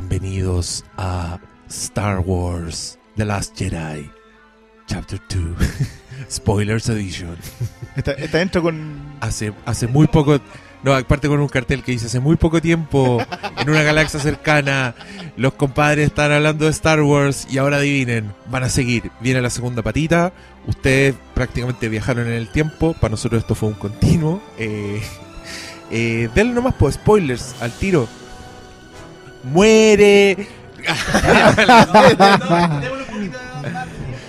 Bienvenidos a Star Wars The Last Jedi, Chapter 2, Spoilers Edition. Está, está dentro con. Hace, hace muy poco, no, aparte con un cartel que dice, hace muy poco tiempo, en una galaxia cercana, los compadres están hablando de Star Wars y ahora adivinen, van a seguir. Viene la segunda patita, ustedes prácticamente viajaron en el tiempo, para nosotros esto fue un continuo. Eh, eh, denle nomás, pues, spoilers, al tiro. Muere.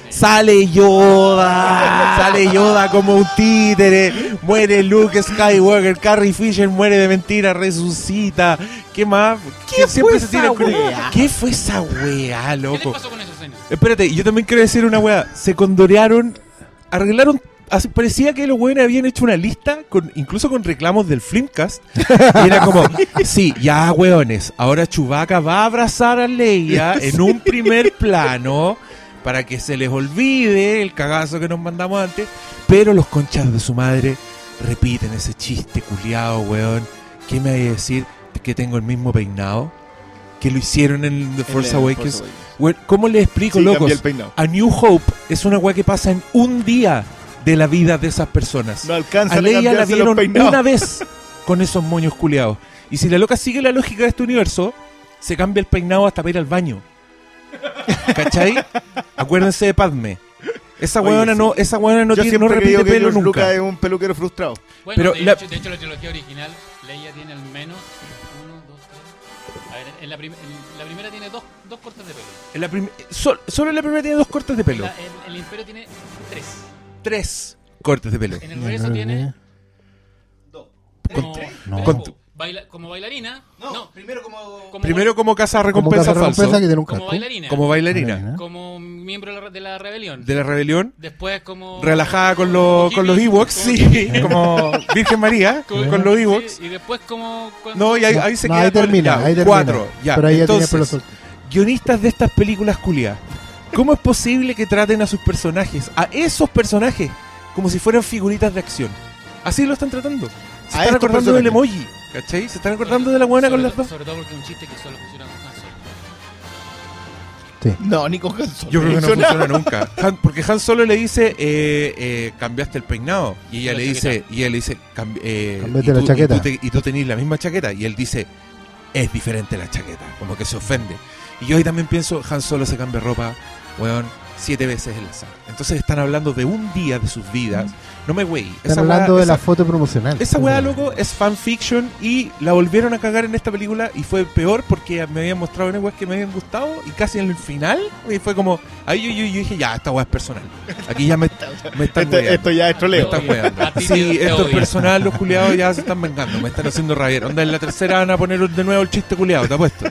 Sale Yoda, sale Yoda como un títere, muere Luke Skywalker, Carrie Fisher muere de mentira, resucita. ¿Qué más? ¿Qué Siempre fue esa con- wea? ¿Qué fue esa weá, ¿Qué les loco? pasó con esa escena? Espérate, yo también quiero decir una weá. Se condorearon, arreglaron. Así- parecía que los weones habían hecho una lista, con, incluso con reclamos del Flimcast. Y era como, sí, ya weones, ahora Chewbacca va a abrazar a Leia en un primer plano para que se les olvide el cagazo que nos mandamos antes. Pero los conchas de su madre repiten ese chiste culiado, weón. ¿Qué me hay a decir? Que tengo el mismo peinado. Que lo hicieron en The Force Awakens. Force Awakens. Weón, ¿Cómo les explico, Sí, locos? A New Hope es una weá que pasa en un día de la vida de esas personas. No alcanza a Leia la vieron una vez con esos moños culiados. Y si la loca sigue la lógica de este universo, se cambia el peinado hasta para ir al baño. ¿Cachai? Acuérdense de Padme. Esa sí. no, esa weona no, tiene, no repite que pelo George nunca. Lucas es un peluquero frustrado. Bueno, Pero de, la- hecho, de hecho, la trilogía original, Leia tiene al menos uno, dos, tres. A ver, en la, prim- en la primera tiene dos, dos cortes de pelo. En la sol- solo en la primera tiene dos cortes de pelo. La- el Imperio tiene tres. Cortes de pelo. En el regreso tiene como, No. como baila- como bailarina. No, primero como. como, Primero como casa Como recompensa casa falso. recompensa que tiene un como casco. bailarina. Como bailarina. Como miembro de la, de la rebelión. De la rebelión. Después como... relajada con, como los con los hippie, Ewoks, como sí, como Virgen María, Como- con los sí, Ewoks. y después como... cuando- No, y ahí, No, ahí se no, queda ahí termina, ya, ahí termina. cuatro, ya. Pero ahí ya tiene Entonces, pelo suelto. guionistas de estas películas culiadas, ¿cómo es posible que traten a sus personajes, a esos personajes, como si fueran figuritas de acción? Así lo están tratando. Se A están acordando del personajes. emoji, ¿cachai? Se están acordando de la buena sobre con las dos. Sobre todo porque es un chiste que solo funciona con Han Solo. No, ni con Han Solo. Yo creo que no Funciona. funciona nunca. Han- porque Han Solo le dice, eh, eh, cambiaste el peinado. Y ella La le dice, chaqueta. y él le dice, "Cambi- eh, Cámbiate y la tú- chaqueta". Y tú, te- y tú tenés la misma chaqueta. Y él dice, es diferente la chaqueta. Como que se ofende. Y yo ahí también pienso, Han Solo se cambia ropa, weón, siete veces en la saga. Entonces están hablando de un día de sus vidas. No me wey. Están hablando de la foto promocional. Esa weá, loco, es fanfiction y la volvieron a cagar en esta película y fue peor porque me habían mostrado unas weas que me habían gustado y casi en el final y fue como, ahí yo, yo, yo dije, ya, esta weá es personal. Aquí ya me, me están Esto, weando. esto ya es Me troleo. están weando. A ti Sí, esto es personal, los culiados ya se están vengando, me están haciendo rabiar. Onda, en la tercera van a poner de nuevo el chiste culiado, te apuesto.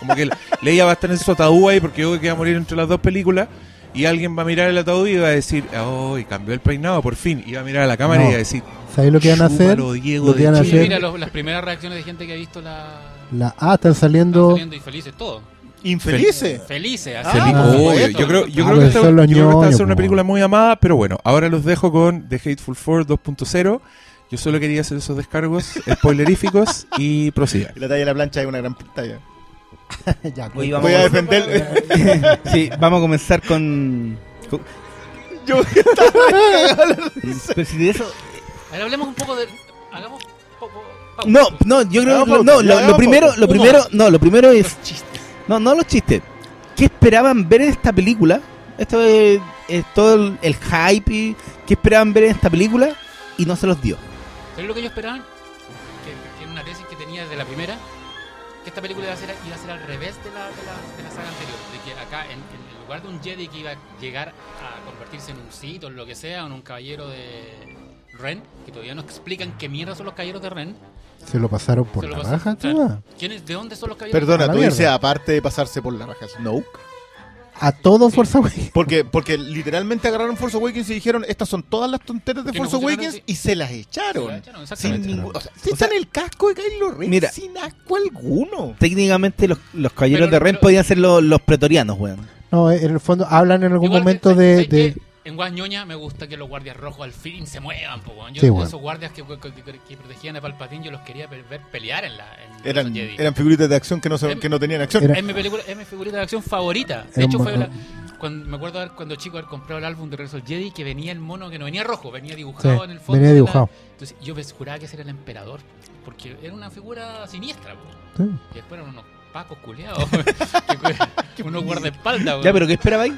Como que Leia va a estar en su ataúd ahí porque yo creo que va a morir entre las dos películas. Y alguien va a mirar el ataúd y va a decir, oh, y cambió el peinado por fin. Y va a mirar a la cámara No. y va a decir, ¿Sabéis lo que van a hacer? Diego Lo que de van a hacer- mira los- las primeras reacciones de gente que ha visto la... La A están están saliendo. saliendo y felices todos. Infelices. Felices. Ah, así. Feliz- por Obvio, supuesto. yo creo, yo Ah, creo que esta, yo creo que esta ñoños, ser una película muy amada, pero bueno, ahora los dejo con The Hateful Four 2.0. Yo solo quería hacer esos descargos spoileríficos y prosiga. La talla de la plancha es una gran talla. ya, vamos Voy a a- defender. Sí, vamos a comenzar con. con- Yo Pero si de eso. A ver, hablemos un poco de... Hagamos... poco-. No, no, yo creo que. No, lo, lo primero, lo primero, no, lo primero es. Los chistes. No, no los chistes. ¿Qué esperaban ver en esta película? Esto es, es todo el, el hype. y- ¿Qué esperaban ver en esta película? Y no se los dio. ¿Sabes lo que ellos esperaban? Que, que era una tesis que tenía desde la primera, que esta película iba a ser, iba a ser al revés de la, de la, de la saga anterior. De que acá, en, en lugar de un Jedi que iba a llegar a convertirse en un Sith o en lo que sea, en un caballero de Ren, que todavía no explican qué mierda son los caballeros de Ren. Se lo pasaron por lo la raja, o sea, tía. ¿quiénes- ¿De dónde son los caballeros? Perdona, tú dices aparte de pasarse por la raja Snoke. A todo Forza Awakens. Porque, porque literalmente agarraron Force Awakens y dijeron, estas son todas las tonteras de no Force funcionaron Awakens y se las Se echaron. la echaron, Sin ningún, o sea, se O sea, echan el casco de Kylo Ren mira. sin asco alguno. Técnicamente los, los caballeros Pero- de Ren pero- podían ser los, los pretorianos, weón. No, en el fondo hablan en algún momento ¿sabes- de? En Guañoña me gusta que los guardias rojos al fin se muevan, po. Yo, Sí, weón. esos guardias que, que- que- que protegían a Palpatine, yo los quería ver, pelear en la en Eran, Jedi. eran figuritas de acción que no, se- Em- que no tenían acción. Era- Es mi película, es mi figurita de acción favorita. De hecho, un fue la- cuando, me acuerdo haber, cuando chico haber comprado el álbum de Regreso al Jedi que venía el mono que no venía rojo, venía dibujado Sí, en el fondo. venía de la- dibujado. entonces yo pens- juraba que ese era el emperador, porque era una figura siniestra. po. Sí. Y después eran unos pacos culeados, que- unos guardaespaldas. Ya, weón. pero ¿qué esperabais?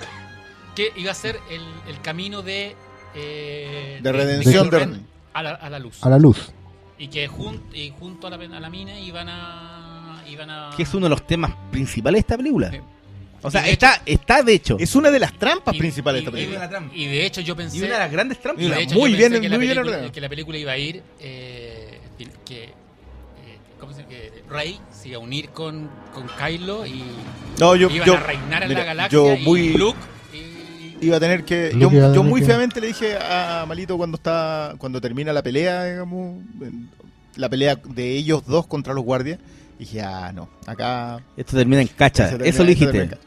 Que iba a ser el, el camino de, eh, De redención de- a la, a la luz. A la luz. Y que jun- y junto a la, a la mina iban a. Iban a Que es uno de los temas principales de esta película. Sí. O sea, está, está de hecho. Es una de las trampas y- principales y- de esta película. Y de hecho yo pensé. Y una de las grandes trampas. y de Mira, hecho muy yo bien- pensé que, la muy bien película, que la película iba a ir. Eh, que. eh, ¿Cómo se? Que Rey se iba a unir con, con Kylo y No, yo, iban yo a reinar en mira, la galaxia. yo y muy- Luke. Iba a tener que. Yo, yo tener muy que- feamente le dije a Malito cuando está cuando termina la pelea, digamos, la pelea de ellos dos contra los guardias. Dije, ah, no, acá. Esto termina en cacha. Eso lo dijiste.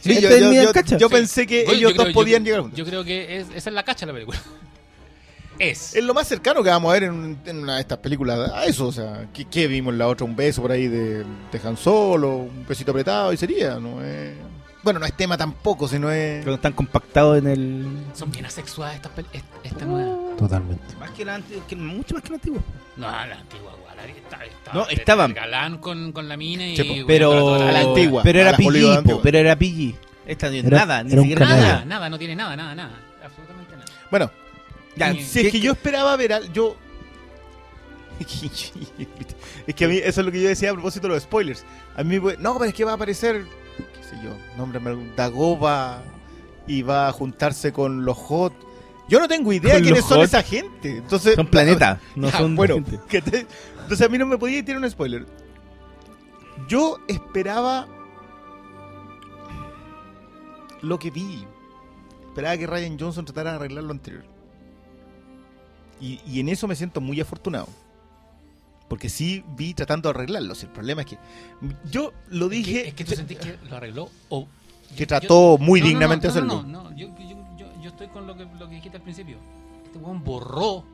Sí, yo, termina yo- en yo- cacha. yo Sí. pensé que ellos creo- dos podían yo- llegar juntos. Yo creo que es, esa es la cacha de la película. Es. Es lo más cercano que vamos a ver en, en una de estas películas a eso. O sea, ¿qué, qué vimos en la otra? Un beso por ahí de, de Han Solo, un besito apretado y sería. no es Bueno, no es tema tampoco, sino es. Cuando están compactados en el. Son bien asexuadas estas pel- esta, esta nueva. Totalmente. Más que la anti- que- mucho más que la antigua. No, la antigua, igual, la- está- está- No, estaban. el galán con, con la mina y. Sí, po. bueno, Pero. A la antigua, Pero era PG, antigua. pero era PG. Esta no Era- nada, ni siquiera. Nada, nada. nada, no tiene nada, nada, nada. Absolutamente nada. Bueno, Ya, si es que yo esperaba ver al. Yo. es que a mí, eso es lo que yo decía a propósito de los spoilers. A mí, pues, no, pero es que va a aparecer. ¿Qué sé yo? Nómbrame algún. Dagoba. Y va a juntarse con los Hot. Yo no tengo idea quiénes son Hot. esa gente. Entonces, Son planetas, no Ya, son bueno, gente. que te- entonces a mí no me podía tirar un spoiler. Yo esperaba lo que vi. Esperaba que Ryan Johnson tratara de arreglar lo anterior. Y, y en eso me siento muy afortunado. Porque sí vi tratando de arreglarlo. Si el problema es que yo lo Es que, dije es que tú sentís que lo arregló o. que yo- trató muy no, dignamente no, no, hacerlo. No, no, yo, yo, yo, yo estoy con lo que, lo que dijiste al principio. Este weón borró,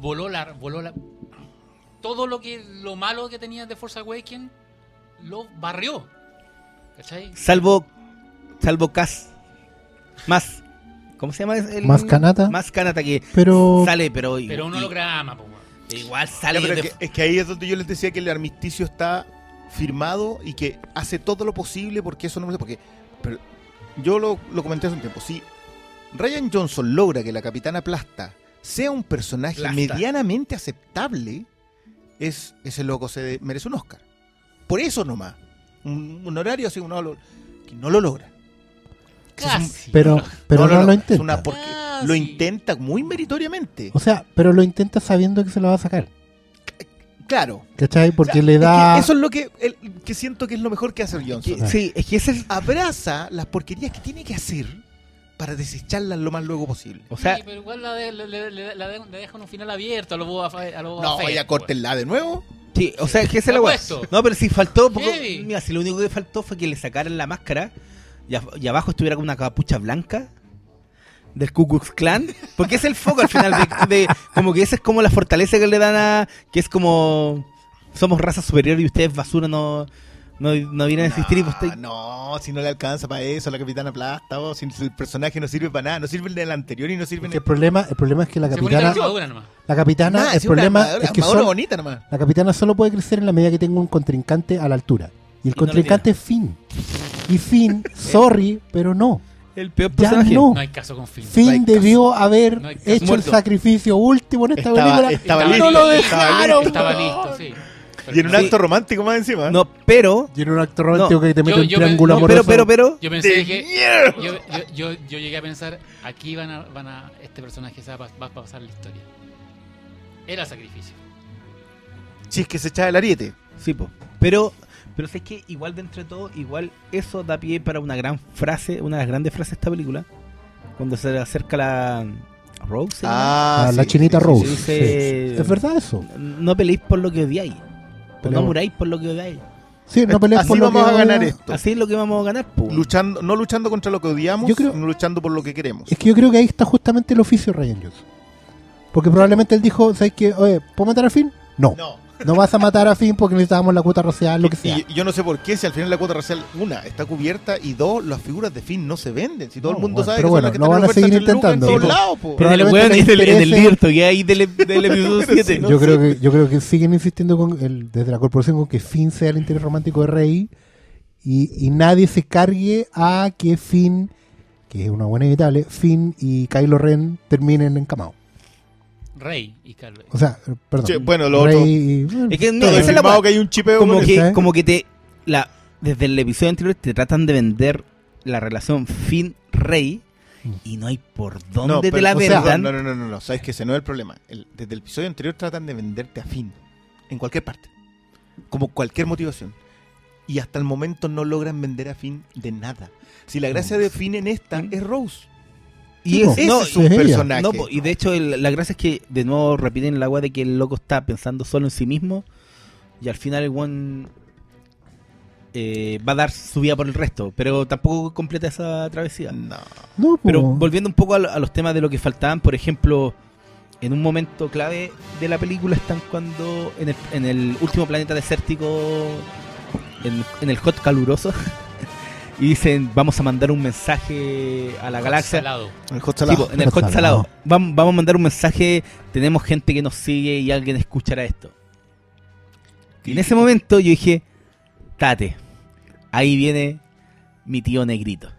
voló la, voló la, todo lo que, lo malo que tenía de Force Awakens, lo barrió. ¿Cachai? Salvo. Salvo Cas. Más. ¿Cómo se llama? El, Más Kanata. Más Kanata que Pero sale, pero. Pero un y- holograma, po, Igual Ya, sale. pero de- es, que, es que ahí es donde yo les decía que el armisticio está firmado y que hace todo lo posible porque eso no me sé porque pero yo lo, lo comenté hace un tiempo si Ryan Johnson logra que la Capitana Plasta sea un personaje Plasta. medianamente aceptable es ese loco se merece un Oscar por eso nomás un, un horario así uno lo- que no lo logra Casi. pero, pero no, lo es intenta. una porque Lo intenta muy meritoriamente O sea, pero lo intenta sabiendo que se lo va a sacar. claro ¿Cachai? Porque O sea, le es que da. eso es lo que, el- que siento que es lo mejor que hace Johnson que- sí, es que ese es. abraza las porquerías que tiene que hacer para desecharlas lo más luego posible. O sea, Sí, pero igual la de- le, le- le- la de- le dejan un final abierto a los Boba Fett. A los No, vaya, po, córtenla de nuevo. sí, o sea, es que ese es la. No, pero si faltó. Poco, mira, si lo único que faltó fue que le sacaran la máscara y, a- y abajo estuviera con una capucha blanca del Ku Klux Klan. Porque es el foco al final. De, de- como que esa es como la fortaleza que le dan a. Que es como. Somos raza superior y ustedes basura no. No, no vienen a existir y pues Ah, usted- no, si no le alcanza para eso la Capitana Plasta, o si el personaje no sirve para nada, no sirve el anterior y no sirve el... el problema, el problema es que la capitana, la capitana, el una problema armadura- es que son- bonita nomás. la capitana solo puede crecer en la medida que tenga un contrincante a la altura. Y el Y no contrincante es Finn. Y Finn, sorry, pero no. El peor Ya personaje. no. No hay caso con Finn. Finn no hay caso. debió haber No hecho Muerto. el sacrificio último en esta Estaba- película. estaba y listo, no lo estaba dejaron. Estaba listo, sí. Pero Y en un. Sí. acto romántico más encima. No, pero. Y en un acto romántico No, que te mete un triángulo amoroso. pero, pero, pero. Yo pensé De que. Yo, yo, yo, yo llegué a pensar, aquí van a, van a este personaje se va, a- va a pasar la historia. Era sacrificio. Si es que se echa el ariete. Sí, po. Pero, pero es que igual dentro de todo, igual eso da pie para una gran frase, una de las grandes frases de esta película. Cuando se le acerca la Rose. Ah, la sí, chinita sí, sí, Rose. sí, sí. dice- Es verdad eso. No peleéis por lo que odiáis. Pero- no muráis por lo que odiáis. Sí, no pelees Así por lo vamos que a ganar esto. Así es lo que vamos a ganar. Luchando, no luchando contra lo que odiamos, Yo creo- sino luchando por lo que queremos. Es que yo creo que ahí está justamente el oficio de Ryan Johnson. Porque probablemente él dijo, ¿sabes qué? Oye, ¿puedo matar a Finn? No. No. No vas a matar a Finn porque necesitábamos la cuota racial, lo que sea. Y, y yo no sé por qué, si al final la cuota racial, una, está cubierta y dos, las figuras de Finn no se venden. Si todo No, el mundo bueno, sabe pero que bueno, son las que están van a seguir intentando. En todos Sí, lados, po. En el, Probablemente weón, el, en el interese- directo que hay del, del episodio 7. yo creo que yo creo que siguen insistiendo con el, desde la corporación con que Finn sea el interés romántico de Rey y, y nadie se cargue a que Finn, que es una buena inevitable, Finn y Kylo Ren terminen encamados. Rey y Carlos. O sea, perdón. Bueno, lo Rey otro- y- bueno, Es que no, esa es la que hay un chipeo como que, ¿eh? como que te la desde el episodio anterior te tratan de vender la relación Finn Rey y no hay por No, dónde te la o sea, vendan. No, no, no, no, no, sabes que ese no es el problema. El- desde el episodio anterior tratan de venderte a Finn. En cualquier parte. Como cualquier motivación. Y hasta el momento no logran vender a Finn de nada. Si la gracia de Finn en esta Mm. es Rose. Y es, Ese no, es un es ella. personaje. no, po, y de hecho el- la gracia es que de nuevo repiten la weá de que el loco está pensando solo en sí mismo y al final el one eh, va a dar su vida por el resto, pero tampoco completa esa travesía. No. no, Pero volviendo un poco a, lo- a los temas de lo que faltaban, por ejemplo, en un momento clave de la película están cuando en el, en el último planeta desértico, en, en el hot caluroso, y dicen vamos a mandar un mensaje a la galaxia. Salado. El hot Sí, salado. en el Hot hot salado. salado. Vamos, vamos a mandar un mensaje, tenemos gente que nos sigue y alguien escuchará esto. Y en ese momento yo dije, Tate, ahí viene mi tío negrito.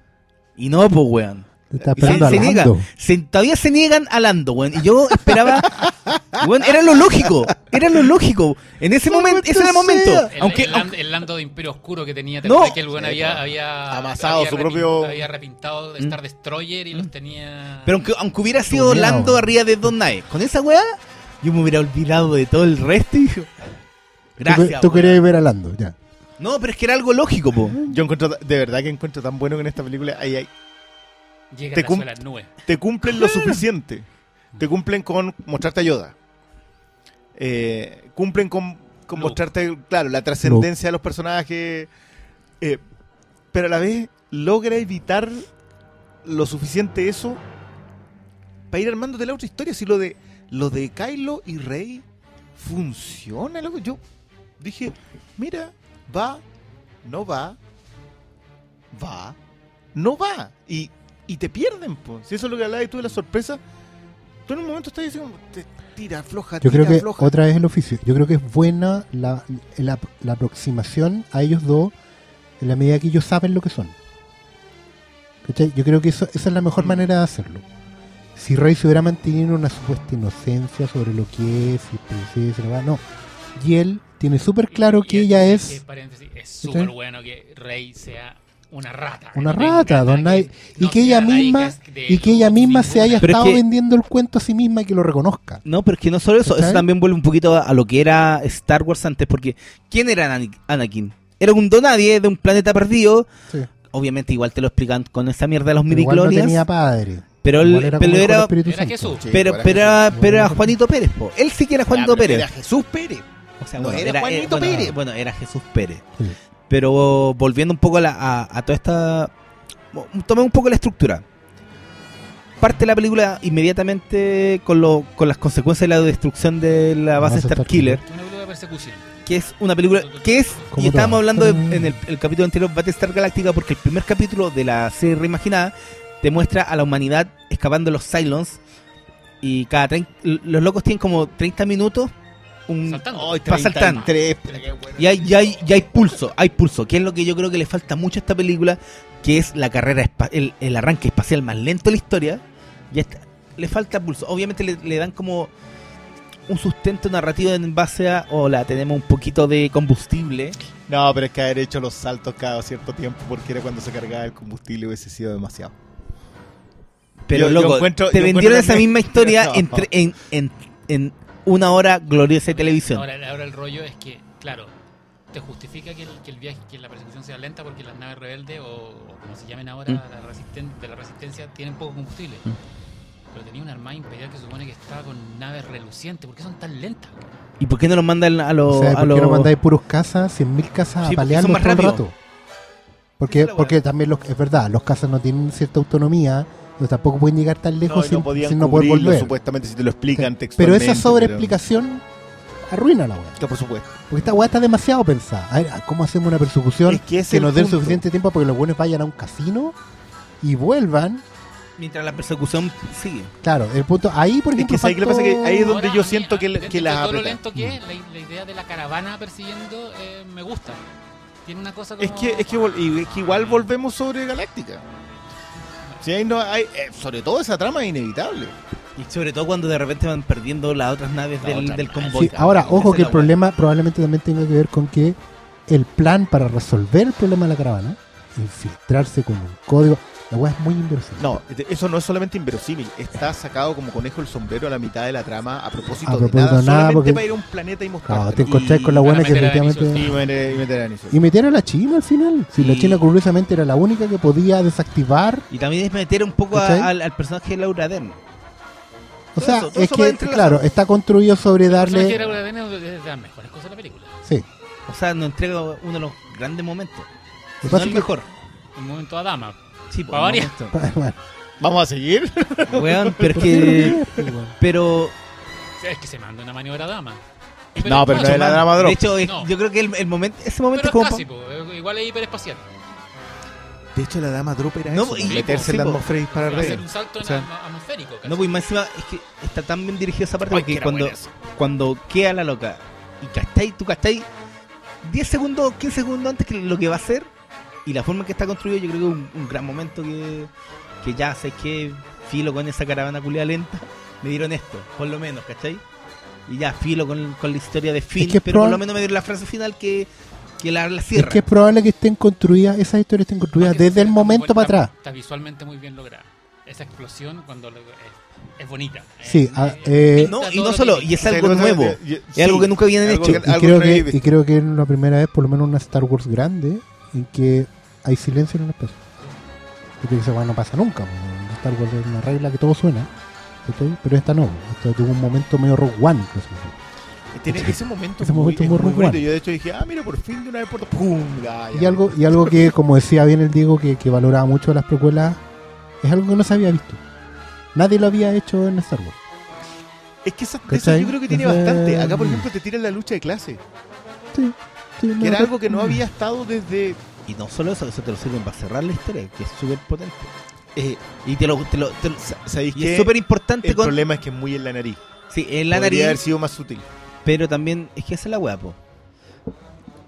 Y no, pues, weón. Está se- esperando se a niega. Lando. Se- todavía se niegan a Lando, weón. Y yo esperaba. weón, era lo lógico. Era lo lógico. En ese momento, ese era el momento. El, Aunque, el, aunque- land- el lando de Imperio Oscuro que tenía, ¿te No. que el weón Sí, había, Amasado había su propio- había repintado de Star Destroyer y los tenía. pero aunque, aunque hubiera sido Tuneado. Lando arriba de Don Nae, con esa weá, yo me hubiera olvidado de todo el resto y Gracias. Tú, querías ver a Lando, ya. No, pero es que era algo lógico, po. Yo encuentro, de verdad que encuentro tan bueno que en esta película hay, hay- Llega te a las nubes. te cumplen lo suficiente. Te cumplen con mostrarte a Yoda. Eh, cumplen con, mostrarte, claro, la trascendencia de los personajes. eh, pero a la vez logra evitar lo suficiente eso para ir armándote la otra historia. Si lo de lo de Kylo y Rey funciona, loco. Yo dije, mira, va, no va, va, no va. Y, y te pierden, pues. Si eso es lo que hablabas tú de la sorpresa, tú en un momento estás diciendo, te tira, floja, Yo tira, creo que floja. otra vez el oficio. Yo creo que es buena la, la, la aproximación a ellos dos en la medida que ellos saben lo que son. ¿Cachai? Yo creo que eso, esa es la mejor Mm. manera de hacerlo. Si Rey se hubiera mantenido una supuesta inocencia sobre lo que es, y princesa, y la verdad, no. Y él tiene súper claro Y- que y- ella es es súper bueno que Rey sea una rata. Una rata, don que- y no que ella misma- y que ella misma se haya es estado que- vendiendo el cuento a sí misma y que lo reconozca. No, pero es que no solo eso, eso también vuelve un poquito a, a lo que era Star Wars antes, porque ¿quién era Ana- Anakin? Era un donadie de un planeta perdido. Sí. Obviamente igual te lo explican con esa mierda de los igual no tenía padre. pero, él- era pero era, Espíritu Era. Jesús. Sí, pero, era pero era Juanito Pérez, po. Él sí que era Juanito Ya, pero Pérez. Era Jesús Pérez. O sea, No bueno, era Juanito bueno, Pérez. Bueno, era Jesús Pérez. Sí. Pero volviendo un poco a, la- a, a toda esta... Tomé un poco la estructura. Parte la película inmediatamente con, lo, con las consecuencias de la destrucción de la base Starkiller, Starkiller. Una película de persecución. que es una película que es, y estábamos hablando de- en el, el capítulo anterior, Battlestar Galáctica, porque el primer capítulo de la serie reimaginada te muestra a la humanidad escapando de los Cylons y cada los locos tienen como 30 minutos un, Saltando. 33. y hay, ya hay, ya hay pulso, hay pulso, que es lo que yo creo que le falta mucho a esta película, que es la carrera, el, el arranque espacial más lento de la historia. Ya está- le falta pulso. Obviamente le, le dan como un sustento narrativo en base a, hola, tenemos un poquito de combustible. No, pero es que haber hecho los saltos cada cierto tiempo porque era cuando se cargaba el combustible hubiese sido demasiado. Pero Yo- loco, te vendieron esa misma historia No. entre, en, en, en una hora gloriosa de televisión. Ahora, ahora el rollo es que, claro, te justifica que el, que el viaje, que la persecución sea lenta porque las naves rebeldes o, o como se llamen ahora, Mm. la resisten- de la resistencia, tienen poco combustible. Mm. Pero tenía una armada imperial que supone que estaba con naves relucientes. ¿Por qué son tan lentas? ¿Y por qué no los mandan a los... o sea, a ¿por qué los- no mandáis puros casas, 100.000 casas Sí, a palearlos más todo el rato? Porque, porque también los, es verdad, los casas no tienen cierta autonomía, pero tampoco pueden llegar tan lejos sin, no podían sin no poder volver. supuestamente si te lo explican Pero textualmente. esa sobreexplicación arruina la weá. Que por supuesto. Porque esta weá está demasiado pensada. A ver, ¿cómo hacemos una persecución Es que es que el nos dé suficiente tiempo para que los buenos vayan a un casino y vuelvan? Mientras la persecución sigue. Claro, el punto. Ahí, por Es que ahí es donde Ahora, yo siento que, las todo lo lento que es, la, la idea de la caravana persiguiendo eh, me gusta. Tiene una cosa como... Es que, es que, vol- y es que igual volvemos sobre Galáctica. Si ahí no hay, eh, sobre todo esa trama es inevitable. Y sobre todo cuando de repente van perdiendo las otras naves La del, otra del convoy. Sí, ahora, ojo que el problema probablemente también tenga que ver con que el plan para resolver el problema de la caravana, infiltrarse con un código, la weá es muy inverosímil. No, eso no es solamente inverosímil. Está sacado como conejo el sombrero a la mitad de la trama a propósito, A propósito de nada. solamente porque- para ir a un planeta y Claro, mostrarte. te encontrás con la buena que efectivamente. y, meter, y meter a. Y metieron a la China al final. Si la Y- China curiosamente era la única que podía desactivar. Y también es meter un poco al, al personaje de Laura Dern. O Todo sea, eso, todo es que, claro, está construido sobre El personaje de darle. Laura Dern es de las mejores cosas de la película. Sí. O sea, nos entrega uno de los grandes momentos. que No el que- mejor. Un momento a dama. Sí, Pa' varias. Bueno, ¿Vamos a seguir? Weón, pero es pero que. pues. Pero. Es que se manda una maniobra a dama. No, pero no es la drama De drop. hecho, es- No. yo creo que el, el momento, ese momento Pero es como. po, eh, igual es hiperespacial. De hecho, la dama drop era No, eso, y- meterse sí, en la po. atmósfera y disparar Hacer reyes. un salto en O sea, atmo- atmosférico. casi. No, pues más encima es que está tan bien dirigida esa parte Ay, porque que era cuando, buena esa. cuando queda la loca y castáis, tú castáis 10 segundos, 15 segundos antes que lo que va a hacer y la forma en que está construido, yo creo que es un, un gran momento que, que ya sé que filo con esa caravana culia lenta, me dieron esto, por lo menos, ¿cachai? Y ya filo con, con la historia de Finn, que es pero por lo menos me dieron la frase final que, que la, la Es cierra. que es probable que estén construidas, esas historias estén construidas desde el momento para atrás. Está visualmente muy bien lograda. Esa explosión cuando lo- es, es bonita. Sí, Eh, ah, eh, eh, Y no, y no lo solo, que- y es algo que nuevo. es que- Es algo que nunca habían hecho. que- Y creo, que que, y creo que es la primera vez, por lo menos una Star Wars grande, en que hay silencio en el espacio. Porque esa weá no pasa nunca. Star Wars es una regla que todo suena. Pero esta no. Esto tuvo un momento medio Rogue One. incluso. Tiene ese momento, Ese muy, momento es muy muy bonito. Yo de hecho dije, ah, mira, por fin de una vez por todas, ¡pum! Y algo, y algo que, como decía bien el Diego, que, que valoraba mucho las precuelas, es algo que no se había visto. Nadie lo había hecho en Star Wars. Es que esa, eso yo creo que tiene bastante. Acá, por ejemplo, te tiran la lucha de clase. Sí, sí, no, Que era algo que no había estado desde. Y no solo eso, eso te lo sirven para cerrar la historia, que es súper potente. eh, Y te lo, te lo, te lo- ¿Sabéis y qué? es súper importante El con. problema es que es muy en la nariz. Sí, en la Podría nariz. haber sido más sutil. Pero también, es que esa es la weá, po.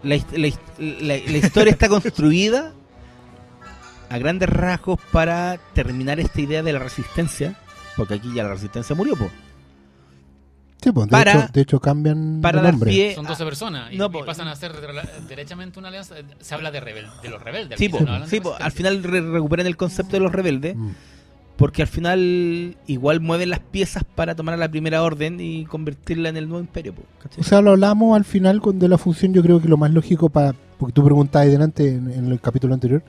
La, la- la historia está construida a grandes rasgos para terminar esta idea de la resistencia. Porque aquí ya la resistencia murió, po. Sí, pues, de, Para- hecho, de hecho cambian Para de nombre. pie. Son a- 12 personas y, no, y po- pasan a ser derechamente una alianza. Se habla de, rebel, de los rebeldes. Sí, al po, final, no hablan de sí, po, al resistencia. final re- recuperan el concepto de los rebeldes. Mm. Porque al final igual mueven las piezas para tomar a la primera orden y convertirla en el nuevo imperio. O sea, lo hablamos al final con de la función, yo creo que lo más lógico para, porque tú preguntabas delante en, en el capítulo anterior,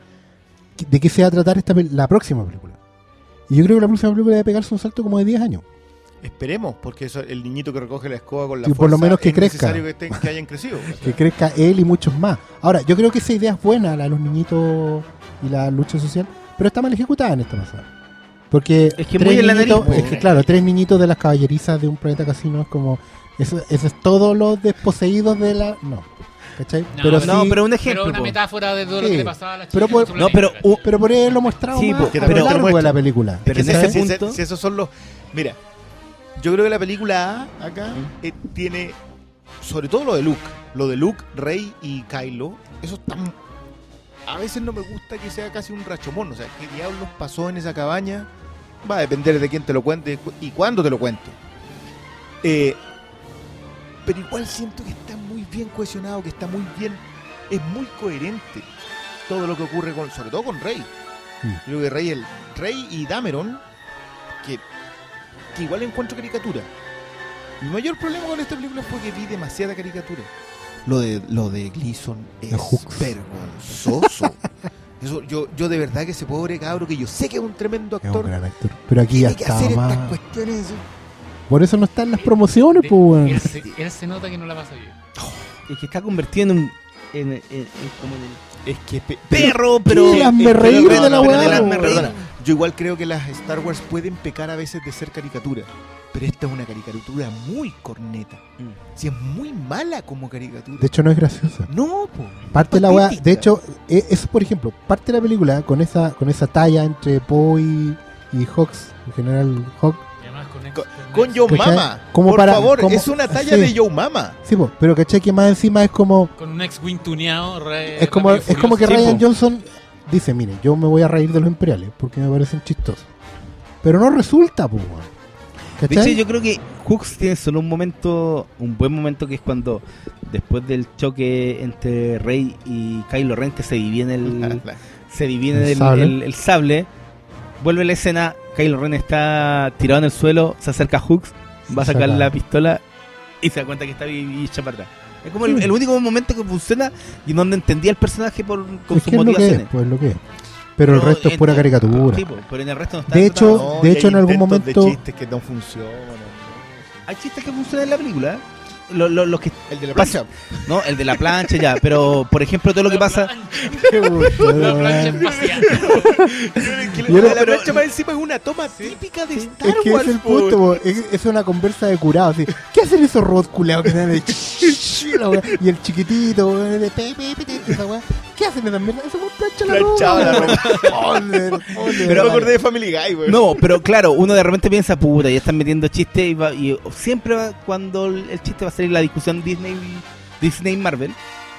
de qué se va a tratar esta la próxima película. Y yo creo que la próxima película debe pegarse un salto como de 10 años. Esperemos, porque eso, el niñito que recoge la escoba con la Sí, por lo menos que es crezca. necesario que, estén- que hayan crecido. Que crezca él y muchos más. Ahora, yo creo que esa idea es buena, la de los niñitos y la lucha social, pero está mal ejecutada en esta pasada. Porque Es que tres muy en la nariz, niñitos- es que claro, tres niñitos de las caballerizas de un planeta casino es como eso, eso es todo los desposeídos de la no, ¿cachai? No, pero no, sí- pero un Pero ejemplo. una po. metáfora de todo lo que le pasaba a la chica. Pero por- No, pero pero por ahí lo mostrado Sí, más po, a lo largo de la película. Pero en ese si- si- punto- si esos son los. Mira, yo creo que la película A acá eh, tiene. Sobre todo lo de Luke. Lo de Luke, Rey y Kylo. Eso está. A veces no me gusta que sea casi un rachomón. O sea, ¿qué diablos pasó en esa cabaña? Va a depender de quién te lo cuente y cuándo te lo cuente. Eh, pero igual siento que está muy bien cohesionado, que está muy bien. Es muy coherente todo lo que ocurre con. Sobre todo con Rey. Mm. Yo creo que Rey, el, Rey y Dameron, que, que igual encuentro caricatura. Mi mayor problema con esta película fue que vi demasiada caricatura. Lo de, lo de Gleason es vergonzoso. Eso, yo, yo de verdad que ese pobre cabro, que yo sé que es un tremendo Es un actor, gran actor. Pero aquí ya hacer estaba estas más. cuestiones. Por eso no está en las promociones, De- pues, él, se, él se nota que no la pasó bien. Es que está convertido en un. En, en- en- como en el Es que. pe- perro, pero. Pero- reír pero- de la weá. Yo igual creo que las Star Wars pueden pecar a veces de ser caricatura. Pero esta es una caricatura muy corneta. Mm. Si es muy mala como caricatura. De hecho, no es graciosa. no, po. Parte de la weá, de hecho, e- eso por ejemplo, parte de la película con esa con esa talla entre Poe y, y Hawks, en general Hawk, Con, ¿Cachai? Mama. Como Por para- favor, como- es una talla sí. de Joe Mama. sí, po, pero caché que más encima es como con un ex wing tuneado. re- es como es como que. Ryan Johnson dice, mire, yo me voy a reír de los imperiales porque me parecen chistosos. Pero no resulta, pues. De hecho, yo creo que Hooks tiene solo un momento, un buen momento que es cuando después del choque entre Rey y Kylo Ren que se divide el, se divide El el, sable. el- el sable, vuelve la escena, Kylo Ren está tirado en el suelo, se acerca a Hooks, va a sacar saca. la pistola y se da cuenta que está echa para atrás. Es como el, Sí. el único momento que funciona y donde entendía el personaje por, con es sus que es lo que es, motivaciones. pues lo que es. Pero el resto es pura caricatura. Sí, pero en el resto no está De hecho- No, de hecho, hay en algún momento- De chistes que no funcionan. hay chistes que funcionan en la película. Lo- lo- los que El de la Pasa- plancha. No, el de la plancha ya, pero por ejemplo todo lo que pasa... La plancha espacial. Que Yo la plancha más encima es una toma típica de Star Es que Wars. es el punto, es, es una conversa de curado. Así. ¿Qué hacen esos robots culeados que están de? Y el chiquitito, de esa weá. ¿Qué hacen esas mierdas? Eso es plancha la Planchaba la ropa. ropa. Joder, joder, Pero me acordé de Family Guy, güey. No, pero claro, uno de repente piensa, puta, ya están metiendo chistes y, va- y siempre va- cuando el el chiste va a salir la discusión Disney Disney Marvel,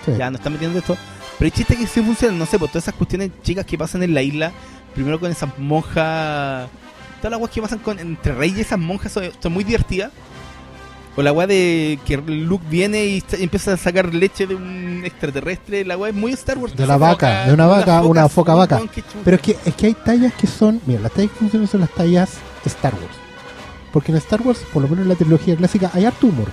Sí. ya no están metiendo esto, pero hay chistes que sí funcionan, no sé, por todas esas cuestiones chicas que pasan en la isla, primero con esas monjas, todas las weas que pasan con, entre reyes y esas monjas son, son muy divertidas. O la wea de que Luke viene y, está- y empieza a sacar leche de un extraterrestre, la wea es muy Star Wars. De la vaca, foca- de una vaca, una foca vaca. Pero es que, es que hay tallas que son. Mira, las tallas que funcionan son las tallas Star Wars. Porque en Star Wars, por lo menos en la trilogía clásica, hay harto humor.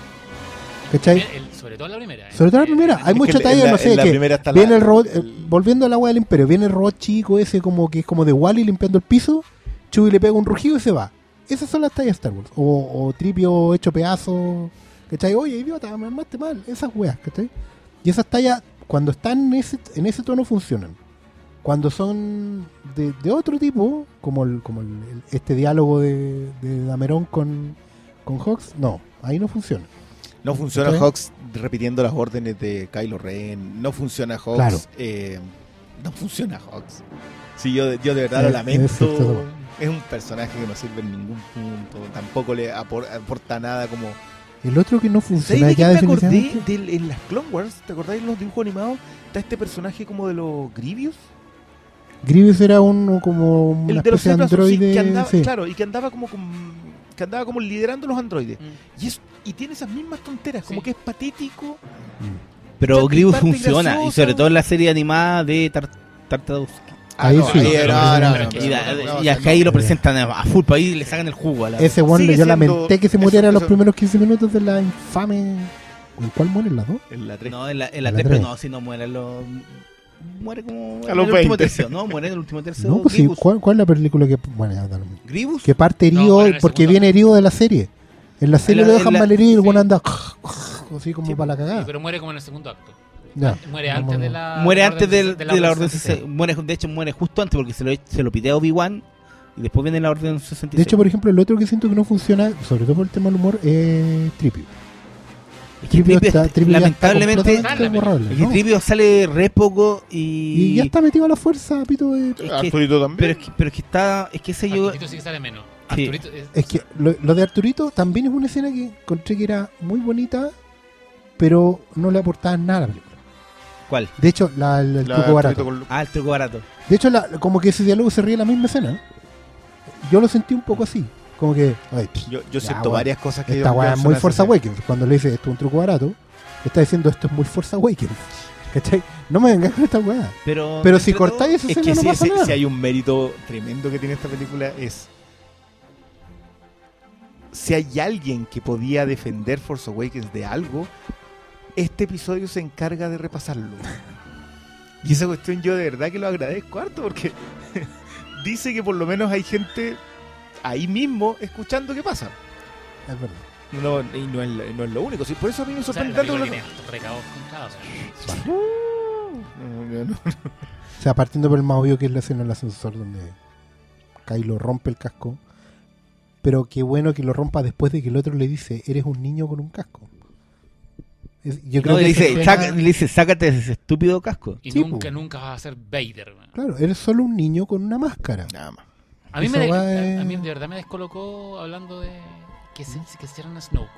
¿Cachai? El- sobre todo la primera. ¿eh? Sobre todo la primera. Eh, Hay Es mucha talla, la- no sé, que la- viene el robot, eh, volviendo al agua del imperio, viene el robot chico ese como que es como de Wally limpiando el piso, Chewie le pega un rugido y se va. Esas son las tallas Star Wars. O, o Tripio hecho pedazo, ¿cachai? Oye, idiota, me armaste mal. Esas weas, ¿cachai? Y esas tallas, cuando están en ese, en ese tono, funcionan. Cuando son de, de otro tipo, como el, como el- el- este diálogo de, de Dameron con, con Hawks, no, ahí no funciona. No funciona. Hawks repitiendo las órdenes de Kylo Ren. No funciona Hawks. Claro. eh, no funciona Hawks. Sí, yo, yo de verdad lo lamento. Es un personaje que no sirve en ningún punto. Tampoco le apor- aporta nada como. El otro que no ¿Sabes funciona ya me acordé? Del- en las Clone Wars, ¿te acordáis en los dibujos animados? Está este personaje como de los Grievous. Grievous era un como una El de los androide. que andaba, sí. claro, y que andaba como con- que andaba como liderando los androides. Mm. Y es y tiene esas mismas tonteras, como que es patético. Pero Parte- Grievous funciona, y sobre todo en la serie animada de Tar Tartakovsky. Ahí no, sí. Y, a- y ahí lo presentan a full, pa' ahí le sacan el jugo a la... Ese one yo lamenté que se muriera en los primeros 15 minutos de la infame. ¿En cuál mueren las dos? En la tres. No, en la, en la En la 3, pero no, si no muere, lo, muere como A en los el último 20. tercio. No, muere en el último tercio. No, pues sí. ¿Cuál, cuál es la película que. Bueno. ¿Grievous? Que parte herido porque segundo. viene herido de la serie. En la serie la- lo dejan mal herido y el one anda así como Sí, para la Sí, cagada. pero muere como en el segundo acto. Ya. Muere antes de la. muere de la antes orden- del- de la orden 66. 66. Muere, de hecho, muere justo antes porque se lo, se lo pide a Obi-Wan y después viene la orden 66. De hecho, por ejemplo, el otro que siento que no funciona, sobre todo por el tema del humor, es Tripio. Es que Tripio está, está- Tripio está lamentablemente, completamente Sale, borrable, es que ¿no? Tripio sale re poco y... Y ya está metido a la fuerza, pito de... Es que- Arturito también. pero, es que, pero es que está... Es que ese yo... Arturito sí que sale menos. Sí. Arturito es, Es que lo, lo de Arturito también es una escena que encontré que era muy bonita, pero no le aportaba nada a la película. ¿Cuál? De hecho, la, el, el La truco barato. Con. Ah, el truco barato. De hecho, la- como que ese diálogo se ríe en la misma escena. Yo lo sentí un poco así. Como que, ay, pff, Yo, yo Ya, siento varias cosas que esta weá es muy hacer. Awakens. Cuando le dice esto es un truco barato, está diciendo esto es muy Force Awakens. ¿Cachai? No me vengas con esta weá. Pero, Pero si cortáis esa Es escena que no si, pasa si- nada. si hay un mérito tremendo que tiene esta película es si hay alguien que podía defender Force Awakens de algo, este episodio se encarga de repasarlo. Y esa cuestión yo de verdad que lo agradezco harto porque dice que por lo menos hay gente ahí mismo escuchando qué pasa. Es verdad. No, y no es, no es lo único. Sí, por eso a mí me O sea, sorprende tanto. o sea, lo- No, no, no. O sea, partiendo por el más obvio que es la escena del ascensor donde Kylo rompe el casco. Pero qué bueno que lo rompa después de que el otro le dice, eres un niño con un casco. Yo creo No, que le, dice, escena- "Saca- le dice, sácate ese estúpido casco. Y Sí, nunca, po. nunca vas a ser Vader. man. Claro, eres solo un niño con una máscara. Nada más. A mí, me, a, a mí de verdad me descolocó hablando de que se, que se eran Snoke.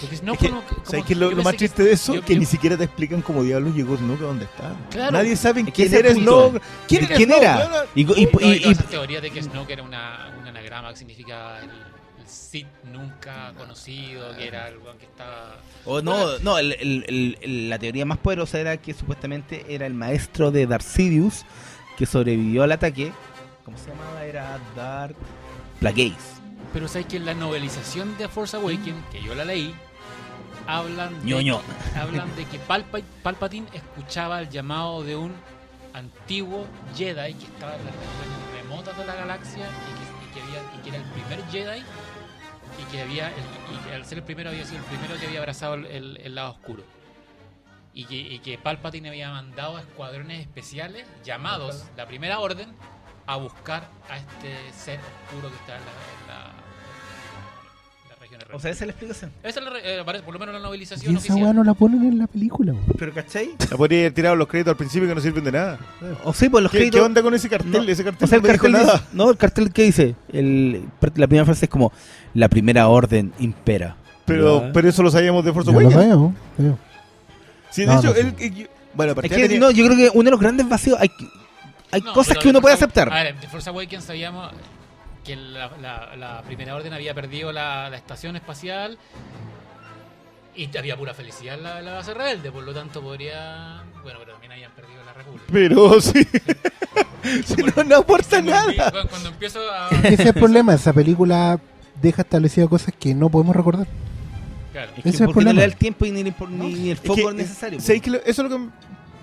Porque Snoke Es que, como- ¿Sabes qué es lo, más triste de eso? yo- que yo- ni siquiera te explican cómo diablos llegó Snoke a dónde está. Claro. Nadie sabe Es que quién era. Snoke. ¿Quién era? Y, y- No, y- y esa teoría de que Snoke era una, un anagrama que significa el, el Sith nunca conocido, que era algo que estaba... o no, no el- el- el- el- la teoría más poderosa era que supuestamente era el maestro de Darth Sidious que sobrevivió al ataque. ¿Cómo se llamaba? Era Darth Plagueis. Pero sabes que en la novelización de Force Awakens, que yo la leí, hablan de, Ñoño. hablan de que Palpa- Palpatine escuchaba el llamado de un antiguo Jedi que estaba en las regiones remotas de la galaxia y que, y que había, y que era el primer Jedi y que había el- y que al ser el primero había sido el primero que había abrazado el, el- el lado oscuro. Y que, y que Palpatine había mandado a escuadrones especiales llamados la Primera Orden a buscar a este ser oscuro que está en la, en la, O sea, esa es la explicación. esa es la re- eh, por lo menos en la Y novelización esa oficial. weá no la ponen en la película. weón. ¿Pero cachai? La podría haber tirado los créditos al principio que no sirven de nada. O sí, pues los ¿Qué, créditos... qué onda con ese cartel? No, ese cartel O sea, el no me dijo cartel nada. dice- no, el cartel que dice, el, la primera frase es como la primera orden impera. Pero, Ya. pero eso lo sabíamos de Force Ya lo Awakens. sabemos. sabemos. Sí, de No, hecho, no sé. él- bueno, Es que, tenía- no, yo creo que uno de los grandes vacíos hay, hay No, cosas pero que uno puede Force- aceptar. A ver, de Force Awakens sabíamos que la, la- la primera orden había perdido la, la estación espacial y había pura felicidad en la, la base rebelde, por lo tanto podría... Bueno, pero también habían perdido la República. Pero sí. Sí, no, no aporta nada. Cuando, cuando empiezo a... Ese es el problema. Esa película deja establecidas cosas que no podemos recordar. Claro. Es que ese es el porque no le da problema. el tiempo y ni, ni- ni el Es foco que, necesario. ¿sabéis que lo- eso es lo que.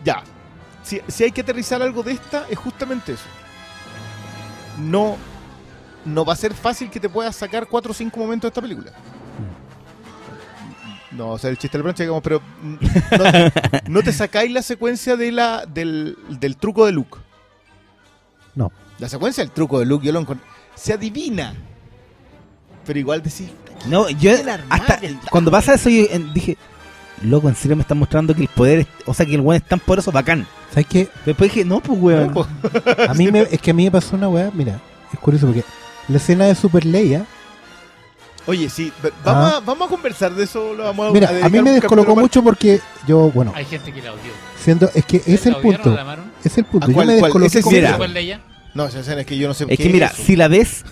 Ya. Si, si hay que aterrizar algo de esta, es justamente eso. No. No va a ser fácil que te puedas sacar cuatro o cinco momentos de esta película. No, o sea, el chiste de la plancha, digamos, pero no, no te sacáis la secuencia de la, del, del truco de Luke. No. La secuencia del truco de Luke, yo lo encontré. Se adivina. Pero igual decís, No, yo hasta cuando pasa eso yo dije, loco, en serio me están mostrando que el poder, es- o sea, que el weón es tan poderoso, bacán. ¿Sabes qué? Después dije, no, pues weón. No, po. A mí me, es que a mí me pasó una weá. Mira, es curioso porque la escena de Super Leia. Oye, sí, vamos, a, vamos a conversar de eso. Lo vamos a, Mira, a dedicar mí me descolocó mucho porque yo, bueno, Hay gente que la odió. siendo. Es que es el ¿La odiaron o punto. la? Es el punto. ¿A Yo me descoloqué. ¿Cuál? No, esa escena es que yo no sé Es qué que mira, si la ves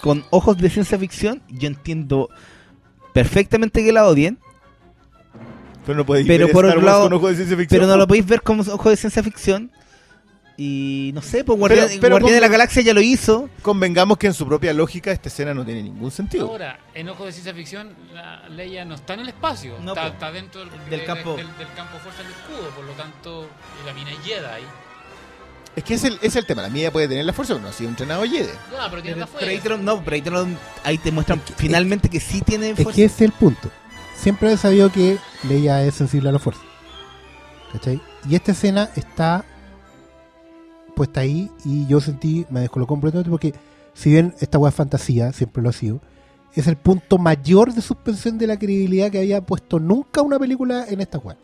con ojos de ciencia ficción, yo entiendo perfectamente que la odien, Pero no podéis pero ver por Star otro Wars lado- con ojos de ciencia ficción. pero no lo podéis ver como ojos de ciencia ficción. Y no sé, pues Guardián, pero Guardián de la Galaxia ya lo hizo. Convengamos que en su propia lógica esta escena no tiene ningún sentido. Ahora, en Ojo de Ciencia Ficción, la Leia no está en el espacio, No, está, dentro del, Del de- campo. del, del campo fuerza del escudo, por lo tanto, la mina es Jedi. Es que es el, es el tema. La mía puede tener la fuerza, pero no ha sido entrenado Jedi. No, pero tiene la Pero ahí te fuerza. lo- no, pero ahí te lo- ahí te muestran finalmente que sí tiene Es fuerza. que ese es el punto. Siempre he sabido que Leia es sensible a la fuerza. ¿Cachai? Y esta escena está puesta ahí y yo sentí, me descolocó completamente porque si bien esta weá es fantasía, siempre lo ha sido, es el punto mayor de suspensión de la credibilidad que había puesto nunca una película en esta weá.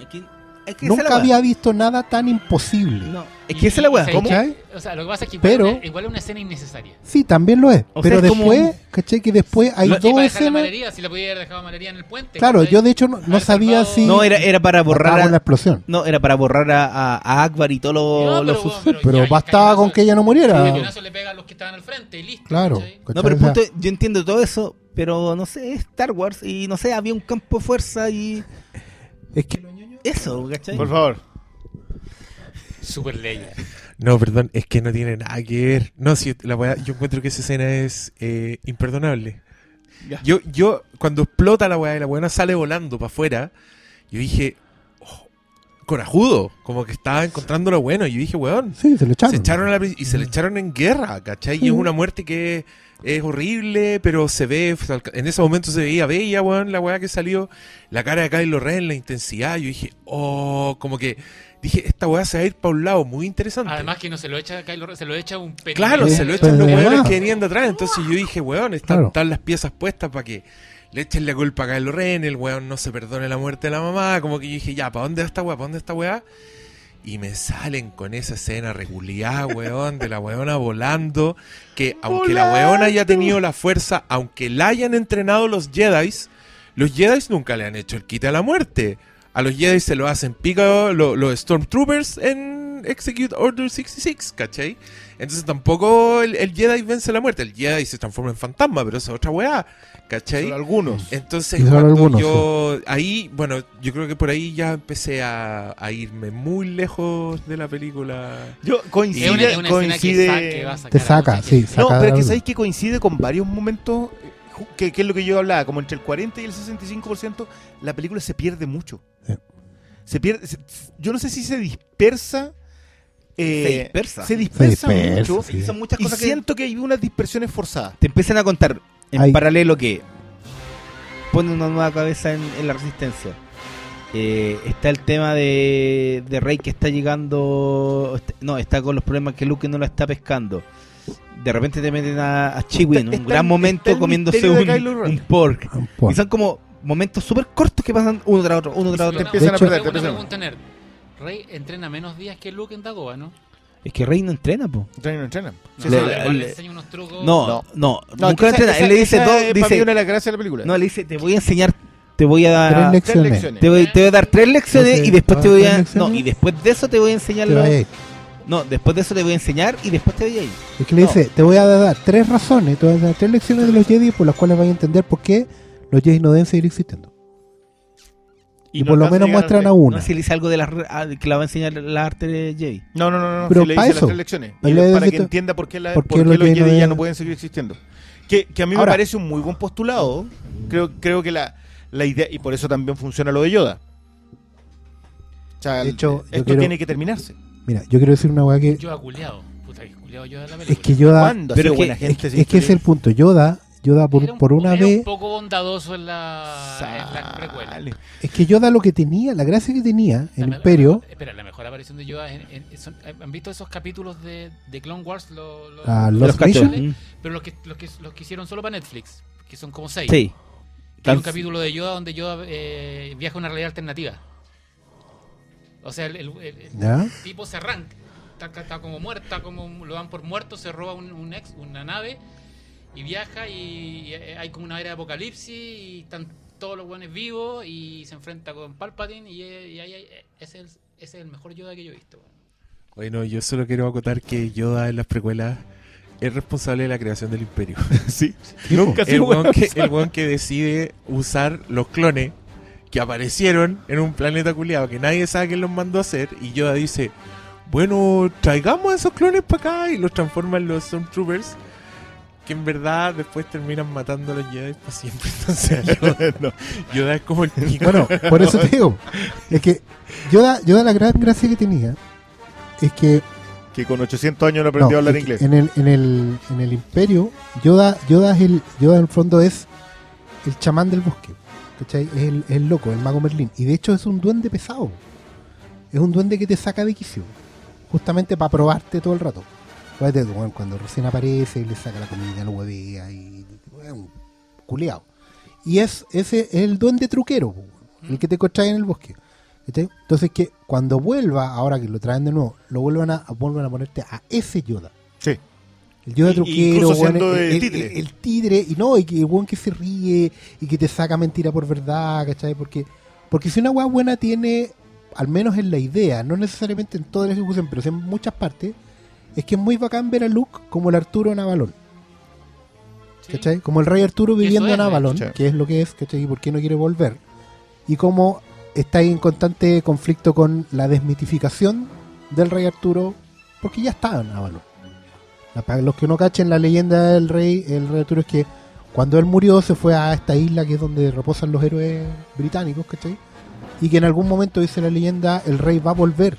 Es que, es que Nunca había visto nada tan imposible. No, es que esa es la weá. ¿Cómo? O sea, lo que pasa es que igual, Pero- una, igual es una escena innecesaria. Sí, también lo es. O pero sea, es como- después, ¿cachai? Que después hay No, y dos dejar la escenas. malería, si la podía haber dejado malería en el puente. Claro, ¿cachai? yo de hecho no, no sabía salvado- si. No, era, era para borrar a, la explosión. No, era para borrar a, a- a Akbar y todos No, los... pero, los Pero ya, el bastaba con que ella no El muriera. cañonazo le pega a los que estaban al frente y listo. Claro. ¿cachai? ¿cachai? No, pero el punto, yo entiendo todo eso, pero no sé, es Star Wars y no sé, había un campo de fuerza y Es que eso, ¿cachai? Por favor. Super Leia. No, perdón, es que no tiene nada que ver. No, si la weá- yo encuentro que esa escena es eh, imperdonable. Ya. Yo, yo, cuando explota la weá y la weá sale volando para afuera, yo dije, oh, corajudo, como que estaba encontrando lo bueno. Y yo dije, weón, Sí, se lo echaron. se echaron a la y se le echaron en guerra, ¿cachai? Y es una muerte que es horrible, pero se ve, en ese momento se veía bella, weón, la weá que salió, la cara de Kylo Ren, la intensidad, yo dije, oh, como que dije, esta weá se va a ir para un lado muy interesante. Además que no se lo echa Kylo Ren, se lo echa un pelín. Claro, se lo echan los weones que venían de atrás. Entonces yo dije, weón, están, Claro. están las piezas puestas para que le echen la culpa a Kylo Ren, el weón no se perdone la muerte de la mamá. Como que yo dije, ya, ¿para dónde va esta weá? ¿Para dónde está weá? Y me salen con esa escena regulada, weón, de la weona volando. Que aunque la weona haya tenido la fuerza, aunque la hayan entrenado los Jedi, los Jedi nunca le han hecho el quite a la muerte. A los Jedi se lo hacen pica lo- los Stormtroopers en Execute Order 66, ¿cachai? Entonces tampoco el, el Jedi vence la muerte. El Jedi se transforma en fantasma, pero eso es otra weá, ¿cachai? Son algunos. Entonces, solo cuando algunos, yo. Ahí, bueno, yo creo que por ahí ya empecé a, a irme muy lejos de la película. Yo Es coincide, una, es una escena que, coincide. sa- que va a sacar Te saca, sí, saca. No, pero es que sabéis que coincide con varios momentos, eh, que, que es lo que yo hablaba, como entre el 40 y el 65%, la película se pierde mucho. Sí. Se pierde, se- yo no sé si se dispersa. Eh, Se dispersa. Se dispersa, Se dispersa, mucho. sí. Son muchas Y cosas que siento que hay unas dispersiones forzadas. te empiezan a contar en paralelo que pone una nueva cabeza en, en la resistencia. Eh, está el tema de, de Rey que está llegando. No, está con los problemas que Luke no la está pescando. De repente te meten a, a Chewie en un Está- gran el- momento comiéndose un, pork. Un. Y son como momentos súper cortos que pasan uno tras otro, uno tras otro. empiezan a hecho- perder, te empiezan a- pregunta nerd. Rey entrena menos días que Luke en Dagoba, ¿no? Es que Rey no entrena, po. Entrenan, no entrenan. No, Le- no, le- le- le enseña unos trucos. No, No. no, No, nunca esa- entrena. esa- Él le dice mí dice, una de las gracias de la película. no, le dice, te voy a enseñar, te voy a Tres dar, Tres lecciones. lecciones. te voy, te voy a dar tres lecciones y después te ¿todas voy a, no, y después de eso te voy a enseñar, lo- no, después de eso te voy a enseñar y después te voy a ir. Es que le No. dice, te voy a dar tres razones, te voy a dar tres lecciones de los Jedi por las cuales vas a entender por qué los Jedi no deben seguir existiendo. Y, no por lo menos a muestran a una. No sé si le dice algo de la, re- ah, que la va a enseñar la arte de Jedi. No, no, no, no. Pero si le dice eso. las tres lecciones. Para que entienda por qué, la, por por qué qué los Jedi ya no pueden seguir existiendo. Que, que a mí Ahora- me parece un muy buen postulado. Creo, creo que la, la idea, y por eso también funciona lo de Yoda. O sea, De hecho, esto quiero- tiene que terminarse. Mira, yo quiero decir una weá que Yo ha culeado. Puta, que culeado yo de la película. es que Yoda, ¿Cuándo ha pero que- es, gente? que- esa es que es el punto. Yoda, Yoda por, Era un por una era vez, un poco bondadoso en la, en la precuela. Sale. es que Yoda lo que tenía, la gracia que tenía en Imperio, la- espera, la mejor aparición de Yoda. en- en- son- ¿Han visto esos capítulos de, de Clone Wars? Lo- lo- Ah, los. Mm. Pero los que, los, que, los que hicieron solo para Netflix, que son como seis. Sí. Hay un capítulo de Yoda donde Yoda eh, viaja a una realidad alternativa. O sea, el, el- el- el ¿ya? tipo se arranca, está, está como muerto, está como lo dan por muerto, se roba un, un ex, una nave y viaja y, y hay como una era de apocalipsis y están todos los buenos vivos y se enfrenta con Palpatine y, y ahí hay- ese, es el, ese es el mejor Yoda que yo he visto. Bueno, yo solo quiero acotar que Yoda en las precuelas es responsable de la creación del Imperio. Sí. Nunca el weón, que, persona. el weón que decide usar los clones que aparecieron en un planeta culiado que nadie sabe quién los mandó a hacer y Yoda dice, bueno, traigamos a esos clones para acá y los transforma en los Stormtroopers que en verdad después terminan matando a los Jedi para siempre. Entonces Yoda, Yoda es como el pico. Bueno, por eso te digo, es que Yoda, Yoda la gran gracia que tenía es que Que con 800 años no aprendió No, a hablar inglés. En el, en el, en el imperio, Yoda, Yoda es el, Yoda en el fondo es el chamán del bosque. ¿Cachai? Es el, es el loco, el mago Merlín. Y de hecho es un duende pesado. Es un duende que te saca de quicio. Justamente para probarte todo el rato. Acuérdate, bueno, cuando recién aparece, le saca la comida, lo huevea y un culeado. Y es ese es el duende truquero, el que te encontrás en el bosque. Entonces que cuando vuelva, ahora que lo traen de nuevo, lo vuelvan a, vuelvan a ponerte a ese Yoda. Sí. El Yoda Y- truquero, siendo el, tigre, y no, y que el weón que se ríe y que te saca mentira por verdad, ¿cachai? Porque, porque si una weá buena tiene, al menos en la idea, no necesariamente en toda la ejecución, pero en muchas partes, es que es muy bacán ver a Luke como el Arturo en Avalon, Sí. ¿cachai? Como el rey Arturo viviendo es, en Avalon, hecho. que es lo que es, ¿cachai? Y por qué no quiere volver. Y cómo está ahí en constante conflicto con la desmitificación del rey Arturo, porque ya estaba en Avalon. Para los que no cachen la leyenda del rey, el rey Arturo es que cuando él murió se fue a esta isla que es donde reposan los héroes británicos, ¿cachai? y que en algún momento, dice la leyenda, el rey va a volver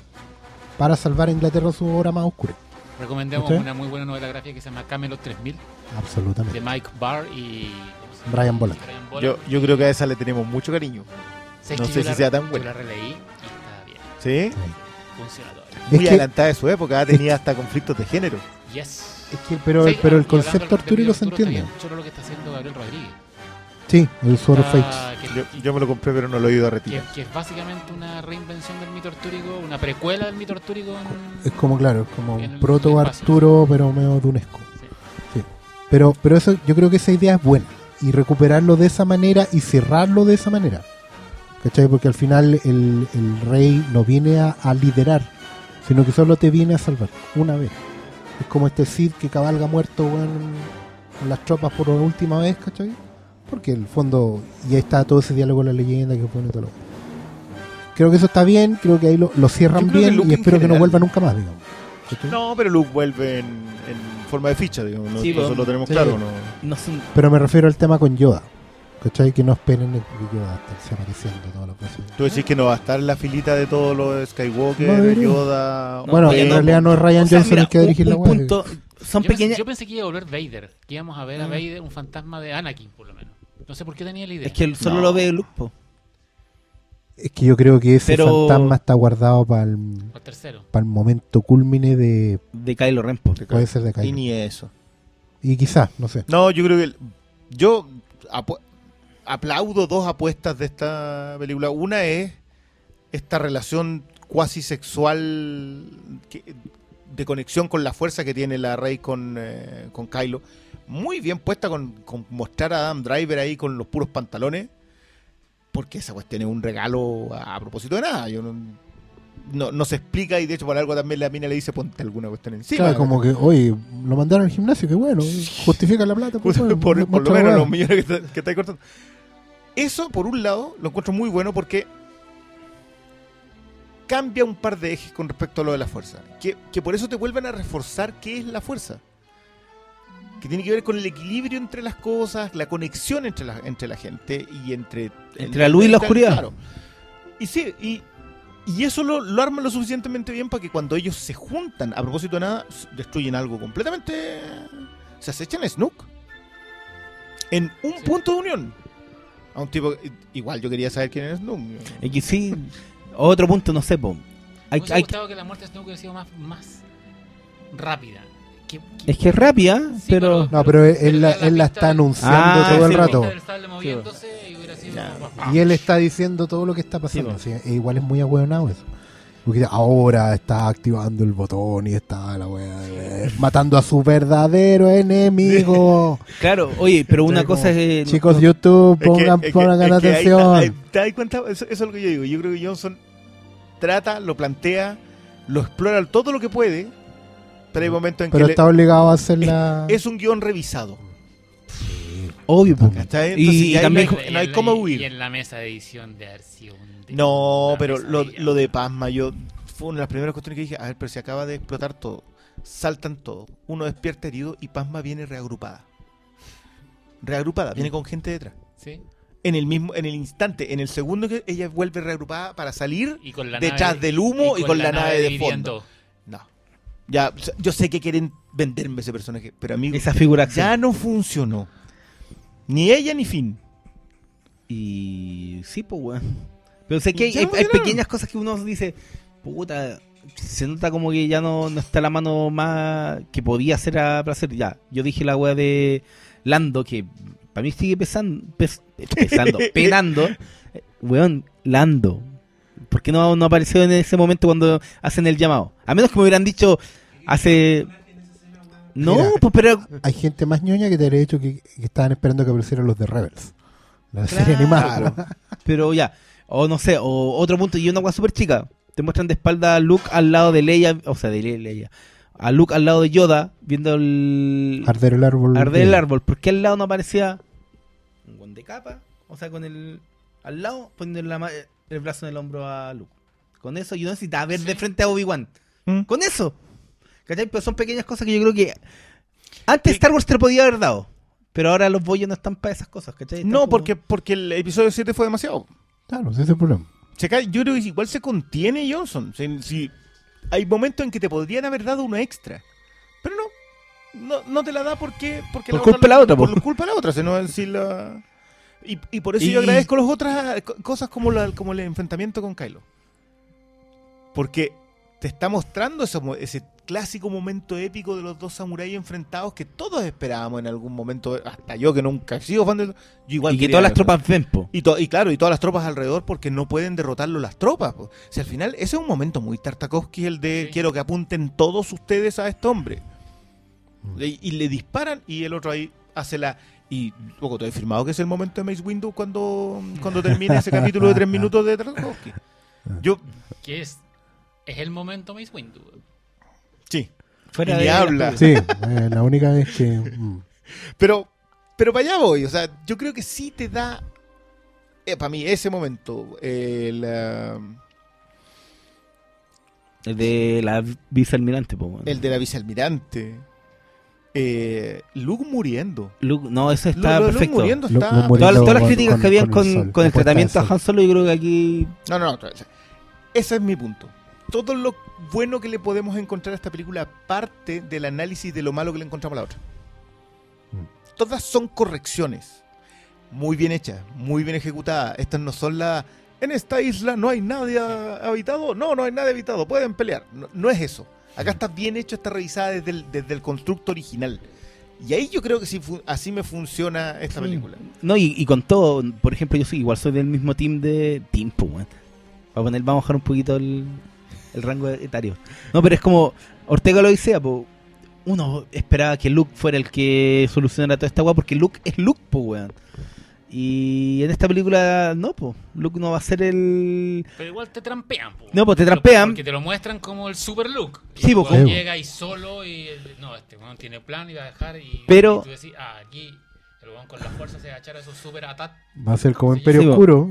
para salvar a Inglaterra su hora más oscura. Recomendemos ¿Usted? una muy buena novela gráfica que se llama Camelot 3000 de Absolutamente. Mike Barr y. Brian Bolland. Yo, yo creo que a esa le tenemos mucho cariño. ¿Sabes no sé yo si la- sea tan yo buena. la releí y está bien. ¿Sí? Funciona todavía. Es Muy que- adelantada de su época, tenía hasta conflictos de género. Yes. Es que, pero, Sí, pero el concepto de artúrico se entiende. chulo lo que está haciendo Gabriel Rodríguez. Sí, el Sword of Está- Fate. que- Yo, yo me lo compré, pero no lo he ido a retirar. que es básicamente una reinvención del mito artúrico, una precuela del mito artúrico. En... Es como, claro, es como un el proto espacio. Arturo, pero medio de UNESCO. Sí. Pero, pero eso, yo creo que esa idea es buena. Y recuperarlo de esa manera y cerrarlo de esa manera. ¿Cachai? Porque al final el, el rey no viene a, a liderar, sino que solo te viene a salvar una vez. Es como este Cid que cabalga muerto con las tropas por última vez, ¿cachai? Porque el fondo, y ahí está todo ese diálogo con la leyenda que pone todo lo Creo que eso está bien, creo que ahí lo, lo cierran bien y en espero que no general- vuelva nunca más, digamos. No, pero Luke vuelve en, en forma de ficha, digamos. ¿no? Sí, eso pues, lo tenemos sí. claro. ¿no? No sé, Pero me refiero al tema con Yoda. ¿Cachai? Que no esperen el que Yoda esté apareciendo todas las veces. Tú decís que no va a estar en la filita de todos los Skywalker, No. Yoda. No, bueno, en no, realidad no es Ryan o sea, Johnson mira, el que un, la web. punto, son yo, pequeñas. pensé, yo pensé que iba a volver Vader, que íbamos a ver a Ah. Vader, un fantasma de Anakin, por lo menos. No sé por qué tenía la idea. Es que él solo No. lo ve Luke, po. Es que yo creo que ese Pero- fantasma está guardado para el, O el momento culmine de. de Kylo Ren, po. Puede ser de Y Kylo. ni eso. Y quizás, no sé. No, yo creo que. el- yo apu- aplaudo dos apuestas de esta película. Una es esta relación cuasi sexual que- de conexión con la fuerza que tiene la Rey con, eh, con Kylo. Muy bien puesta con, con mostrar a Adam Driver ahí con los puros pantalones. Porque esa cuestión es un regalo a, a propósito de nada. Yo no, no, no se explica y de hecho por algo también la mina le dice ponte alguna cuestión encima. Claro, como que, oye, lo mandaron al gimnasio, que bueno, justifica la plata. Pues, por, bueno, por- por lo menos los millones que, está, que estáis cortando. Eso, por un lado, lo encuentro muy bueno porque cambia un par de ejes con respecto a lo de la fuerza. Que, que por eso te vuelven a reforzar qué es la fuerza. Que tiene que ver con el equilibrio entre las cosas, la conexión entre la, entre la gente y entre... Entre la luz y la oscuridad. Claro. Y sí, y, y eso lo, lo arman lo suficientemente bien para que cuando ellos se juntan, a propósito de nada, destruyen algo completamente... Se acechan a Snook. En un Sí. punto de unión. A un tipo... Igual yo quería saber quién era Snook. Es que sí, otro punto, no sé, po. Hay, Me hay- gustado que la muerte de Snoke hubiera sido más, más rápida. Que- que- es que es rápida, Sí, pero... No, pero él, él la, él la está anunciando Ah, todo el sí, rato. Moviéndose y hubiera sido Ya. como- Y él está diciendo todo lo que está pasando. Sí, así, e igual es muy ahueonado eso. Porque ahora está activando el botón y está la wea matando a su verdadero enemigo. Claro, oye, pero una cosa es... Chicos, no- YouTube, Es que- pongan, es que- pongan es que ahí- atención. ahí- ¿Te das cuenta? Eso, eso es lo que yo digo. Yo creo que Johnson trata, lo plantea, lo explora todo lo que puede, pero hay momentos en pero que está obligado a hacer la. le- es un guion revisado. Obvio. Y- Entonces, y también- no hay, no hay cómo huir. Y en la mesa de edición de Arcio. No, pero lo, lo de Pasma, yo fue una de las primeras cuestiones que dije, a ver, pero se acaba de explotar todo. Saltan todo. Uno despierta herido y Pasma viene reagrupada. Reagrupada, viene con gente detrás. ¿Sí? En el mismo, en el instante, en el segundo que ella vuelve reagrupada para salir, Y con la Detrás nave- del humo y con la nave de dividiendo. no. Ya, yo sé que quieren venderme ese personaje, pero amigo, Esa figura ya no funcionó. Ni ella ni Finn. Y sí, pues, weón. Pero sé que hay, pequeñas cosas que uno dice, puta, se nota como que ya no, no está la mano más que podía hacer a placer. Ya, yo dije la weá de Lando, que para mí sigue pesando, pes- pesando, penando. Weón, Lando. ¿Por qué no, no apareció en ese momento cuando hacen el llamado? A menos que me hubieran dicho hace... No, Mira. pues pero... Hay gente más ñoña que te habría dicho que, que estaban esperando que aparecieran los de Rebels. La serie animada. Claro. Pero ya, o no sé, o otro punto, y una cosa súper chica. Te muestran de espalda a Luke al lado de Leia, o sea, de Le- Leia. A Luke al lado de Yoda, viendo el Arder el árbol. arder el árbol. ¿Por qué al lado no aparecía un guante de capa? O sea, con el al lado, poniendo la el brazo en el hombro a Luke. Con eso yo no necesitaba ver de frente a Obi-Wan. ¿Mm? Con eso. ¿Cachai? Pero son pequeñas cosas que yo creo que antes Star Wars te lo podía haber dado. Pero ahora los bollos no están para esas cosas, ¿cachai? Están No, como- porque, porque el episodio 7 fue demasiado. Claro, ese es el problema. Se cae- yo creo que igual se contiene Johnson. Si, si- hay momentos en que te podrían haber dado una extra. Pero no. No, no te la da porque. porque Por culpa de la otra, Por po. culpa de la otra. si no, si la- y, y por eso Y- yo agradezco las otras co- cosas como, la- como el enfrentamiento con Kylo. Porque te está mostrando ese, clásico momento épico de los dos samuráis enfrentados que todos esperábamos en algún momento. Hasta yo que nunca he sido fan de. Yo igual y que todas las tropas ven, po. Y, to- y claro, y todas las tropas alrededor porque no pueden derrotarlo las tropas. po. Si al final ese es un momento muy Tartakovsky el de Sí. quiero que apunten todos ustedes a este hombre. Y, y le disparan y el otro ahí hace la... Y poco te he firmado que es el momento de Mace Windu cuando, cuando termine ese capítulo de tres minutos de Tartakovsky. Yo, Que es, es el momento Mace Windu. sí. Fuera Y de habla. Sí, eh, la única vez que. mm. Pero, pero para allá voy. O sea, yo creo que sí te da... para mí, ese momento, el... ah, El de la vicealmirante, po. el de la vicealmirante. Eh, Luke muriendo. Luke- no, eso está Luke perfecto. muriendo Lu- está. Luke muriendo. Todas, todas las críticas con- que habían con con, el con tratamiento a. Han Solo, yo creo que aquí No, no, no. Ese es mi punto. Todo lo bueno que le podemos encontrar a esta película parte del análisis de lo malo que le encontramos a la otra. Mm. Todas son correcciones. Muy bien hechas, muy bien ejecutadas. Estas no son las. En esta isla no hay nadie habitado. No, no hay nadie habitado. Pueden pelear. No, no es eso. Acá está bien hecho, está revisada desde el, desde el constructo original. Y ahí yo creo que sí así me funciona esta Sí. película. No, y, y con todo, por ejemplo, yo sí, igual soy del mismo team de Team, po, weón. Para poner, vamos a bajar un poquito el, el rango etario. No, pero es como Ortega lo decía, po. Uno esperaba que Luke fuera el que solucionara toda esta weá, porque Luke es Luke, po, weón. Y en esta película, no, po. Luke no va a ser el. Pero igual te trampean. po. No, pues te trampean. Porque te lo muestran como el super. Y Sí, pues, como- llega y solo y eh, no, este weón tiene plan y va a dejar y, Pero- y tú decís, ah, aquí el weón con la fuerza se va a echar a esos super atat. Va a ser como Sí, Imperio sí, Oscuro.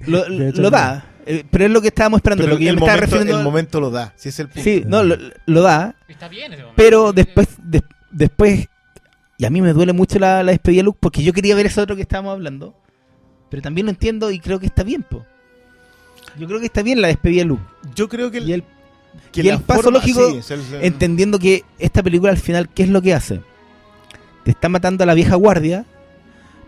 Lo, da. eh, pero es lo que estábamos esperando. Pero lo que yo el, me estaba momento, refiriendo. el momento lo da. Si es el punto. Sí, no, lo, lo da. Y Está bien ese momento. Pero después, des- después, y a mí me duele mucho la, la despedida de Luke porque yo quería ver eso otro que estábamos hablando. Pero también lo entiendo y creo que está bien, po. Yo creo que está bien la despedida de Luke. Yo creo que el, Y el, que y el paso forma- lógico, sí, es el- entendiendo que esta película al final, ¿qué es lo que hace? Te está matando a la vieja guardia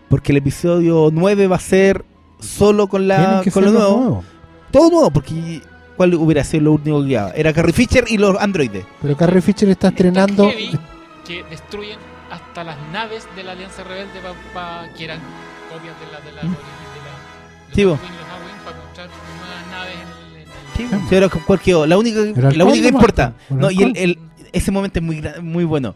porque el episodio 9 va a ser solo con, la, con ser lo nuevo. Todo nuevo, porque ¿cuál hubiera sido lo único que quedaba? Era Carrie Fisher y los androides. Pero Carrie Fisher está estrenando. Está heavy que destruyen hasta las naves de la Alianza Rebelde pa- que eran copias de la de la, Mm. de la Sí, los para mostrar nuevas naves en el, Sí, Sí. sí, era cual quedó. La única, la única que importa. No, y el, el- ese momento es muy, muy bueno.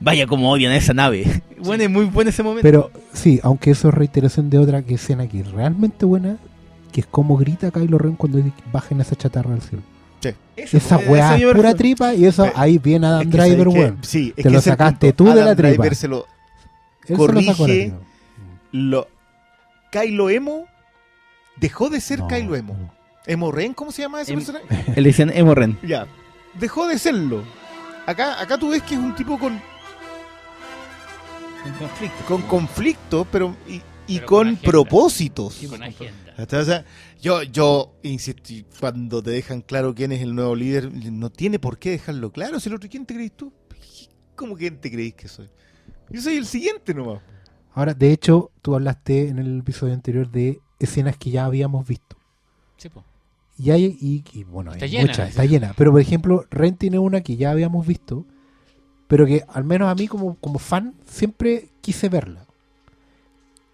Vaya como odian a esa nave. Bueno, es muy bueno ese momento. Pero sí, aunque eso es reiteración de otra que escena que es realmente buena, que es como grita Kylo Ren cuando bajen esa chatarra al cielo. Esa weá es pura tripa y eso Pe- ahí viene Adam es que Driver, weón. Sí, es Te que lo sacaste tú de la tripa. Driver se lo, corrige. lo- Kylo Emo dejó de ser No, Kylo Emo. no. Emo Ren, ¿cómo se llama ese Em- personaje? Le decían Emo Ren. Ya. Dejó de serlo. Acá, acá tú ves que es un tipo con, En conflicto. con conflicto, pero y, y Pero con con, propósitos. con agenda. O sea, yo, yo insisto, y cuando te dejan claro quién es el nuevo líder, no tiene por qué dejarlo claro. Si el otro, ¿quién te crees tú? ¿Cómo quién te creéis que soy? Yo soy el siguiente nomás. Ahora, de hecho, tú hablaste en el episodio anterior de escenas que ya habíamos visto. Sí, po. Y hay, y, y, bueno, Está hay llena, muchas, está llena. Pero por ejemplo, Ren tiene una que ya habíamos visto, pero que al menos a mí como, como fan siempre quise verla.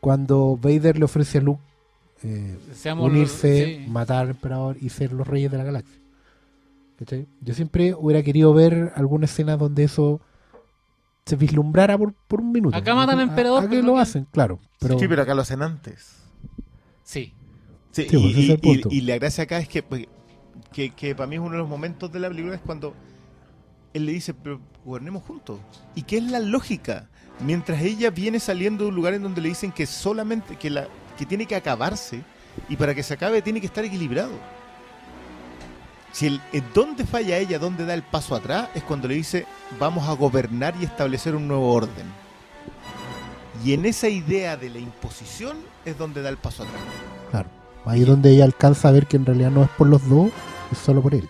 Cuando Vader le ofrece a Luke eh, unirse, sí. matar al emperador y ser los reyes de la galaxia. ¿Cachai? Yo siempre hubiera querido ver alguna escena donde eso se vislumbrara por, por un minuto. Acá matan al A- emperador, a que pero lo hacen, claro. Pero, sí, pero acá lo hacen antes. Sí. Sí, Sí, y, pues, ese es el y- punto. y- y la gracia acá es que, pues, que, que para mí es uno de los momentos de la película es cuando él le dice, pero gobernemos juntos. ¿Y qué es la lógica? Mientras ella viene saliendo de un lugar en donde le dicen que solamente, que, la, que tiene que acabarse, y para que se acabe tiene que estar equilibrado. Si el, en dónde falla ella, dónde da el paso atrás, es cuando le dice, vamos a gobernar y establecer un nuevo orden. Y en esa idea de la imposición es donde da el paso atrás. claro. Ahí es donde ella alcanza a ver que en realidad no es por los dos, es solo por él.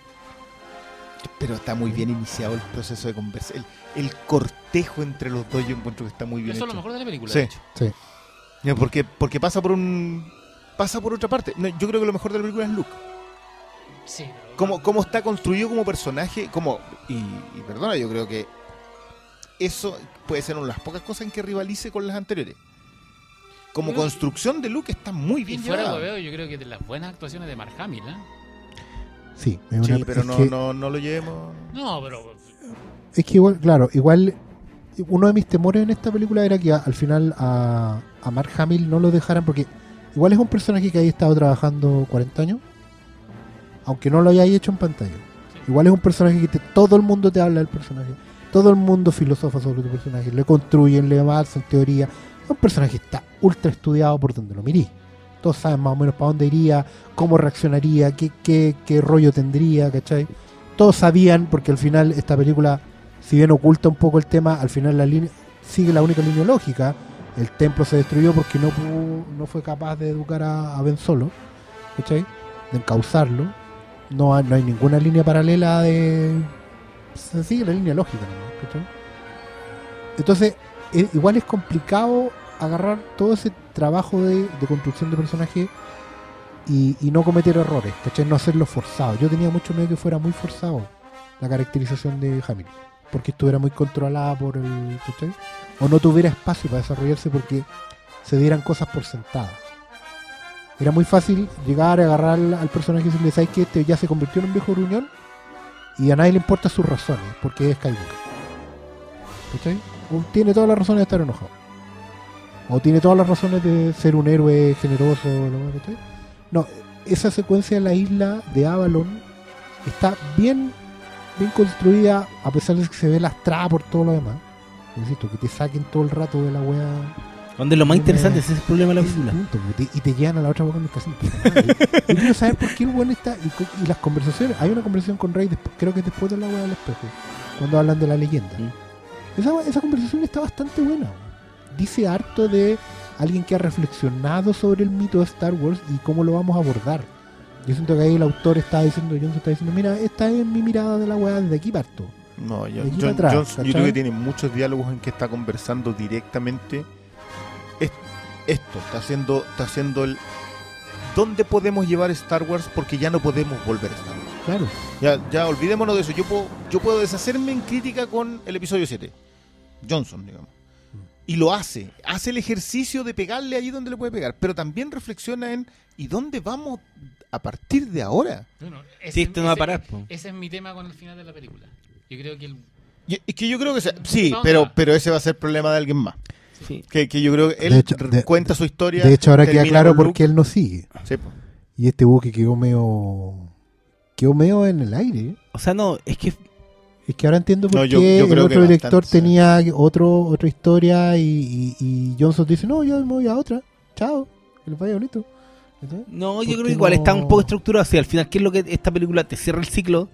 Pero está muy bien iniciado el proceso de conversación. El, el cortejo entre los dos yo encuentro que está muy bien Eso es lo mejor de la película. Sí. de hecho. Ya, Porque, porque pasa por un... Pasa por otra parte. No, yo creo que lo mejor de la película es Luke. Sí, pero- Cómo, cómo está construido como personaje. Como, y, y perdona, yo creo que eso puede ser una de las pocas cosas en que rivalice con las anteriores. Como construcción de Luke está muy Y bien fuera de llevada. hueveo, yo creo que de las buenas actuaciones de Mark Hamill, ¿eh? Sí, es, una- Sí, pero es no, que, no, no lo llevemos... No, pero. es que igual, claro, igual uno de mis temores en esta película era que al final a, a Mark Hamill no lo dejaran porque igual es un personaje que haya estado trabajando 40 años, aunque no lo hayáis hecho en pantalla. Igual es un personaje que te- todo el mundo te habla del personaje. Todo el mundo filosofa sobre tu personaje. Le construyen, le avanzan teoría. Es un personaje que está ultra estudiado por donde lo mirís. Todos saben más o menos para dónde iría, cómo reaccionaría, qué, qué, qué rollo tendría, ¿cachai? Todos sabían, porque al final esta película, si bien oculta un poco el tema, al final la línea sigue la única línea lógica. El templo se destruyó porque no pudo- no fue capaz de educar a, Ben Solo, ¿cachai? De encauzarlo. No hay, no hay ninguna línea paralela de. Se la línea lógica, ¿no? ¿cachai? Entonces, e- igual es complicado agarrar todo ese trabajo de, de construcción de personaje y, y no cometer errores, ¿cachai? No hacerlo forzado. Yo tenía mucho miedo que fuera muy forzado la caracterización de Hamilton, porque estuviera muy controlada por el. ¿cachai? O no tuviera espacio para desarrollarse porque se dieran cosas por sentadas. Era muy fácil llegar a agarrar al, personaje y decirle, ¿sabes que este ya se convirtió en un viejo gruñón? Y a nadie le importa sus razones, porque es Skywalker. ¿Cachai? O tiene todas las razones de estar enojado. O tiene todas las razones de ser un héroe generoso. No, esa secuencia en la isla de Avalon está bien, bien construida, a pesar de que se ve lastrada por todo lo demás. Insisto, que te saquen todo el rato de la wea. Donde lo más interesante ese es el problema de la Ese película. punto, y te- llevan a la otra boca en el casino. Yo quiero saber por qué el weón está. Y, las conversaciones. Hay una conversación con Rey, después- creo que es después de la weá del espejo. Cuando hablan de la leyenda. Mm. Esa, esa conversación está bastante buena. Dice harto de alguien que ha reflexionado sobre el mito de Star Wars y cómo lo vamos a abordar. Yo siento que ahí el autor está diciendo, Johnson está diciendo, mira, esta es mi mirada de la weá desde aquí parto. No, yo, John- atrás, Johnson, yo creo que tiene muchos diálogos en que está conversando directamente es- esto, está haciendo, está haciendo el ¿dónde podemos llevar Star Wars? Porque ya no podemos volver a Star Wars. Claro. Ya, ya olvidémonos de eso. Yo puedo, yo puedo deshacerme en crítica con el episodio 7. Johnson, digamos. Y lo hace. Hace el ejercicio de pegarle allí donde le puede pegar. Pero también reflexiona en ¿y dónde vamos a partir de ahora? Bueno, ese- Sí, esto no va a parar. Ese es mi tema con el final de la película. Yo creo que el. Y- Es que yo creo que sea- sí, ¿Dónde pero, pero ese va a ser problema de alguien más. Sí. Que, que yo creo que él De hecho- de- cuenta su historia. De hecho, ahora queda claro por qué él no sigue. Sí. Y este buque quedó medio. quedó medio en el aire. O sea, no, es que Es que ahora entiendo por No, qué yo- yo el otro director bastante, sí. tenía otro, otra historia y, y- y Johnson dice, no, yo me voy a otra. Chao. Que les vaya bonito. No, ¿Por yo creo que igual no? está un poco estructurado. así al final, ¿qué es lo que esta película te cierra el ciclo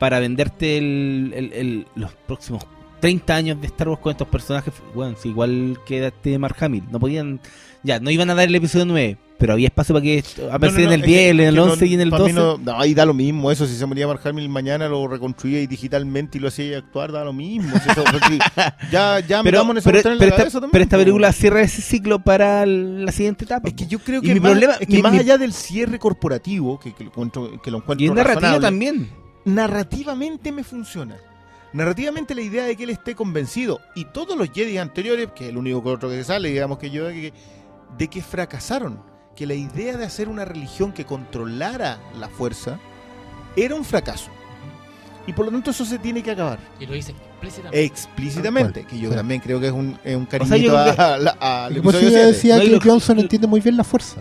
para venderte el, el- el- los próximos 30 años de Star Wars con estos personajes? Bueno, si igual que este Mark Hamill. No podían. Ya, no iban a dar el episodio 9, pero había espacio para que apareciera No, no, en el es que- 10, en el que 11 y en el para 12. mí No, no, ahí da lo mismo eso. Si se moría Mark Hamill mañana lo reconstruía digitalmente y lo hacía actuar, da lo mismo. Si eso- porque ya ya pero, esa pero, en la pero esta, también, pero esta película cierra ese ciclo para la siguiente etapa. Es que yo creo que, mi más, problema- es que mi- más mi- allá del cierre corporativo, que, que lo encuentro, que lo encuentro y es narrativa también. Narrativamente me funciona. Narrativamente la idea de que él esté convencido y todos los Jedi anteriores, que es el único otro que se sale, digamos que yo, que- de que fracasaron, que la idea de hacer una religión que controlara la fuerza era un fracaso. Y por lo tanto eso se tiene que acabar Y lo dice explícitamente. explícitamente, que yo sí. también creo que es un, es un sea, yo cariñito creo que- a- a yo 7. decía No, que Johnson lo- entiende muy bien la fuerza.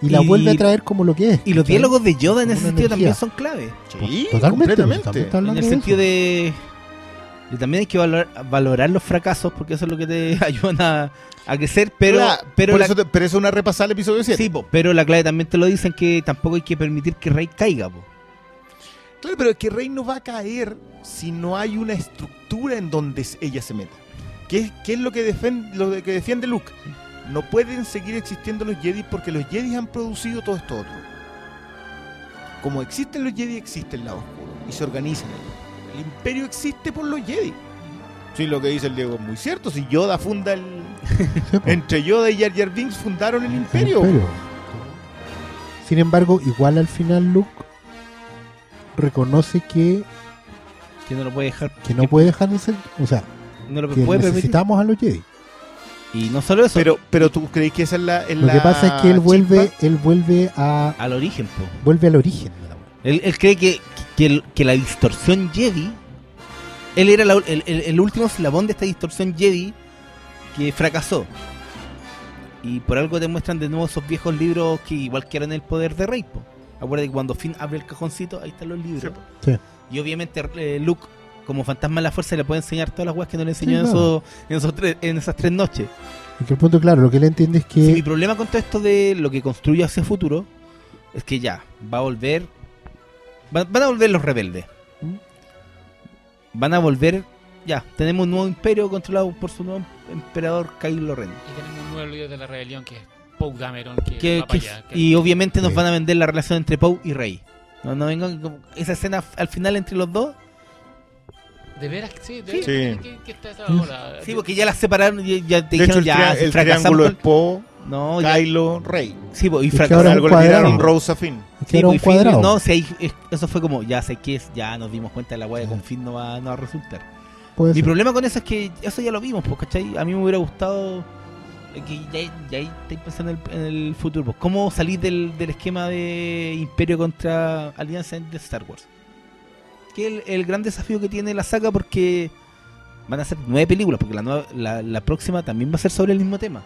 Y la Y- vuelve a traer como lo que es. Y los diálogos de Yoda en ese sentido también son clave. Sí, Totalmente. completamente. también está En el de sentido de, de también hay que valorar, valorar los fracasos porque eso es lo que te ayudan a, a crecer, pero pero por la, eso, te- pero eso es una repasada al episodio 7. sí, po, pero la clave también te lo dicen que tampoco hay que permitir que Rey caiga, po. Claro, pero es que Rey no va a caer si no hay una estructura en donde ella se meta. ¿Qué es, qué es lo, que defen- lo que defiende Luke? No pueden seguir existiendo los Jedi porque los Jedi han producido todo esto otro. Como existen los Jedi, existe el lado oscuro y se organizan. El imperio existe por los Jedi. Sí, lo que dice el Diego es muy cierto. Si Yoda funda el. Entre Yoda y Jar Jar Binks fundaron el El imperio. imperio. Sin embargo, igual al final Luke reconoce que, Que no lo puede dejar. que no puede dejar de ser, o sea, no lo que puede permitir. necesitamos a los Jedi. Y no solo eso, Pero, pero tú crees que esa es la. es Lo que pasa es que él vuelve, chispa? él vuelve a al origen, po. vuelve al origen. Él, él cree que, que, el- que la distorsión Jedi. Él era la- el, el- el último eslabón de esta distorsión Jedi que fracasó. Y por algo te muestran de nuevo esos viejos libros que igual que eran el poder de Rey. po. Acuérdate que cuando Finn abre el cajoncito, ahí están los libros. Sí. Y obviamente eh, Luke, como fantasma de la fuerza, le puede enseñar todas las weas que no le enseñó Sí, en, claro. esos- en, esos tres- en esas tres noches. Que el punto claro, lo que él entiende es que Si mi problema con todo esto de lo que construye hacia futuro es que ya, va a volver. Van, van a volver los rebeldes. ¿Mm? Van a volver. Ya, tenemos un nuevo imperio controlado por su nuevo emperador Kylo Ren. Y tenemos un nuevo líder de la rebelión que es Poe Dameron, que, Que- va para que- allá. que- y obviamente nos Sí. van a vender la relación entre Poe y Rey. No, no vengan esa escena al final entre los dos. De veras, que sí, de Sí. veras que, que está esa. Sí, porque ya las separaron y ya te De hecho, dijeron el, ya tria- si el triángulo es Poe, No, ya- Kylo, Rey. sí, po, y fracasaron. le tiraron Rose a Finn. Sí, un y Finn- cuadrado. no, sí, ahí- es- eso fue como, ya sé que es, ya nos dimos cuenta de la weá de Sí. con Finn no va, no va a resultar. Puede Mi ser. problema con eso es que eso ya lo vimos, pues, ¿cachai? A mí me hubiera gustado que ya, ya ahí estáis pensando en el, en el futuro, pues, ¿cómo salir del, del esquema de Imperio contra Alianza de Star Wars? Que el, el gran desafío que tiene la saga porque van a ser nueve películas, porque la, nueva- la, la próxima también va a ser sobre el mismo tema.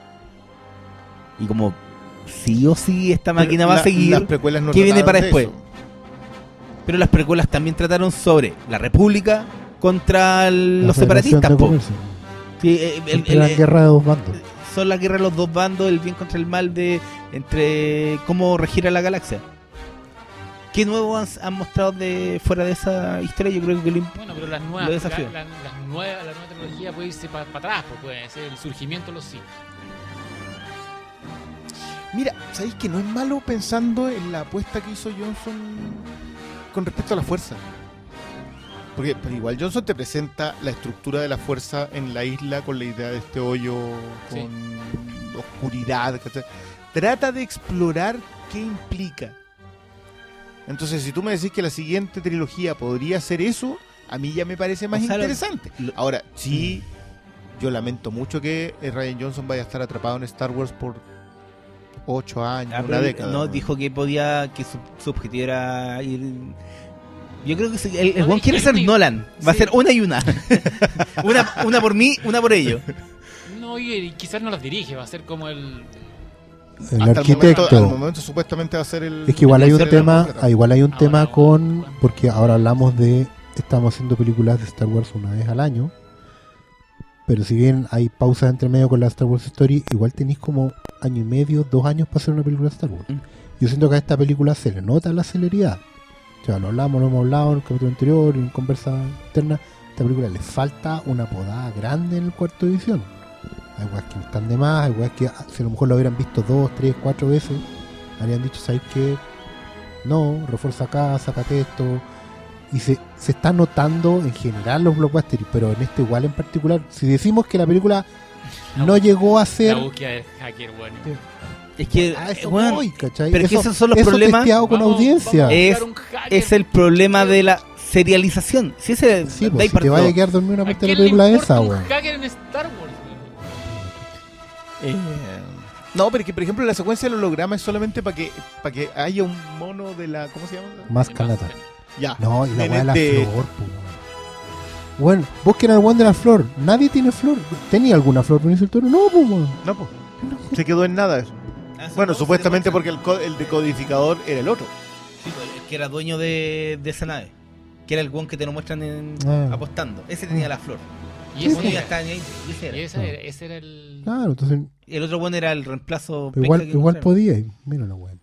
Y como sí o sí esta máquina Pero va a la- seguir... Las precuelas no ¿Qué viene para de después? eso. Pero las precuelas también trataron sobre la República contra el- La los separatistas. de po. Comercio. Sí, eh, el- Siempre el- era eh, guerra de dos bandos. son la guerra de los dos bandos, el bien contra el mal, de entre cómo regir a la galaxia. ¿Qué nuevo han, han mostrado de fuera de esa historia? Yo creo que lo imp- Bueno, pero las nuevas, la, la- las nuevas- la nueva tecnología puede irse para atrás, pues puede ser el surgimiento de los Sith. Mira, ¿sabéis que no es malo pensando en la apuesta que hizo Johnson con respecto a la fuerza? Porque pero igual Johnson te presenta la estructura de la fuerza en la isla con la idea de este hoyo con Sí. oscuridad. ¿cachai? Trata de explorar qué implica. Entonces, si tú me decís que la siguiente trilogía podría ser eso, a mí ya me parece más O sea, lo- interesante. lo- Ahora, sí, yo lamento mucho que eh, Ryan Johnson vaya a estar atrapado en Star Wars por ocho años, Ah, una década. No, dijo que podía, que su, su objetivo era ir. Yo creo que sí, el, el quiere ser Nolan. Va a ser una y una. una. Una por mí, una por ellos. No, y, y quizás no las dirige, va a ser como el. El Hasta arquitecto. El momento, al momento supuestamente va a ser el. Es que igual hay un tema, ah, igual hay un Ah, tema bueno, con, bueno. porque ahora hablamos de, estamos haciendo películas de Star Wars una vez al año, pero si bien hay pausas entre medio con la Star Wars Story, igual tenéis como año y medio, dos años para hacer una película de Star Wars. Mm. Yo siento que a esta película se le nota la celeridad. O sea, lo hablamos, lo hemos hablado en el capítulo anterior, en conversa interna. A esta película le falta una podada grande en el cuarto de edición. Hay weas que están de más, hay weas que ah, si a lo mejor lo hubieran visto dos, tres, cuatro veces, habrían dicho, ¿sabes qué? No, refuerza acá, sácate esto. Y se, se está notando en general los blockbusters, pero en este igual en particular. Si decimos que la película no llegó a ser... La búsqueda del hacker, bueno. Es que. A eso weón, voy, ¿cachai? pero es que Eso- esos son los eso problemas. con Vamos- audiencia. Es- es el problema de la serialización. Si ese Sí, pues, si te vaya a quedar dormido una ¿A parte de la película esa, un weón. hacker en Star Wars? Eh, no, pero que por ejemplo la secuencia del holograma es solamente para que para que haya un mono de la. ¿Cómo se llama? Más canata. Ya. No, y la weá de la de- flor, po. Bueno, busquen al weón de la flor. Nadie tiene flor. ¿Tenía alguna flor Benicio del Toro? No, pues. No, pues. Se quedó en nada eso. Ah, Bueno, no, supuestamente porque el, co- el decodificador era el otro. Sí, pues, el que era dueño de, de esa nave. Que era el guan que te lo muestran en, Ah. apostando. Ese tenía la flor. Y Ese era, ahí. y ese era. y ese era, ese era el. Claro, entonces El otro bueno era el reemplazo. pero igual, que podía. y Mira la weón.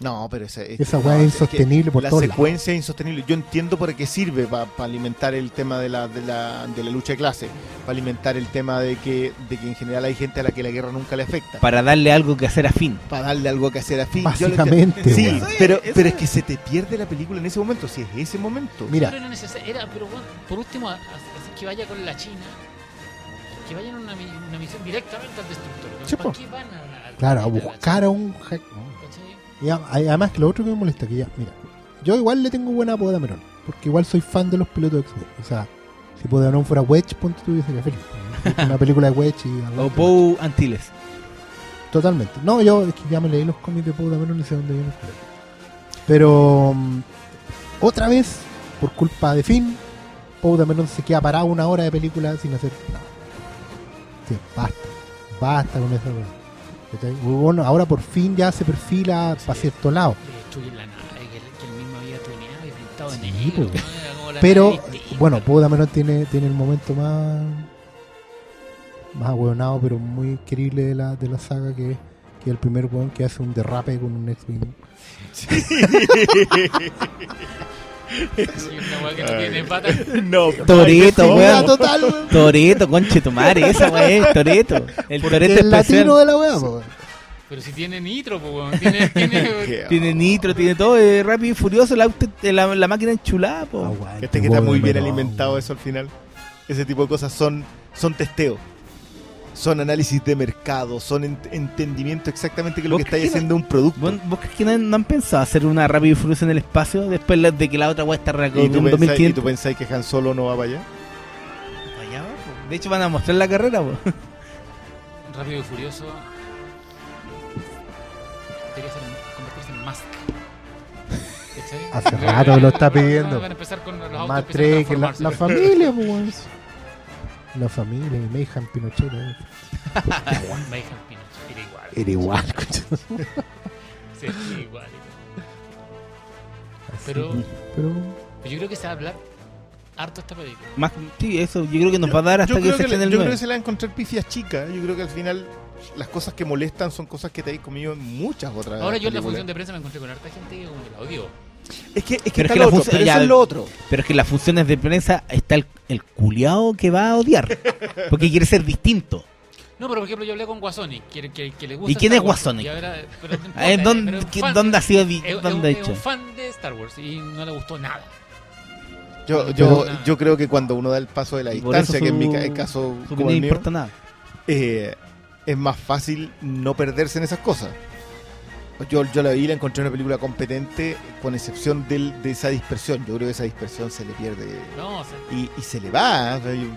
No, pero esa, Esa no, weá es es que insostenible por La todos lados. secuencia es insostenible. Yo entiendo para qué sirve, para alimentar el tema de la, de, la, de la lucha de clase, para alimentar el tema de que, de que en general hay gente a la que la guerra nunca le afecta, Para darle algo que hacer a fin. para darle algo que hacer a fin. Yo lo Básicamente. Sí, weón. pero, Eso pero es. es que se te pierde la película en ese momento, si es ese momento. Mira, Pero era necesario, era, pero bueno, por último, que vaya con la China, que vayan a una, mi- una misión directamente al destructor. Sí, ¿Para po. qué van a, claro, a buscar a un... hack- no. Y además que lo otro que me molesta, que ya, mira, yo igual le tengo buena apodo a Dameron, porque igual soy fan de los pilotos de X-Wing. O sea, si Dameron fuera Wedge, ponte tú, yo sería feliz. Una película de Wedge y algo O. Poe Antilles. Totalmente. No, yo es que ya me leí los cómics de Poe Dameron y sé dónde viene. Pero mm, otra vez, por culpa de Finn, Poe Dameron se queda parado una hora de película sin hacer nada. Sí, basta. Basta con esa. ¿Cachai? Bueno, ahora por fin ya se perfila para cierto lado. Le la nave que, él- mismo había tuneado y pintado negro. pues. la Pero, distinta. bueno, Poe Dameron tiene, tiene el momento más más ahueonado, pero muy querible de la, de la saga, que es que el primer weón que hace un derrape con un X-Wing. Sí, una weá que no tiene patas. no, Toreto, Weón, weón. total, weón. Toreto, conche tu madre. Esa weá es Toreto. El Porque Toreto es el latino de la weá, po. Pero si tiene nitro, pues, weón. Tiene, tiene, Tiene nitro, tiene todo. Es rápido y furioso. Auto, la, la máquina enchulada, po. Aguante, Este que está muy bien alimentado eso al final. Ese tipo de cosas son, son testeo. Son análisis de mercado, son ent- entendimiento exactamente que lo ¿Vos que estáis que haciendo un producto. ¿Vos, vos crees que no, no han pensado hacer una rápido y furioso en el espacio después de que la otra weá está ¿Y con tú, un pensáis, y 2500? tú pensáis que Han Solo no va para allá? Allá va, po. De hecho, van a mostrar la carrera, po. Rápido y furioso. Debería ser, convertirse en Musk. ¿Cachai? Hace rato que lo está pidiendo. Van a empezar con los autos Más tres que la, la familia, weón. La familia, y Mayhem Pinochet. eh. Mayhem Pinochet, era igual. Era igual. Sí, era igual. Así, Pero- pero Pero yo creo que se va a hablar harto esta película. Más, sí, eso. Yo creo que nos va a dar hasta yo que creo se que, le- estrene el yo creo 9. que se le va a encontrar pifias chicas. Yo creo que al final las cosas que molestan son cosas que te habéis comido en muchas otras Ahora yo en la función de prensa me encontré con harta gente que como que la odió. Es que, es que Pero es está que lo otro, pero ya- eso es lo otro. Pero es que en las funciones de prensa está el, el culiao que va a odiar. Porque quiere ser distinto. No, pero por ejemplo yo hablé con Guasoni, que, que, que le gusta ¿Y quién Star es Wars, Guasoni? y ahora- pero no importa, A ver, eh, ¿dónde, es fan- dónde ha sido es- es dónde ha es hecho? un fan de Star Wars y no le gustó nada. Yo, yo, Pero- yo creo que cuando uno da el paso de la distancia, que en mi su- caso Su como el mío, importa nada. eh, es más fácil no perderse en esas cosas. Yo, yo la vi y la encontré una película competente, con excepción del- de esa dispersión. Yo creo que esa dispersión se le pierde No, o sea, y, y se le va. O sea, yo,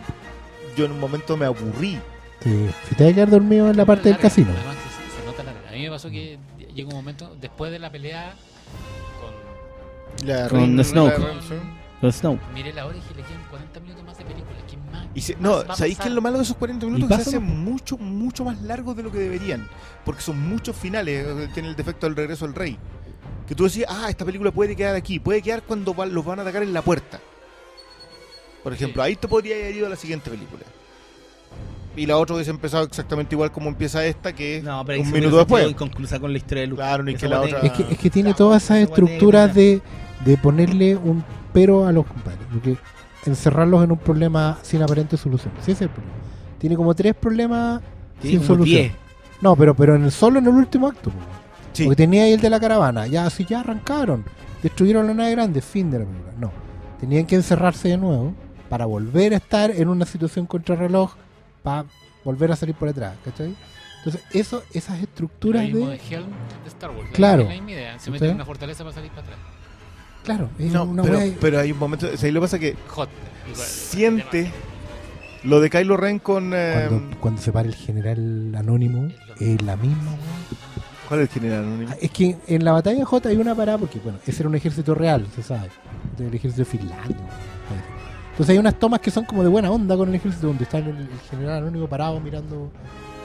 yo en un momento me aburrí. sí, si te vas a quedar dormido en la parte del larga, casino. Además se, se nota larga. A mí me pasó que llegó un momento después de la pelea con, La Con la- con- Snow. miré la hora y dije le quedan 40 minutos más de película. Y se- ¿Qué no, ¿sabéis qué pasar? es lo malo de esos 40 ¿Y minutos? Que se hacen mucho, mucho más largos de lo que deberían. Porque son muchos finales. eh, Tiene el defecto del regreso del rey. Que tú decías, ah, esta película puede quedar aquí. Puede quedar cuando va- los van a atacar en la puerta. Por ejemplo, Sí. ahí te podría haber ido a la siguiente película. Y la otra hubiese empezado exactamente igual como empieza esta, que es No, pero ahí un se minuto después. inconclusa con la historia de Luke. Claro, ni Esa que la otra. Es que, es que tiene todas esas estructuras de, de ponerle un pero a los compadres. Porque encerrarlos en un problema sin aparente solución. Sí, ese es el problema. Tiene como tres problemas sin solución. 10. No, pero, pero en el, solo en el último acto. po. Sí. Porque tenía ahí el de la caravana. Ya, así ya arrancaron. Destruyeron la nave grande. Fin de la película. No. Tenían que encerrarse de nuevo para volver a estar en una situación contrarreloj para volver a salir por atrás. ¿Cachai? Entonces, eso, esas estructuras de... de Helm de Star Wars. la Claro. La misma idea. Se ¿Sí? mete en una fortaleza para salir para atrás. Claro, es No, una pero, wea- pero hay un momento. o sea, ahí lo que pasa es que Hot. igual, siente lo de Kylo Ren con. eh, Cuando, cuando se para el general anónimo, es la misma. wea. ¿Cuál es el general anónimo? Es que en la batalla J hay una parada porque, bueno, ese era un ejército real, se sabe. Del ejército de Finlandia. Entonces hay unas tomas que son como de buena onda con el ejército, donde está el, el general anónimo parado mirando,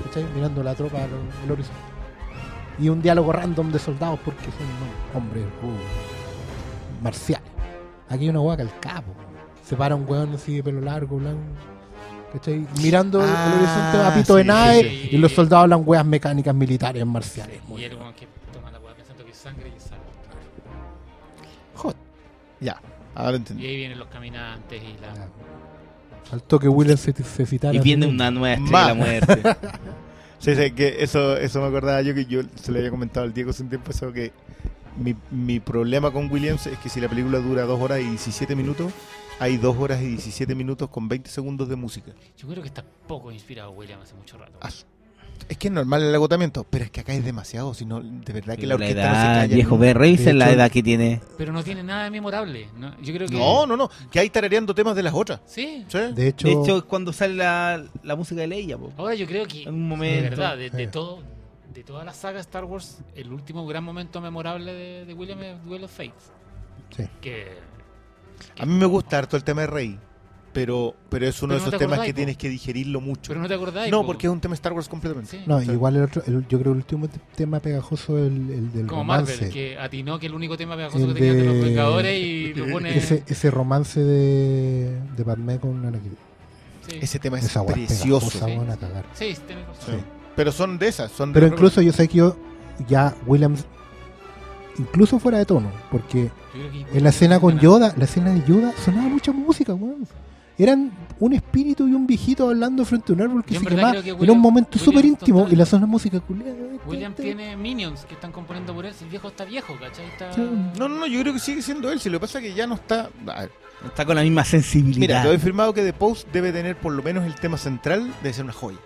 ¿cachai? mirando la tropa al al horizonte. Y un diálogo random de soldados porque son no, hombres uh, marciales. Aquí hay una hueá calcada. Se para un hueón así de pelo largo, blanco. ¿Cachai? Mirando el- Ah, el horizonte a pito de nave sí, sí. y los soldados hablan hueas mecánicas militares marciales. Muy Y el weón que toma la weá pensando que es sangre y sal. Hot. Ya, ahora Y entendí. ahí vienen los caminantes y la. Ya. Faltó que William se, se citara. Y viene una nueva estrella de la muerte. Sí, sí, que eso, eso me acordaba yo que yo se le había comentado al Diego hace un tiempo eso que mi, mi problema con Williams es que si la película dura 2 horas y 17 minutos, hay 2 horas y 17 minutos con 20 segundos de música. Yo creo que está poco inspirado William hace mucho rato. Ah, Es que es normal el agotamiento, pero es que acá es demasiado, si no, de verdad que la la orquesta no se edad, calla. viejo, ve, revisen la edad que tiene. Pero no tiene nada de memorable. ¿no? Yo creo que. No, no, no, que hay tarareando temas de las otras. Sí. ¿sí? De hecho, De hecho, es cuando sale la, la música de Leia, po. Ahora yo creo que. En un De verdad, de, todo. De toda la saga Star Wars, el último gran momento memorable de, de William es Duel of Fates. Sí. Que. A mí me gusta harto el tema de Rey, pero, pero es uno Pero de no esos te temas acordáis, que po. tienes que digerirlo mucho. Pero no te acordáis. no, po. porque es un tema Star Wars completamente. Sí. no, igual el otro, el- yo creo el último te- tema pegajoso es el, el del Como romance. Marvel, que atinó que el único tema pegajoso El que tenía de los Vengadores y lo pone. Ese, ese romance de, de Padmé con Anakin. Sí, Ese tema es Esa precioso. pegajosa, Sí. weón, a cagar. sí, tenés razón. Sí. Pero son de esas, son de Pero incluso yo sé que yo, ya Williams, incluso fuera de tono, porque Yo en la escena con Yoda, la escena de Yoda, sonaba mucha música, weón. Eran un espíritu y un viejito hablando frente a un árbol que Yo se quemaba. que un momento súper íntimo y la zona música culiada. William tiene minions que están componiendo por él. Si el viejo está viejo, ¿cachai? Está... Sí. No, no, no, yo creo que sigue siendo él. Si lo que pasa es que ya no está. Está con la misma sensibilidad. Mira, te he firmado que The Post debe tener por lo menos el tema central, debe ser una joya.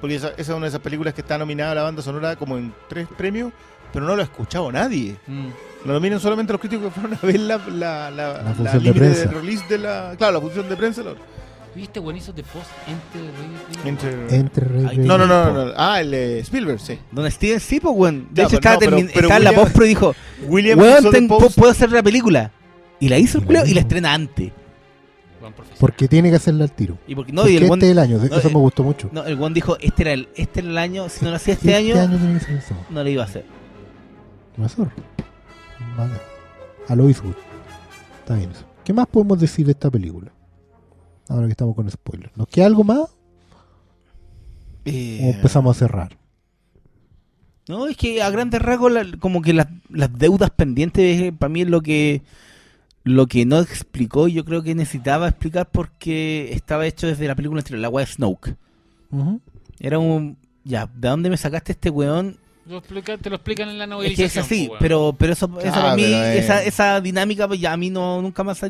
Porque esa, esa es una de esas películas que está nominada a la banda sonora como en tres premios, pero no lo ha escuchado nadie. Mm. Lo nominan solamente los críticos que fueron a ver la, la, la, La la función de prensa. release de la. Claro, la función de prensa. lo- ¿Viste buenísimos de post entre entre- Entre Rey Rey no, no, no, no. Ah, el eh, Spielberg, sí. Don Steven sí, pues, weón. De hecho, estaba, no, pero- termin- pero estaba en la post, pero dijo, William weón, puedo hacer la película. Y la hizo el Y la culeo y la estrena antes. Buen. Porque tiene que hacerle al tiro. Y porque, no, Porque y el este es el año, no, eso eh, me gustó mucho. no, el weón dijo, este era el, este era el año, si no lo hacía este, este año, año que ser no lo iba a hacer. Una zorra. Vale. A lo Eastwood. Está bien eso. ¿Qué más podemos decir de esta película? Ahora que estamos con spoilers. ¿Nos queda algo más? Eh, ¿O empezamos a cerrar? No, es que a grandes rasgos, la- como que las, las deudas pendientes, para mí es lo que lo que no explicó y yo creo que necesitaba explicar porque estaba hecho desde la película anterior, la wea de Snoke. Era un... Ya, ¿de dónde me sacaste este weón? Lo explica- te lo explican en la Es novelización. que es así, weón. pero, pero eso, eso Ah, para mí, pero, eh. esa, esa dinámica, pues ya a mí no nunca más...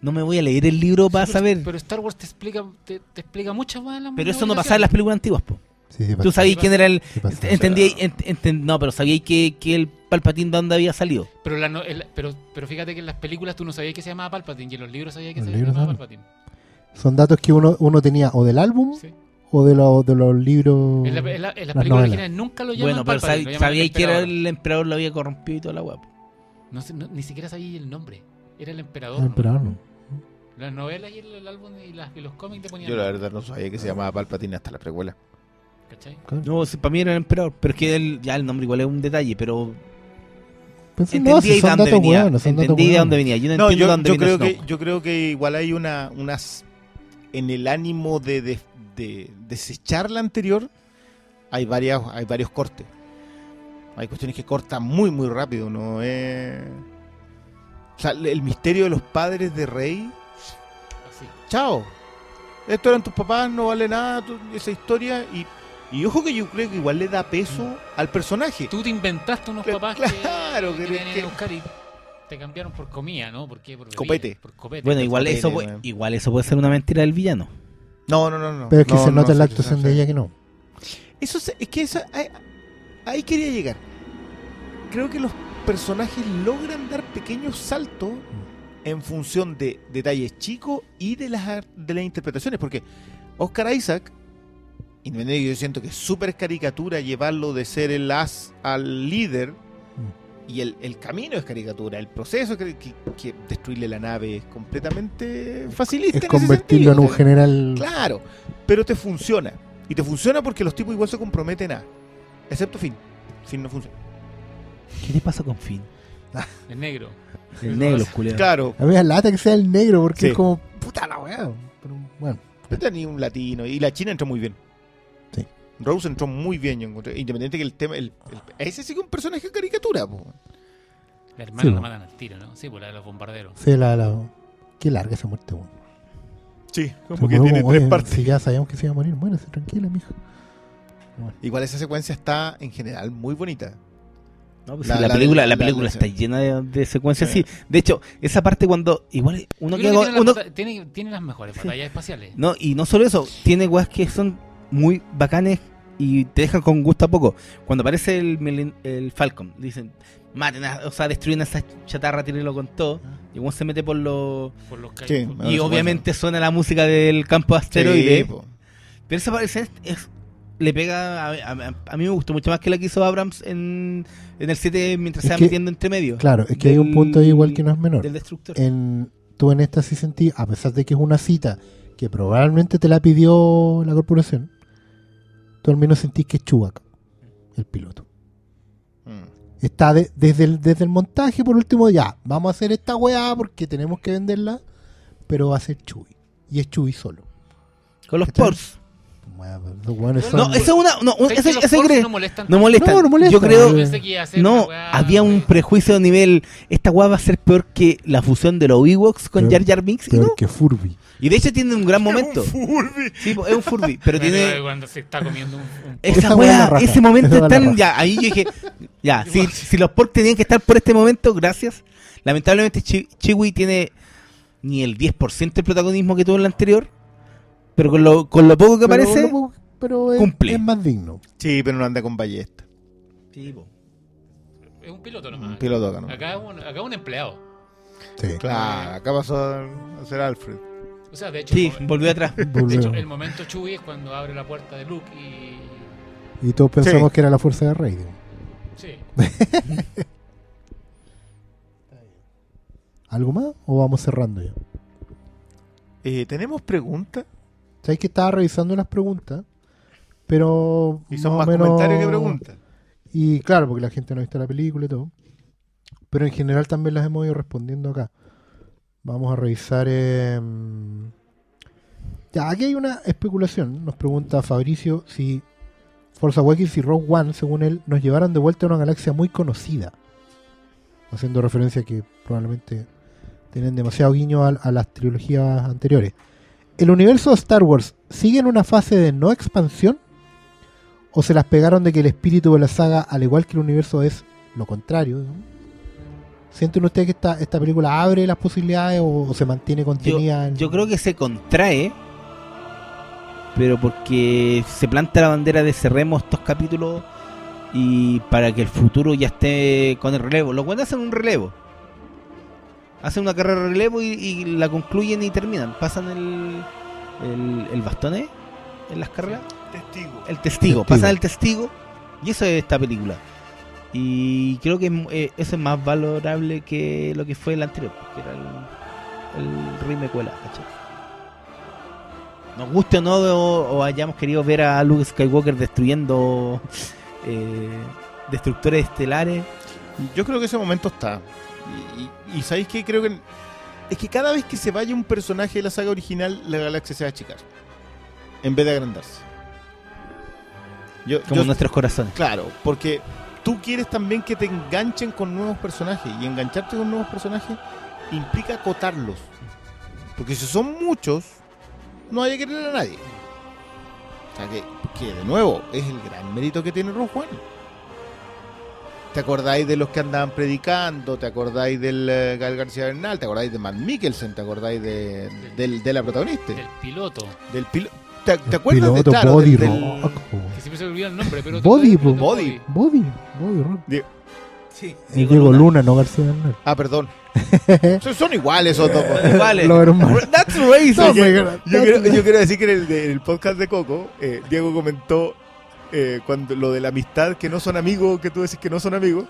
No me voy a leer el libro para Sí, saber. Pero, Pero, pero Star Wars te explica, te, te explica mucho más la eso no pasaba en las películas antiguas, po. Sí, sí, Tú sabías quién era el... Sí. Entendí, ent- ent- no, pero sabíais que, que el Palpatín de dónde había salido. Pero, la no- el- pero, pero fíjate que en las películas tú no sabías que se llamaba Palpatine y en los libros sabías que Los se llamaba saben. Palpatine. Son datos que uno, uno tenía o del álbum Sí. o de, los de los libros. En, la- en la- en las las películas novelas. originales nunca lo llaman Bueno, pero lo sabíais que era el emperador lo había corrompido y toda la po. No sé, no- ni siquiera sabía el nombre. Era el emperador. ¿no? emperador, no. Las novelas y el, el álbum y, las- y los cómics te ponían. Yo la verdad no sabía que se llamaba Palpatine hasta la precuela. ¿Cachai? No, sí, para mí era el emperador, pero es que el, ya el nombre igual es un detalle, pero Pensé, entendí no, si de son dónde datos venía. entendí de dónde. Yo no, No, entiendo yo, dónde yo viene creo que Snoke. yo creo que igual hay una unas en el ánimo de, de, de desechar la anterior hay varias hay varios cortes. Hay cuestiones que cortan muy muy rápido, no es o sea, el misterio de los padres de Rey, Así. chao. Estos eran tus papás, no vale nada tu- esa historia y y ojo que yo creo que igual le da peso al personaje. Tú te inventaste unos papás claro, que, que- que venían que- a buscar y te cambiaron por comida, ¿no? ¿Por qué? Por bebida, Copete. Por copete. Bueno, igual eso, puede- igual eso puede ser una mentira del villano. No, no, no, no. Pero es que No, se no, nota en la actuación de ella que no. Eso se- es que esa, ahí, ahí quería llegar. Creo que los personajes logran dar pequeños saltos en función de detalles chicos y de las ar- de las interpretaciones. Porque Oscar Isaac, independientemente de que yo siento que es súper caricatura llevarlo de ser el as al líder. Y el, el camino es caricatura, el proceso que, que- que destruirle la nave es completamente facilista. Es en ese convertirlo en un general. Claro, pero te funciona. Y te funciona porque los tipos igual se comprometen a. Excepto Finn. Finn no funciona. ¿Qué le pasa con Finn? El negro. El negro, culiado. Claro, A mí me lata que sea el negro porque Sí. es como puta la weá. Pero bueno, pero tenía un latino. Y la China entró muy bien. Sí. Rose entró muy bien, yo encontré. Independiente que el tema. El, el- ese sí que es un personaje de caricatura, po. La hermana Sí, la po. matan al tiro, ¿no? Sí, por la de los bombarderos. Sí, la, la- Qué larga esa muerte, weón. Sí, como que tiene oye, tres partes. Si ya sabíamos que se iba a morir, muérese, tranquila, mija. Igual esa secuencia está en general muy bonita. No, pues La- sí, la, la- película, la, la- película la- está llena de, de secuencias Sí. así. De hecho, esa parte cuando igual uno con- que tiene, uno- las tiene, tiene las mejores batallas espaciales. no y no solo eso, tiene weas que son muy bacanes y te dejan con gusto a poco. Cuando aparece el, el Falcon, dicen, maten, a- o sea, destruyen a esa chatarra, tírenlo con todo. Y uno se mete por los Por los ca- Sí, y obviamente suena la música del campo asteroide. Sí, po. Pero esa parte es, le pega a, a- a mí me gustó mucho más que la que hizo Abrams en, en el 7 mientras Es se va metiendo entre medio. Claro, es que hay un punto ahí igual que no es menor. Del destructor. En, tú en esta sí sentí, a pesar de que es una cita que probablemente te la pidió la corporación, tú al menos sentís que es Chewbacca, el piloto. Mm. Está de- desde, el, desde el montaje, por último, ya, vamos a hacer esta weá porque tenemos que venderla, pero va a ser Chewie. Y es Chewie solo. Con los ¿Cachai? Pors. Weá, los weones No, son- No, esa es una. No, ¿Sabes ese, que los ese Force cree- no molestan? no molesta. No, no molesta. Yo creo. Yo pensé que iba a ser No, weá, había un prejuicio a nivel. Esta weá va a ser peor que la fusión de los Ewoks con Peor- Jar Jar Binks. Y, peor no. que Furby. y de hecho tiene un gran momento. Furby. Sí, po, es un Furby. Pero Bueno, tiene. Cuando se está comiendo un. un- Esa Esa weá es la weá, raja. ese momento Esa weá es la están. raja. Ya, ahí yo dije. Ya, si, si los Pork tenían que estar por este momento, gracias. Lamentablemente, Chi- Chewie tiene ni el 10% del protagonismo que tuvo en la anterior. Pero con lo, con lo poco que Pero aparece. lo- pero es, cumple. es más digno. Sí, pero no anda con ballesta. Sí. Es un piloto nomás. Un piloto acá, ¿no? Acá es un, acá es un empleado. Sí. Claro, acá pasó a ser Alfred. O sea, de hecho, Sí, el, volvió atrás. de hecho, el momento Chewie es cuando abre la puerta de Luke y. Y todos pensamos Sí. que era la fuerza de Rey. Sí. ¿Algo más? ¿O vamos cerrando ya? Eh, ¿Tenemos preguntas? Sabes que estaba revisando las preguntas, pero. Y son más menos- comentarios que preguntas. Y claro, porque la gente no ha visto la película y todo. Pero en general también las hemos ido respondiendo acá. Vamos a revisar. eh, Ya, aquí hay una especulación. Nos pregunta Fabricio si Force Awakens y Rogue One, según él, nos llevaron de vuelta a una galaxia muy conocida. Haciendo referencia a que probablemente tienen demasiado guiño a, a las trilogías anteriores. ¿El universo de Star Wars sigue en una fase de no expansión? ¿O se las pegaron de que el espíritu de la saga, al igual que el universo, es lo contrario? ¿Sienten ustedes que esta, esta película abre las posibilidades o, o se mantiene Yo, contenida? en- yo creo que se contrae, pero porque se planta la bandera de cerremos estos capítulos y para que el futuro ya esté con el relevo. Los buenos hacen un relevo. Hacen una carrera de relevo y, y la concluyen y terminan. Pasan el, el, el bastón ¿eh? en las carreras. Testigo. El testigo, Testigo. pasan el testigo y eso es esta película. Y creo que eh, eso es más valorable que lo que fue el anterior, que era el, el remake ¿cachai? Nos guste o no, o, o hayamos querido ver a Luke Skywalker destruyendo eh, destructores estelares. Yo creo que ese momento está. Y, y- y ¿sabéis qué? Creo que. Es que cada vez que se vaya un personaje de la saga original, la galaxia se va a achicar. En vez de agrandarse. Yo, Como yo- nuestros corazones. Claro, porque tú quieres también que te enganchen con nuevos personajes. Y engancharte con nuevos personajes implica acotarlos. Porque si son muchos, no hay que querer a nadie. O sea que, que, de nuevo, es el gran mérito que tiene Rogue One. ¿Te acordáis de los que andaban predicando? ¿Te acordáis del eh, Gael García Bernal? ¿Te acordáis de Matt Mikkelsen? ¿Te acordáis de, del- de la protagonista? Del piloto. Del piloto. ¿Te, te acuerdas Piloto de claro, Body del- del- Rock. Que siempre se me olvida el nombre, pero. Body, po. Body. Body, Body Rock. Sí, Es Diego Luna, no García Bernal. Ah, perdón. son, son iguales esos dos. Lo hermano. That's racist. No, Yo, quiero, yo quiero decir que en el, en el podcast de Coco, eh, Diego comentó eh, cuando lo de la amistad, que no son amigos, que tú decís que no son amigos,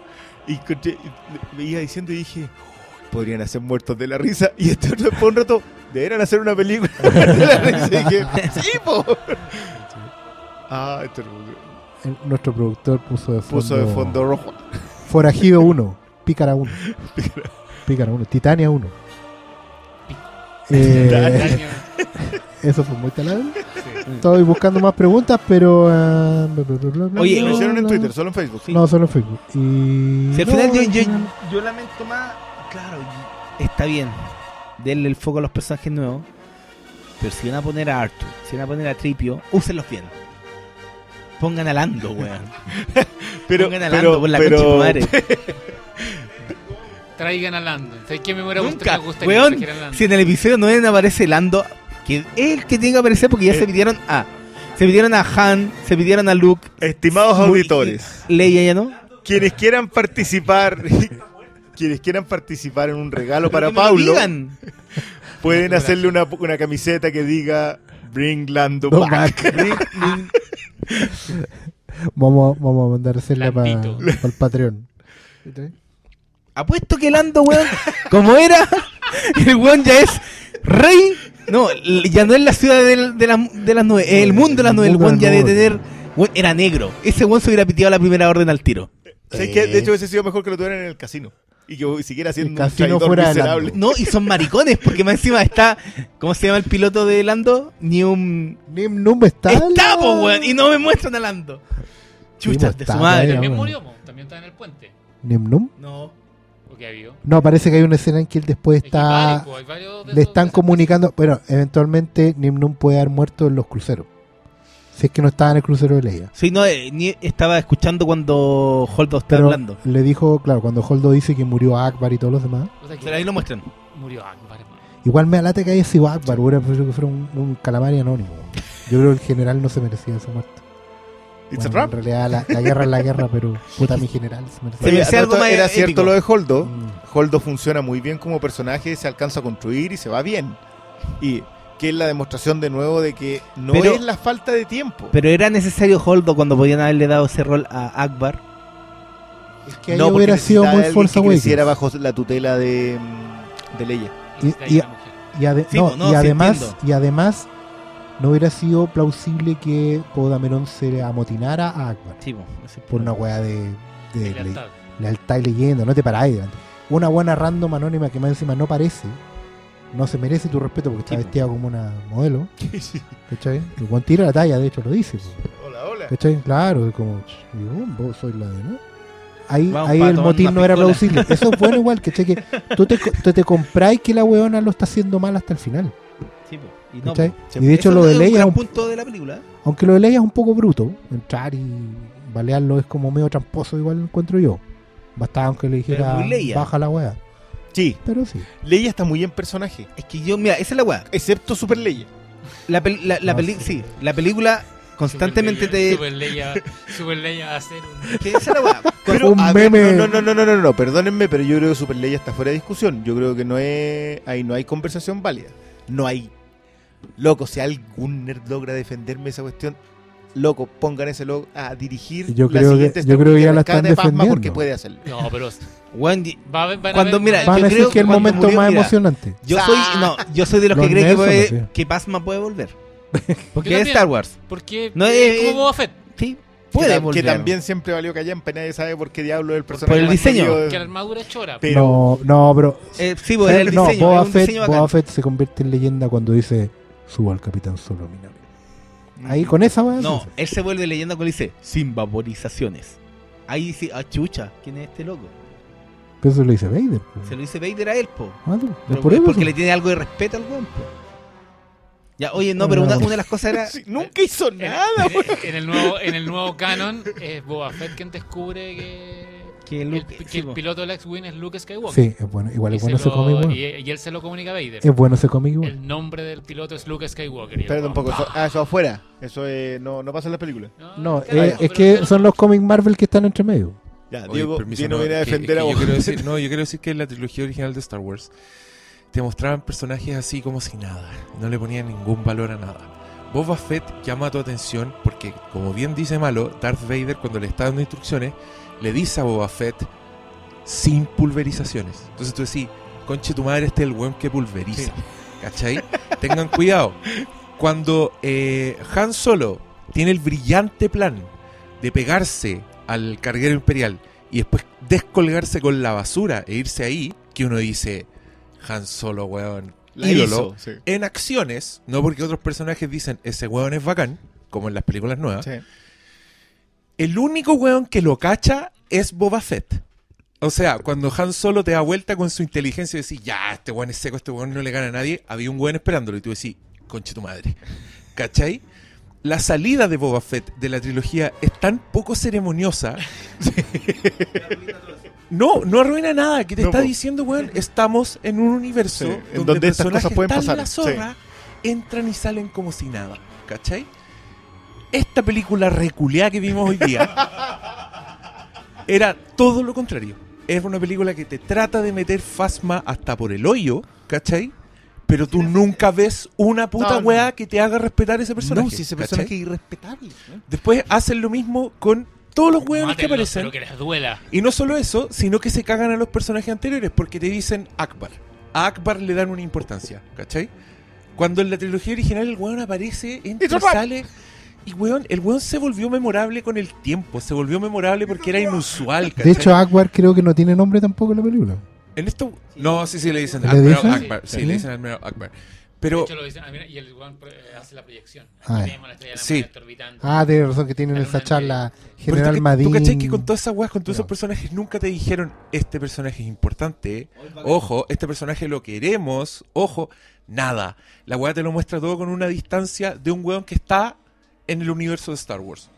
y, y me iba diciendo y dije, podrían hacer muertos de la risa, y este otro por un rato, deberían hacer una película de la risa, y dije, sí, po. Ah, este El- nuestro productor puso de fondo. puso de fondo rojo. Forajido 1, Pícara 1. Pícara 1, Titania 1. Eh, eso fue muy taladro. Sí. Estoy buscando más preguntas, pero. ah, bla, bla, bla, bla, bla, Oye, Lo hicieron en. Twitter, solo en Facebook. No, solo en Facebook. Y. Si al no, final yo, yo, yo lamento más. Claro, está bien. Denle el foco a los personajes nuevos. Pero si van a poner a Arthur, si van a poner a Tripio, úsenlos bien. Pongan a Lando, weón. Pero, Pongan a pero, Lando por la pero- concha de tu madre. Traigan a Lando. ¿Sabes qué me hubiera gustado? Nunca, Me gusta weón. que trajeran a Lando. Si en el episodio 9 aparece Lando, que es el que tiene que aparecer porque ya Eh. se pidieron a. Se pidieron a Han, se pidieron a Luke, Estimados auditores, Leia ya no. quienes quieran participar, quienes quieran participar en un regalo para Paulo, pueden hacerle una, una camiseta que diga Bring Lando No, back. Mac. Vamos, vamos a mandar a hacerla para Landito. el Patreon. Apuesto que Lando, weón, como era, el weón ya es rey. No, ya no es la ciudad del- de, la- de las nubes, es el mundo de las nubes. El de weón ya nubes. tener. weón, era negro. Ese weón se hubiera piteado la primera orden al tiro. ¿Sabes qué? De hecho, hubiese sido mejor que lo tuvieran en el casino. Y que siguiera siendo un casino traidor fuera de miserable. Lando. No, y son maricones, porque más encima está. ¿Cómo se llama el piloto de Lando? Ni un. Nim Num está. Está, po, weón, y no me muestran a Lando. Chucha, pues, de su madre. También murió, también está en el puente. Nim Num. No. ¿O qué había? No, parece que hay una escena en que él después Es que está. varios, po, hay varios de le esos- están comunicando. Bueno, eventualmente Nim Num puede haber muerto en los cruceros. Si es que no estaba en el crucero de Leia. Sí, no, eh, ni estaba escuchando cuando Holdo está Pero hablando. le dijo, claro, cuando Holdo dice que murió Akbar y todos los demás. que- Pero ahí lo muestran. Murió Akbar. Igual me alate que haya sido Akbar, hubiera preferido que fuera un, un calamari anónimo. Yo creo que el general no se merecía esa muerte. It's Bueno. En realidad la, la guerra es la guerra, pero puta mi general se me algo más era épico. cierto lo de Holdo. Mm. Holdo funciona muy bien como personaje, se alcanza a construir y se va bien. Y que es la demostración de nuevo de que no Pero- es la falta de tiempo. Pero era necesario Holdo cuando podían haberle dado ese rol a Akbar. Es que ahí no hubiera sido muy Force que creciera bajo la tutela de, de Leia. Y- y-. Y, ade- Sí, no, pues, no, y además, entiendo. y además no hubiera sido plausible que Podameron se amotinara a Akbar Sí, por una weá de, de De le- lealtad. y leyenda, no te paráis delante. Una buena random anónima que más encima no parece, no se merece tu respeto porque está Sí, vestida como una modelo. ¿Cachai? El buen tira la talla, de hecho lo dice. po. Hola, hola. ¿Cachai? Claro, es como, vos sois la de, ¿no? Ahí, Vamos ahí el motín no era plausible. Eso es bueno igual, ¿cachai? Que tú te, co- tú te compráis que la weona lo está haciendo mal hasta el final. Po. Y no, ¿cachai? po. Y de hecho lo de es Leia, un gran un- punto de la película. aunque lo de Leia es un poco bruto, entrar y balearlo es como medio tramposo, igual lo encuentro yo. Bastaba aunque le dijera baja la wea. Sí, Pero sí. Leia está muy en personaje. Es que yo, mira, esa es la weá. Excepto Super Leia. La, pel- la, la No peli- sí, la película constantemente Super Leia- te. Super Leia, Super Leia va a hacer un... esa es la weá. Pero, un ver, meme. no, no, no, no, no, no, perdónenme, pero yo creo que Super Leia está fuera de discusión. Yo creo que no es, ahí no hay conversación válida. No hay. Loco, si algún nerd logra defenderme esa cuestión, loco, pongan ese loco a dirigir Yo la creo que- siguiente yo creo que ya la están de Pasma defendiendo. porque puede hacerlo. No, pero Weón, y- va a van a Cuando, haber- mira, Van yo a decir creo que el momento murió, más mira, emocionante. Yo soy, no, yo soy de los, Los que creen que, puede- así. que Pasma puede volver. Yo Porque es también. Star Wars. Porque No, es eh, como eh, Boba Fett. Sí, Que, puede tam- volver. que también siempre valió callampa, nadie sabe por qué diablo el personaje. Por el diseño. Que la armadura es chora. Pero No, no, pero. Eh, sí, pues, el no, diseño, Boba, es un Fett. Boba Fett se convierte en leyenda cuando dice suba al capitán solo mi nave. Ahí con esa weá. No, él se vuelve leyenda cuando dice sin vaporizaciones. Ahí dice, ah, chucha, ¿quién es este loco? Pero eso lo dice Vader. po. Se lo dice Vader a él, po. Ah, Pero por eso. porque le tiene algo de respeto al weón, po. Ya, oye, no, pero una, una de las cosas era. Sí, nunca hizo En, nada. en- en el nuevo, en el nuevo canon es Boba Fett quien descubre que, Que el, Luke- que sí, el piloto del X-Wing es Luke Skywalker. Sí, es bueno. Igual Y es bueno se ese cómic, y, y él se lo comunica a Vader. Es bueno ese cómic, weón. El nombre del piloto es Luke Skywalker. el Espérate un poco, eso, ah, eso afuera. Eso eh, no, no pasa en la película. No, claro, eh, pero- es que son los cómics Marvel que están entre medio. Ya, Oye, Diego, permiso, viene, no, viene a que- defender que a yo vos. quiero decir, No, yo quiero decir que en la trilogía original de Star Wars te mostraban personajes así como si nada. No le ponían ningún valor a nada. Boba Fett llama tu atención porque, como bien dice Malo, Darth Vader cuando le está dando instrucciones, le dice a Boba Fett sin pulverizaciones. Entonces tú decís, conche tu madre, este es el weón que pulveriza. ¿Cachai? Tengan cuidado. Cuando eh, Han Solo tiene el brillante plan de pegarse al carguero imperial y después descolgarse con la basura e irse ahí, que uno dice, Han Solo, weón, La ídolo hizo, sí. en acciones, no porque otros personajes dicen ese weón es bacán, como en las películas nuevas. Sí. El único weón que lo cacha es Boba Fett. O sea, cuando Han Solo te da vuelta con su inteligencia y decís, ya, este weón es seco, este weón no le gana a nadie, había un weón esperándolo y tú decís, conche tu madre. ¿Cachai? La salida de Boba Fett de la trilogía es tan poco ceremoniosa. No, no arruina nada. Que te No, está po. diciendo, weón, estamos en un universo Sí, en donde, donde estas personajes cosas pueden pasar, la zorra entran y salen como si nada. ¿Cachai? Esta película reculeada que vimos hoy día era todo lo contrario. Es una película que te trata de meter fasma hasta por el hoyo, ¿cachai? Pero tú nunca ves una puta No, no. weá que te haga respetar ese personaje. No, si ese ¿cachai? personaje es irrespetable. Después hacen lo mismo con todos los weones que aparecen. Pero que les duela. Y no solo eso, sino que se cagan a los personajes anteriores porque te dicen Akbar. A Akbar le dan una importancia, ¿cachai? Cuando en la trilogía original el weón aparece, entra, rap. sale. Y weón, el weón se volvió memorable con el tiempo. Se volvió memorable porque era inusual, ¿cachai? De hecho, Akbar creo que no tiene nombre tampoco en la película. en esto. No, sí, sí, le dicen ¿Le Admiral dicen? Akbar. Sí, Sí. le dicen Admiral Akbar. De Pero. hecho, lo dicen, ah, mira, y el weón hace la proyección. Aquí Ah, vemos la estrella de la sí. Ah, tiene razón que tienen esa charla pero General tú, Madín. ¿Tú cachai que con todas esas weas, con todos esos Ya. personajes, nunca te dijeron este personaje es importante? Ojo, este personaje lo queremos. Ojo, nada. La weá te lo muestra todo con una distancia de un weón que está en el universo de Star Wars.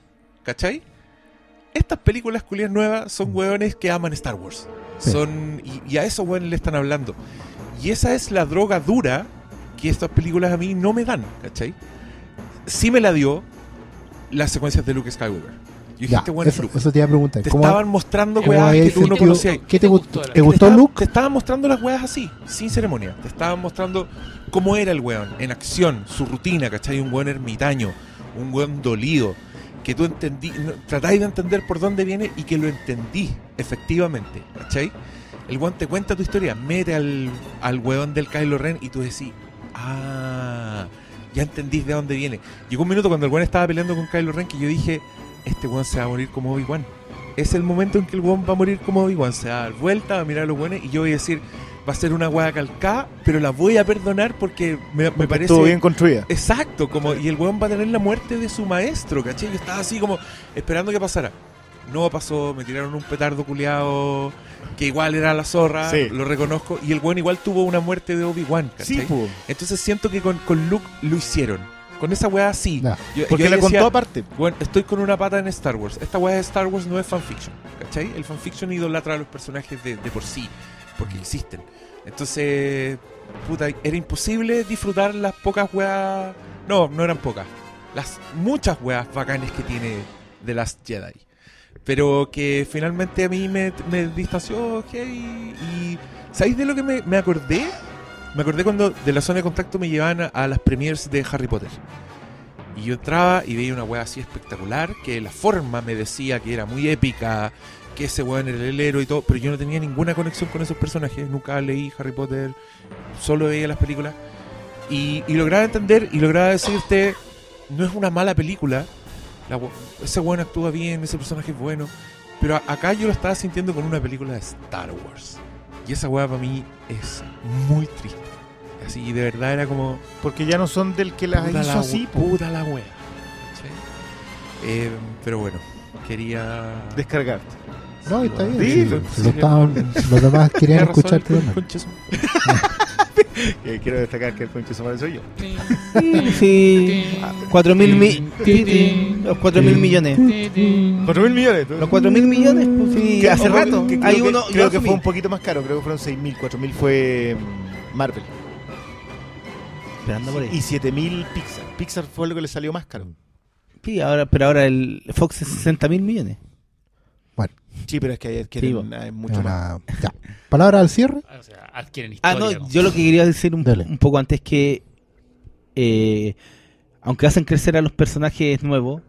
¿Cachai? Estas películas culias nuevas son weones que aman Star Wars. Sí. Son, y, y a esos weones le están hablando. Y esa es la droga dura que estas películas a mí no me dan, ¿cachai? Sí me la dio las secuencias de Luke Skywalker. Yo dije, Ya, este weón es eso, Luke. eso te iba a preguntar. Te ¿Cómo, estaban mostrando weas que tú no conocías. ¿Qué te, ¿Te gustó? ¿Te gustó estaban- Luke? Te estaban mostrando las weas así, sin ceremonia. Te estaban mostrando cómo era el weón, en acción, su rutina, ¿cachai? Un weón ermitaño, un weón dolido, que tú entendí, tratáis de entender por dónde viene y que lo entendí, efectivamente, ¿cachai? El weón te cuenta tu historia, mete al, al weón del Kylo Ren y tú decís, ah, ya entendís de dónde viene. Llegó un minuto cuando el weón estaba peleando con Kylo Ren que yo dije, este weón se va a morir como Obi-Wan. Es el momento en que el weón va a morir como Obi-Wan. Se va a dar vuelta, va a mirar a los weones y yo voy a decir, va a ser una weá calcada, pero la voy a perdonar porque me, me parece... Estuvo bien construida. Exacto, como, y el weón va a tener la muerte de su maestro, ¿cachai? Yo estaba así como esperando que pasara. No pasó, me tiraron un petardo culiado que igual era la zorra, Sí. lo reconozco, y el weón igual tuvo una muerte de Obi-Wan, ¿cachai? Sí, po. Entonces siento que con, con Luke lo hicieron. Con esa weá sí. Ya. Yo- Porque yo la ahí contó decía, aparte. bueno, estoy con una pata en Star Wars. Esta weá de Star Wars no es fanfiction, ¿cachai? El fanfiction idolatra a los personajes de, de por sí, porque existen. Entonces, puta, era imposible disfrutar las pocas weas. No, no eran pocas. Las muchas weas bacanes que tiene The Last Jedi. Pero que finalmente a mí me, me distanció, y... ¿Sabéis de lo que me, me acordé? Me acordé cuando de la zona de contacto me llevaban a, a las premiers de Harry Potter. Y yo entraba y veía una wea así espectacular, que la forma me decía que era muy épica, que ese weón era el héroe y todo, pero yo no tenía ninguna conexión con esos personajes, nunca leí Harry Potter, solo veía las películas. Y, y lograba entender y lograba decirte, no es una mala película, la ese weón actúa bien, ese personaje es bueno, pero a- acá yo lo estaba sintiendo con una película de Star Wars. Y esa weá para mí es muy triste. Así, de verdad era como, Porque ya no son del que las hizo la, así. puta la wea. ¿cachai? Eh, pero bueno, quería. Descargar. No, está bien. Sí, sí, sí, lo estaban- los demás querían escucharte. Eh, quiero destacar que el conche su madre soy yo. Sí, 4 mil mi los 4 mil millones. 4 mil millones. Los 4 mil millones, pues sí, Que- hace rato. que creo Hay que- uno, creo que fue un poquito más caro. Creo que fueron 6 mil. 4 mil fue mm, Marvel. Esperando por ahí. Y 7 mil Pixar. Pixar fue lo que le salió más caro. Sí, ahora, pero ahora el Fox es 60 mil millones. Sí, pero es que hay Sí, eh, Es mucho más. ya. Palabra al cierre. O sea, adquieren Ah, historia. no, yo lo que quería decir un, poco antes que eh, aunque hacen crecer a los personajes nuevos,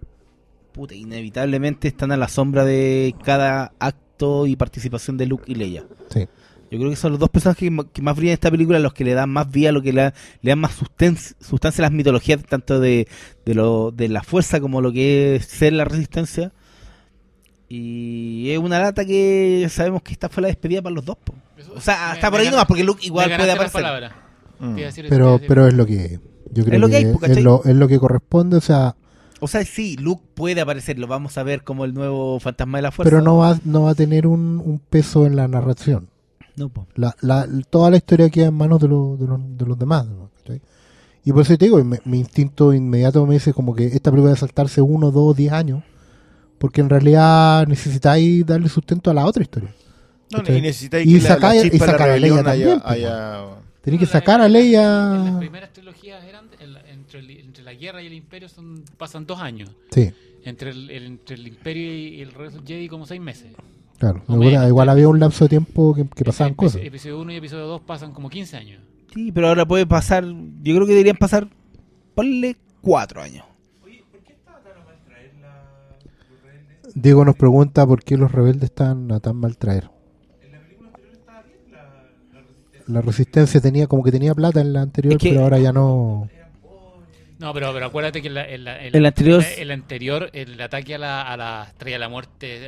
puta, inevitablemente están a la sombra de cada acto y participación de Luke y Leia. Sí. Yo creo que son los dos personajes que, más brillan en esta película, los que le dan más vida, los que le, le dan más susten- sustancia a las mitologías, tanto de, de, lo, de la fuerza como lo que es ser la resistencia. Y es una lata que sabemos que esta fue la despedida para los dos. po. O sea, me- está por ahí nomás, porque Luke igual puede aparecer. Mm. Pero, pero es lo que yo creo Es lo que que, hay, ¿cachai? es, lo, es lo que corresponde, o sea, O sea, sí, Luke puede aparecer, lo vamos a ver como el nuevo fantasma de la fuerza. pero no va, no va a tener un, un peso en la narración. No, po. La, la, toda la historia queda en manos de, los de, los, de los demás. ¿no? ¿Cachai? Y por eso te digo, mi, mi instinto inmediato me dice como que esta película debe saltarse uno, dos, diez años, porque en realidad necesitáis darle sustento a la otra historia. No, ¿Cachai? y necesitáis Y que la- la, sacar- a Leia también, haya- Tenéis que sacar a en- En las Leia. primeras trilogías eran, en la- entre, el- entre la guerra y el imperio son, pasan dos años. Sí, Entre el, el- entre el imperio y el regreso Jedi como seis meses. claro. Igual, había un lapso de tiempo que, que pasaban Episodio- cosas. Episodio 1 y episodio 2 pasan como 15 años. Sí, pero ahora puede pasar, yo creo que deberían pasar, ponle cuatro años. Diego nos pregunta por qué los rebeldes están a tan mal traer. La resistencia tenía como que tenía plata en la anterior, Es que- pero ahora ya no. No, pero, pero acuérdate que en la, en la- en El la- anterior- el anterior, el ataque a la, a la estrella de la muerte,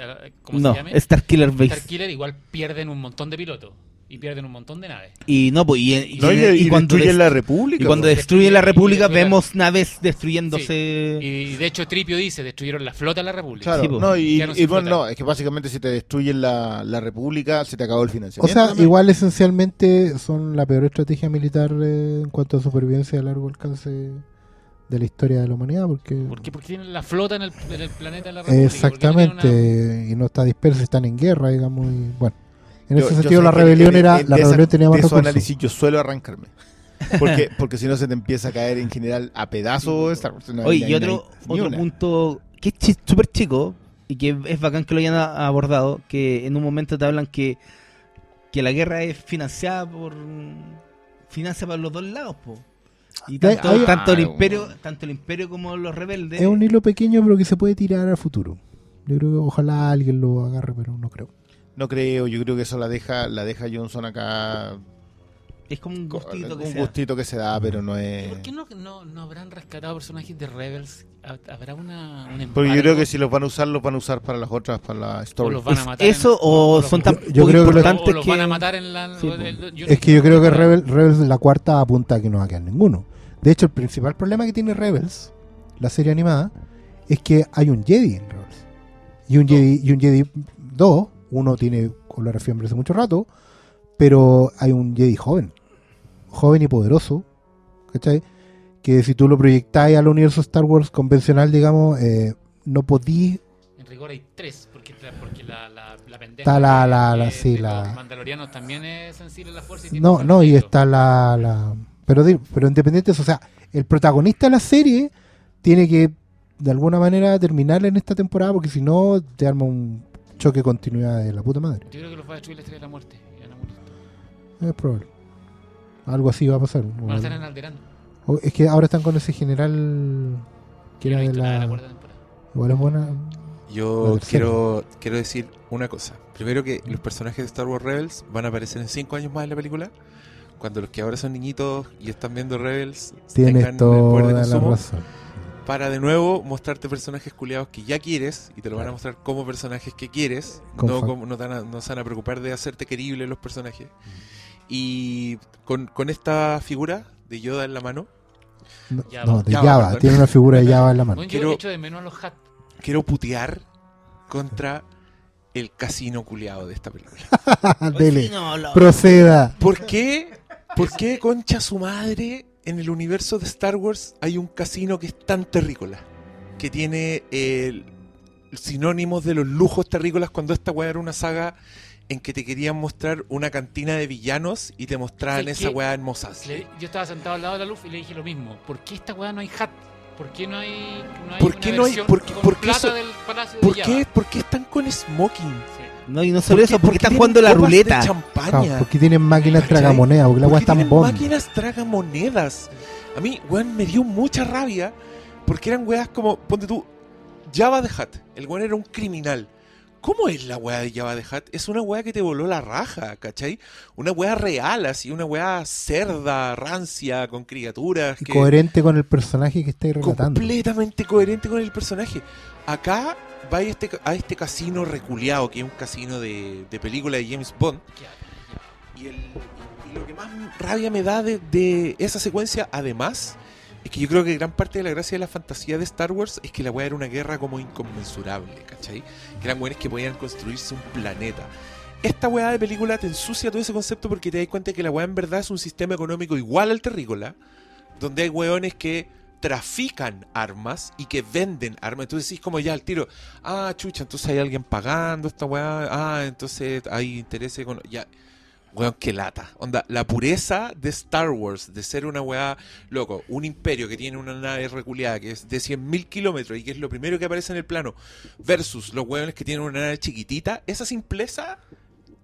¿cómo No, se llama? Starkiller Base. Starkiller igual pierden un montón de pilotos y pierden un montón de naves. Y no, pues, y, y- No, y, y y cuando, destruyen des- la república. y cuando po. destruyen la República destruyen- vemos naves destruyéndose. Y de hecho Tripio dice, destruyeron la flota de la República. Claro, Sí, po. no, y, bueno, no, es que básicamente si te destruyen la, la república, se te acabó el O financiamiento. sea, también. igual esencialmente son la peor estrategia militar eh, en cuanto a supervivencia a largo alcance de la historia de la humanidad, porque ¿Por qué? Porque tienen la flota en el, en el planeta de la República. exactamente porque y no está dispersa, están en guerra, digamos, y bueno. En Yo- ese yo sentido la rebelión era en la esa- rebelión tenía más de recursos. análisis yo suelo arrancarme. Porque, porque si no se te empieza a caer en general a pedazos Star Wars. No Oye, y otro, no hay ni otro punto que es súper chico y que es bacán que lo hayan abordado, que en un momento te hablan que, que la guerra es financiada por financia por los dos lados, po. Y tanto, hay- tanto el imperio, bueno. tanto el imperio como los rebeldes. Es un hilo pequeño pero que se puede tirar al futuro. Yo creo que ojalá alguien lo agarre, pero no creo. No creo, yo creo que eso la deja, la deja Johnson acá. es como un gustito que un se da. gustito que se da, pero no es. ¿Por qué no, no, no habrán rescatado personajes de Rebels? ¿Ha- ¿Habrá una, un Porque yo creo que si los van a usar, los van a usar para las otras, para la o story. los van a ¿Es matar en- eso o son tan Yo- creo que o- importantes o los que van a matar en la... Sí, o- po. el- yo Es no- que yo creo que no- Rebel, Rebels la cuarta apunta a que no va a quedar ninguno. De hecho, el principal problema que tiene Rebels, la serie animada, es que hay un Jedi en Rebels. Y un Jedi, y un Jedi 2, uno tiene la refiembre hace mucho rato, pero hay un Jedi joven. Joven y poderoso. ¿Cachai? Que si tú lo proyectáis al universo Star Wars convencional, digamos, eh, no podí En rigor hay tres, porque, la- porque la, la, la pendeja Está la- la- la- sí, la- los mandalorianos también es sensible a la fuerza y tiene No, no, y está la, la- pero pero independiente de eso, o sea, el protagonista de la serie tiene que de alguna manera terminar en esta temporada porque si no te arma un choque de continuidad de la puta madre. Yo creo que los va a destruir la estrella de la muerte. y van a morir todos. Es probable. Algo así va a pasar. Van a estar en Alderaan. O- es que ahora están con ese general que era de la la cuarta temporada. igual es buena. La Yo quiero, quiero decir una cosa. Primero que los personajes de Star Wars Rebels van a aparecer en 5 años más en la película. Cuando los que ahora son niñitos y están viendo Rebels Tienes tengan el poder de toda la consumo, razón. Para de nuevo mostrarte personajes culiados que ya quieres y te lo van a mostrar como personajes que quieres. Con No, fa- como, no, te van a, no se van a preocupar de hacerte querible los personajes. Y con, con esta figura de Yoda en la mano, No, Java. no, de Java, tiene una figura de Java en la mano. Quiero- de menos los hat. quiero putear contra el casino culiado de esta película. Dele, proceda. ¿Por qué? ¿Por qué, concha su madre, en el universo de Star Wars hay un casino que es tan terrícola? Que tiene eh, sinónimos de los lujos terrícolas cuando esta weá era una saga en que te querían mostrar una cantina de villanos y te mostraban ¿Sabes esa weá hermosas. Le- yo estaba sentado al lado de la luz y le dije lo mismo. ¿Por qué esta weá no hay hat? ¿Por qué no hay, no hay ¿Por una qué no hay- versión por qué- con por qué plata eso- del Palacio ¿Por de qué, Java? ¿Por qué están con smoking? Sí. No, y no solo ¿Por eso, porque están jugando la ruleta. De champaña? Claro, porque tienen máquinas tragamonedas, porque la ¿Por weá qué está tienen máquinas tragamonedas? A mí, weón, me dio mucha rabia porque eran weas como, ponte tú, Java the Hutt. El weón era un criminal. ¿Cómo es la wea de Java the Hutt? Es una wea que te voló la raja, ¿cachai? Una wea real, así, una wea cerda, rancia, con criaturas. Y que- coherente con el personaje que estáis relatando. completamente coherente con el personaje. Acá va a este, a este casino reculeado, que es un casino de, de película de James Bond. Y, el- y lo que más rabia me da de, de esa secuencia, además, es que yo creo que gran parte de la gracia de la fantasía de Star Wars es que la weá era una guerra como inconmensurable, ¿cachai? Que eran weones que podían construirse un planeta. Esta weá de película te ensucia todo ese concepto porque te das cuenta que la weá en verdad es un sistema económico igual al terrícola, donde hay weones que trafican armas y que venden armas. Entonces decís como ya al tiro, ah, chucha, entonces hay alguien pagando esta weá, ah, entonces hay intereses con... Ya, weón, qué lata. Onda, la pureza de Star Wars, de ser una weá, loco, un imperio que tiene una nave reculeada que es de 100.000 kilómetros y que es lo primero que aparece en el plano, versus los weones que tienen una nave chiquitita, esa simpleza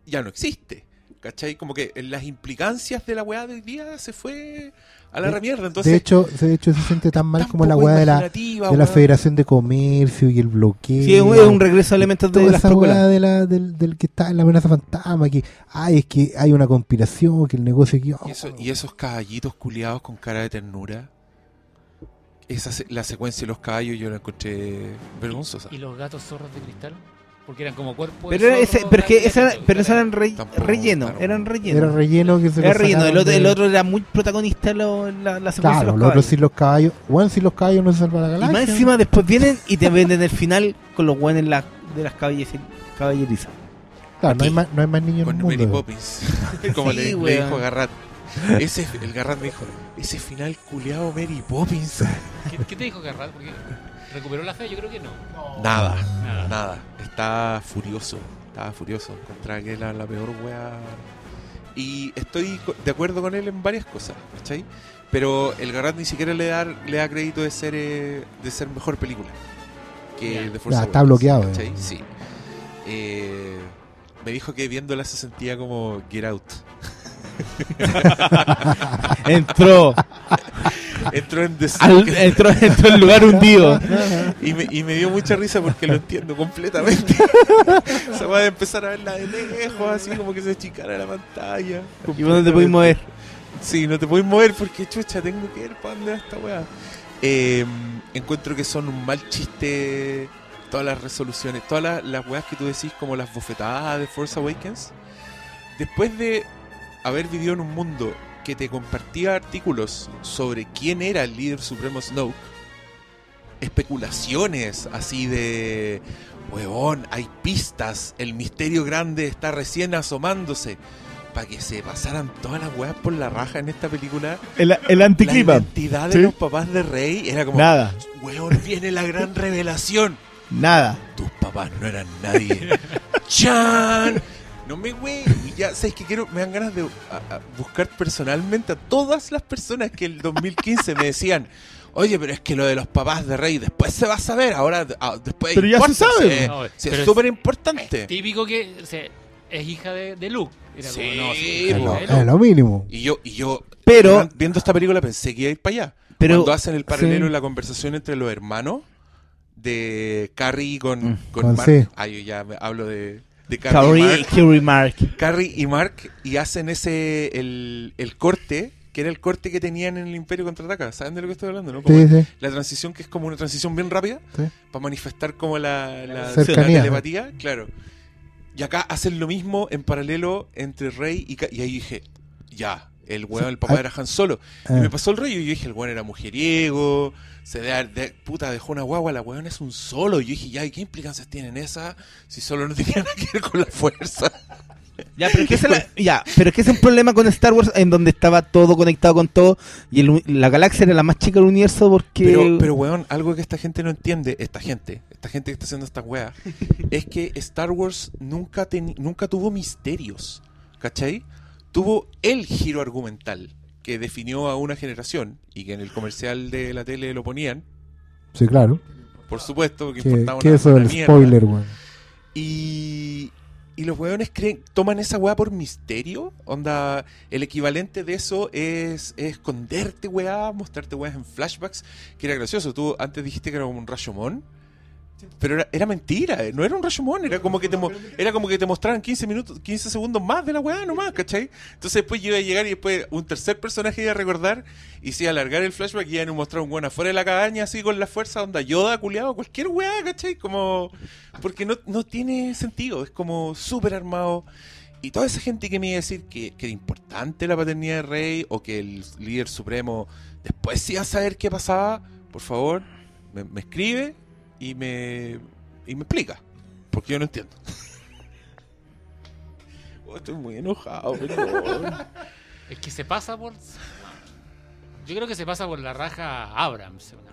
ya no existe. ¿Cachai? Como que las implicancias de la weá de hoy día se fue a la De- remierda. Entonces, de hecho, de hecho se siente tan mal como la weá de la, de la. Federación de Comercio y el bloqueo. Sí, es un, es un regreso a elementos de toda las esa de la, del, del que está en la amenaza fantasma, que ay, es que hay una conspiración, que el negocio aquí. Y, eso- y esos caballitos culiados con cara de ternura. Esa la secuencia de los caballos yo la encontré vergonzosa. ¿Y los gatos zorros de cristal? Porque eran como cuerpos. Pero, era ese, pero es que ese era- pero esos eran re- Tampoco, relleno, claro. eran relleno. Era relleno que se Era relleno, el otro, el de- otro era muy protagonista lo- la, la secuencia Claro, de los otros caballos. sin los caballos. Bueno, sin los caballos no se salva la Y galaxia. más encima después vienen y te venden el final con los buenos la, de las caballerizas. caballerizas. Claro, no hay, más, no hay más niños en Con el Mary mundo. Poppins. Como Sí, le, le dijo Garrat. Ese, el Garrat me dijo, ese final culiado Mary Poppins. ¿Qué, qué te dijo Garrat? Porque recuperó la fe, yo creo que no. Nada, Nada. nada. Está furioso. Estaba furioso. Encontraba que era la peor wea. Y estoy de acuerdo con él en varias cosas, ¿cachai? Pero el Garrat ni siquiera le da, le da crédito de ser eh, de ser mejor película que Force está bloqueado, eh. ¿cachai? Sí. Eh, me dijo que viéndola se sentía como Get Out. Entró, Entró en al, entró, entró en lugar hundido. y, me, y me dio mucha risa porque lo entiendo completamente. Se va a empezar a verla de lejos, así como que se achicara la pantalla. Y vos no te podés mover. Sí, no te podés mover porque chucha, tengo que ver para dónde va esta weá. Eh, encuentro que son un mal chiste todas las resoluciones, todas las, las weas que tú decís, como las bofetadas de Force Awakens. Después de haber vivido en un mundo que te compartía artículos sobre quién era el líder supremo Snoke, especulaciones así de, weón, hay pistas, el misterio grande está recién asomándose. Para que se pasaran todas las weas por la raja en esta película. El, el La anticlima. identidad de Sí. los papás de Rey era como, Nada, weón, viene la gran revelación. nada. Tus papás no eran nadie. ¡Chan! No me güey. Y ya, ¿sabes que quiero? Me dan ganas de a- a buscar personalmente a todas las personas que el 2015 me decían. Oye, pero es que lo de los papás de Rey después se va a saber, ahora ah, después Pero ya se sabe. sí, No, es súper importante. Típico que o sea, es hija de, de Luke. Era como, Sí, no, po. Es lo, de es Luke. lo mínimo. Y yo, y yo Pero, viendo esta película pensé que iba a ir para allá. pero Cuando hacen el paralelo sí. en la conversación entre los hermanos de Carrie con, Mm. con Con Mark. Ah, yo ya me hablo de, de Carrie, y Carrie, Mark. Carrie Mark. Carrie y Mark y hacen ese el, el corte que era el corte que tenían en el Imperio Contraataca. ¿Saben de lo que estoy hablando? no? Como Sí, sí. La transición que es como una transición bien rápida Sí. para manifestar como la, la, Cercanía. la telepatía, claro. Y acá hacen lo mismo en paralelo entre Rey y, Ca- y ahí dije, ya, el weón, el papá Ah. era Han Solo. Y Ah. me pasó el rollo y yo dije, el weón era mujeriego, se de, de- puta, dejó una guagua, la weón es un solo. Y yo dije, ya, ¿y qué implicancias tienen esas si solo no tenía nada que ver con la fuerza? Ya, pero es que ese la- ya, pero es que es un problema con Star Wars en donde estaba todo conectado con todo y el- la galaxia era la más chica del universo porque Pero, pero weón, algo que esta gente no entiende, esta gente, esta gente que está haciendo esta weá, es que Star Wars nunca, nunca tuvo misterios, ¿cachai? Tuvo el giro argumental que definió a una generación y que en el comercial de la tele lo ponían, Sí, claro. por supuesto, porque Que, importaba que una, eso del mierda. spoiler, weón. Y, y los weones creen, toman esa weá por misterio. Onda, el equivalente de eso es, es esconderte weá, mostrarte weas en flashbacks. Que era gracioso. Tú antes dijiste que era como un Rashomon. Pero era, era mentira, eh, no era un Rashomon, era como que te era como que te mostraran 15 minutos, 15 segundos más de la weá nomás, ¿cachai? Entonces después iba a llegar y después un tercer personaje iba a recordar y se iba a alargar el flashback y iban a mostrar un weón afuera de la cabaña así con la fuerza, onda Yoda, culiado, cualquier weá, ¿cachai? Como porque no, no tiene sentido, es como súper armado Y toda esa gente que me iba a decir que, que era importante la paternidad de Rey o que el líder supremo después sí iba a saber qué pasaba, por favor, me escribe y me, y me explica. Porque yo no entiendo. Oh, estoy muy enojado, perdón. Es que se pasa por. Yo creo que se pasa por la raja Abrams. una.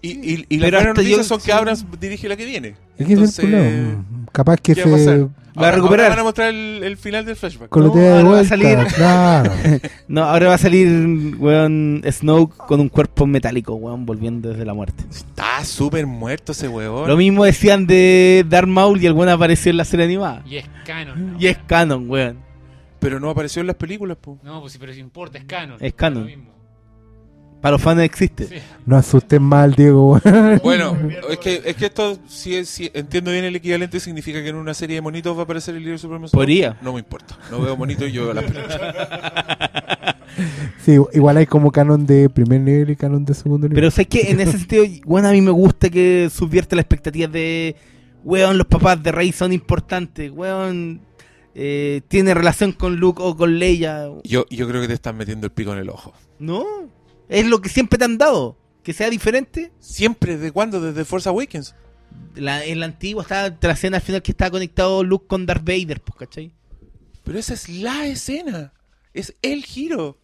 Y, y, y las buenas noticias son que. Abrams dirige la que viene. Es que ese es el Entonces. Capaz que ¿qué va a pasar? se Va a recuperar. ahora van a mostrar el, el final del flashback. colotea No, de ahora va a vuelta. salir- Claro. No, ahora va a salir, weón, Snoke con un cuerpo metálico, weón, volviendo desde la muerte. Está súper muerto ese huevón. Lo mismo decían de Darth Maul y el weón apareció en la serie animada. Y es canon. ¿no? Y es canon, weón. Pero no apareció en las películas, po. No, pues sí, pero si importa, es canon. Es canon. Lo mismo. Para los fans existe. Sí. No asusten mal, Diego. Bueno, es que, es que esto, si, es- si entiendo bien el equivalente, significa que en una serie de monitos va a aparecer el líder supremo. Podría. No me importa. No veo monitos y yo veo las películas. Sí, igual hay como canon de primer nivel y canon de segundo nivel. Pero sé que en ese sentido, weón, a mí me gusta que subvierte las expectativas de, weón, los papás de Rey son importantes, weón, eh, tiene relación con Luke o con Leia. Yo, yo creo que te están metiendo el pico en el ojo. No, es lo que siempre te han dado. Que sea diferente. ¿Siempre? ¿De cuándo? ¿Desde Force Awakens? La, en la antigua estaba la escena al final que estaba conectado Luke con Darth Vader, pues, ¿cachai? Pero esa es la escena. Es el giro.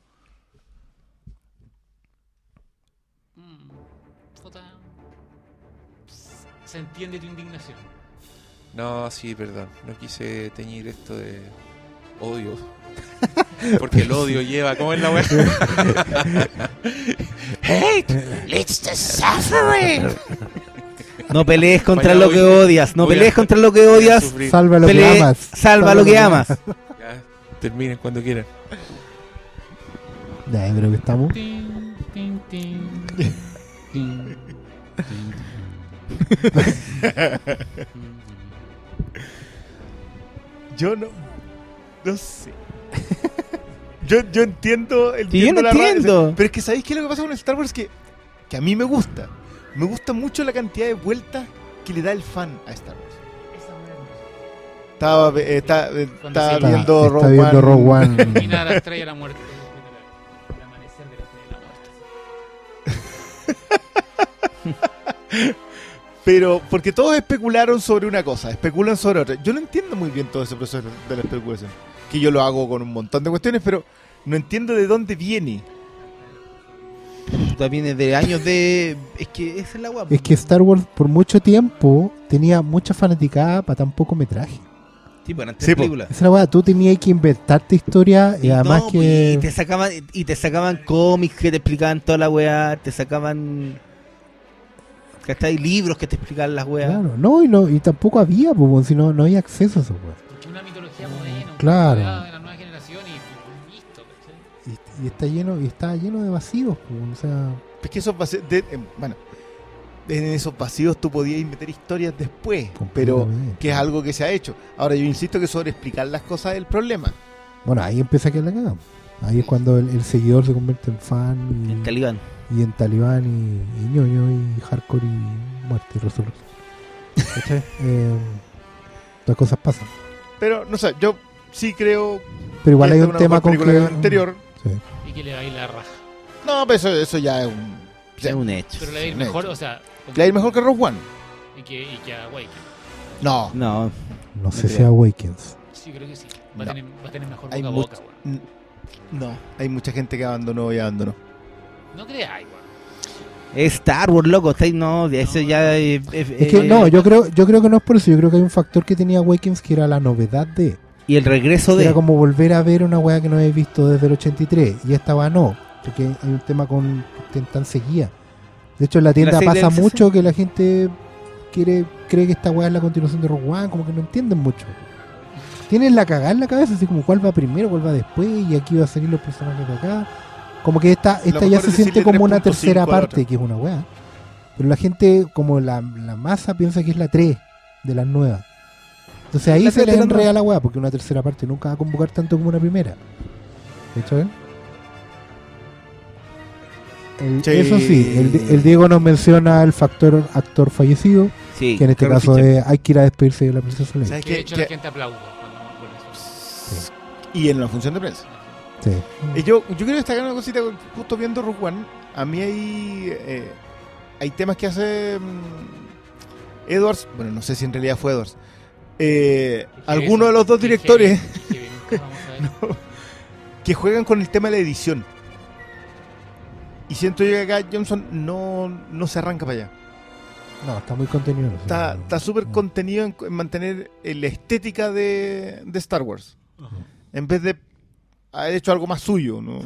Mm. Se entiende tu indignación. No, sí, perdón. No quise teñir esto de odio. Porque el odio lleva. ¿Cómo es la weá? Hate leads to suffering. No pelees contra Vaya, lo que voy- odias, no voy a- pelees contra lo que Voy a odias, sufrir. Salva lo que amas. salva lo que amas. Ya, terminen cuando quieran. Ya, creo que estamos. Tin, tin, tin. Tin, tin, Yo no. No sé. yo, yo entiendo el Sí, yo no la entiendo. Pero es que ¿sabéis qué es lo que pasa con Star Wars? Que, que a mí me gusta. Me gusta mucho la cantidad de vueltas que le da el fan a Star Wars. Estaba, eh, está- eh, se- Está, viendo está Rogue viendo One. Rogue One. Termina la estrella de la muerte. El amanecer de la estrella de la muerte. Pero porque todos especularon sobre una cosa, especulan sobre otra. Yo no entiendo muy bien todo ese proceso de la especulación. Que yo lo hago con un montón de cuestiones, pero no entiendo de dónde viene. Puta, viene de años de. Es que esa es la guapa. Es que Star Wars por mucho tiempo tenía mucha fanaticada para tan poco metraje. Sí, pues, eran tres Sí, po. películas. Esa es la weá, tú tenías que inventarte historia y Y además no, que. pues, y te sacaban y te sacaban cómics que te explicaban toda la weá, te sacaban ¿cachai? libros que te explicaban las weas. Claro, no, y, no, y tampoco había, pues, si no, no había acceso a eso, pues. Porque es una mitología moderna. Claro. de la nueva generación y listo. ¿cachai? Y, y está lleno, y está lleno de vacíos, pues, o sea. Es que esos vacíos, de- eh, bueno, en esos vacíos tú podías meter historias después, pero que es algo que se ha hecho. Ahora yo insisto que sobre explicar las cosas es el problema. Bueno, ahí empieza a quedar la cagada. Ahí es cuando el, el seguidor se convierte en fan y, El talibán. y en talibán y, y ñoño y hardcore y muerte y. ¿Cachai? Eh, las cosas pasan. Pero no sé, yo sí creo Pero igual hay un tema con que. anterior. Sí. Y que le va a ir la raja. No, pero eso, eso ya es un. Es un hecho. Pero le va a ir mejor, hecho. o sea. Le va a ir mejor que Rogue One. Y que, y que a Wake. No, No, No sé si. Awakens. Sí, creo que sí. Va, No. a, tener, va a tener mejor Hay boca a mucho- boca, weón. no. Hay mucha gente que abandonó y abandonó. No creáis, weón. es Star Wars, loco. No, eso ya es. es- Es que eh, no, yo creo, yo creo que no es por eso. Yo creo que hay un factor que tenía Awakens que era la novedad de. Y el regreso de. Era como volver a ver una weá que no habéis visto desde el 83. Y esta weá no. Porque hay un tema con que tan seguía. De hecho, en la tienda pasa mucho que la gente quiere cree que esta weá es la continuación de Rogue One, como que no entienden mucho. Tienen la cagada en la cabeza, así como cuál va primero, cuál va después, y aquí va a salir los personajes de acá. Como que esta, esta ya se siente como una 3.5 tercera parte, que es una weá. Pero la gente, como la, la masa, piensa que es la 3 de las nuevas. Entonces ahí La se le enreda la weá, porque una tercera parte nunca va a convocar tanto como una primera. ¿Cachai? El- Sí. Eso sí, el, el Diego nos menciona el factor actor fallecido, Sí. que en este caso es, hay que ir a despedirse de la princesa Leia. ¿Sabes Que de hecho Que- la gente aplaude cuando, Y en la función de prensa. Sí. Y yo, yo quiero destacar una cosita, justo viendo Rogue One, a mí hay, eh, hay temas que hace mm, Edwards, bueno, no sé si en realidad fue Edwards, eh, alguno de los dos directores que juegan con el tema de la edición. Y siento yo que acá Johnson no, no se arranca para allá. No, está muy contenido. Está está súper No. contenido en, en mantener eh, la estética de, de Star Wars. En vez de haber hecho algo más suyo. ¿no?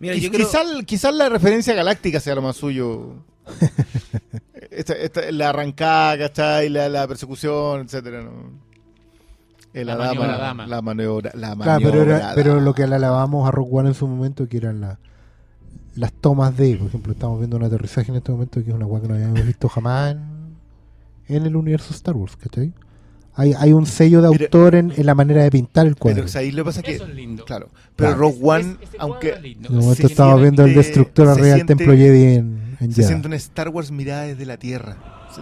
Mira, Quiz- yo creo- quizá, quizá la referencia galáctica sea lo más suyo. esta, esta- la arrancada, ¿cachai? La, la persecución, etcétera, ¿no? Eh, La dama, maniobra dama. La maniobra. La Claro, pero, era- maniobra pero lo que le alabamos a Rock One en su momento, que eran la- las tomas de, por ejemplo, estamos viendo un aterrizaje en este momento que es una weá que no habíamos visto jamás en, en el universo Star Wars, ¿cachai? Hay, hay un sello de Pero- autor en, en la manera de pintar el cuadro. Pero o sea, ahí lo que pasa es que. Eso es lindo. Claro. Pero Claro. Rogue One, Es- ese cuadro aunque. en un momento estamos viendo el destructor arriba del templo Jedi en, en Se siente un Star Wars mirada desde la Tierra.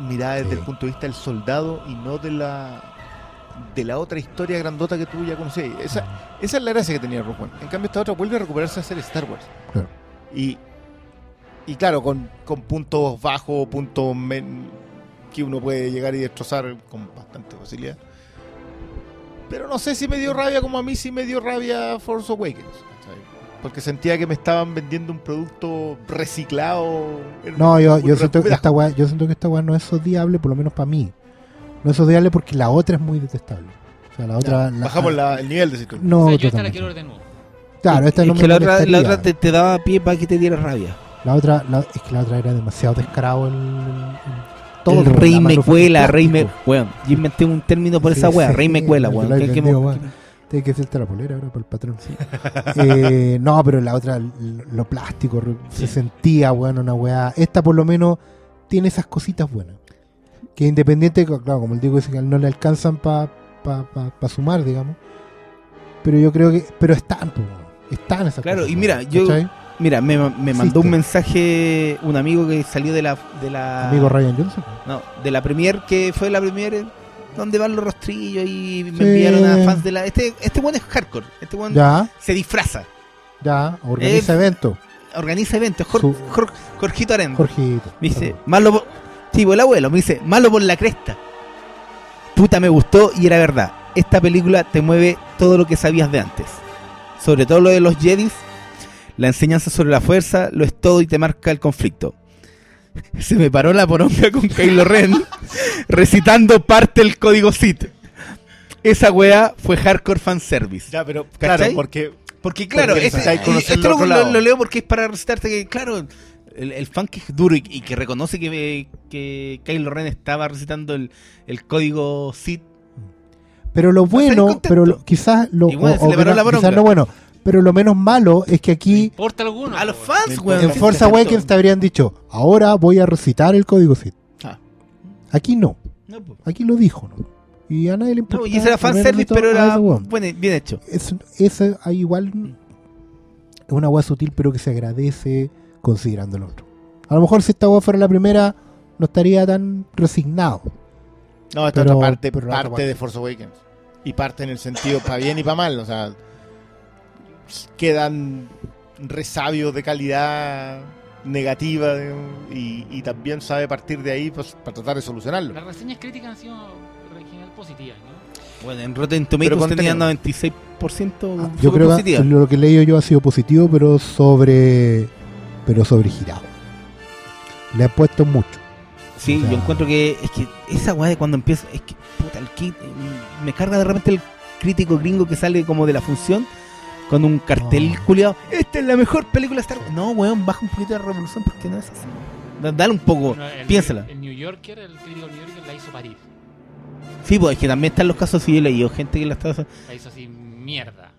Mirada desde Sí. el punto de vista del soldado y no de la de la otra historia grandota que tú ya conocías. Esa, esa es la gracia que tenía Rogue One. En cambio, esta otra vuelve a recuperarse a ser Star Wars. Claro. Y, y claro, con, con puntos bajos, puntos men- que uno puede llegar y destrozar con bastante facilidad. Pero no sé si me dio rabia como a mí sí me dio rabia Force Awakens. Porque sentía que me estaban vendiendo un producto reciclado. No, yo, yo siento que esta weá, yo siento que esta weá no es odiable, por lo menos para mí. No es odiable porque la otra es muy detestable. O sea, la otra. la- Bajamos la- el nivel de situación. No, O sea, yo esta la totalmente. quiero ver de nuevo. Claro, esta es no que me la otra, la otra te, te daba pie para que te diera rabia. La otra, la- es que la otra era demasiado descarado el, todo. el rey me cuela, rey me... Weón, yo inventé un término por Sí, esa wea, sí, rey me cuela, weón. Que- que- weón. Tiene que hacerte la polera ahora para el patrón. Eh, no, pero la otra, lo, plástico, se sentía, bueno, una weá. Esta por lo menos tiene esas cositas buenas. Que independiente, claro, como el digo, no le alcanzan para pa, pa- pa sumar, digamos. Pero yo creo que, pero están, pues, están esas Claro, cosas y mira, yo-. Mira, me, me mandó un mensaje un amigo que salió de la... De la Amigo Ryan Johnson. No, de la premier que fue la premier donde van los rostrillos y me Sí. enviaron a fans de la... Este este one es hardcore, este one Ya, se disfraza, ya, organiza Eh, eventos. organiza eventos. Jor- Jor- Jorgito Arenda. Jorgito. Me dice, malo por... Tipo, el abuelo me dice, malo por la cresta. Puta, me gustó y era verdad. Esta película te mueve todo lo que sabías de antes. Sobre todo lo de los Jedis, la enseñanza sobre la fuerza, lo es todo y te marca el conflicto. Se me paró la poronga con Kylo Ren recitando parte del código Sith. Esa wea fue hardcore fanservice. Ya, pero ¿Cachai? claro, porque Porque claro, esto el lo, lo- lo leo porque es para recitarte que, claro, el, el fan que es duro y, y que reconoce que, que Kylo Ren estaba recitando el, el código Sith. Pero lo bueno, pero lo- quizás lo, bueno, o- se o le que paró no- quizás bueno, pero lo menos malo es que ¿No aquí importa alguno? A los fans, en. Force Awakens te habrían dicho, ahora voy a recitar el código Sith. Ah. Aquí no, aquí lo dijo, ¿no? Y a nadie le importa. No, y ese era fanservice, pero era bueno, bien hecho. Es, ese hay igual es una weá sutil, pero que se agradece considerando el otro. A lo mejor si esta weá fuera la primera, no estaría tan resignado. no, esta Pero- otra parte, pero la otra parte parte. de Force Awakens. Y parte en el sentido para bien y para mal. O sea, quedan resabios de calidad negativa digamos, y, y también sabe partir de ahí pues, para tratar de solucionarlo. Las reseñas críticas han sido en general positivas, ¿no? Bueno, en Rotten Tomatoes Pero tenía contenido. 96% Ah, Yo creo positiva. que lo que he leído yo ha sido positivo, pero sobre pero sobregirado. Le he puesto mucho. Sí, O sea- yo encuentro que es que esa weá de cuando empieza, es que puta, el kit, me carga de repente el crítico gringo que sale como de la función con un cartel No. culiado. Esta es la mejor película de Star Wars. No, weón, baja un poquito la revolución porque no es así. Da- Dale un poco, No, el, piénsala. El New Yorker, el crítico del New Yorker la hizo parir. Sí, pues es que también están los casos, sí, yo he leído gente que la está... La hizo así mierda.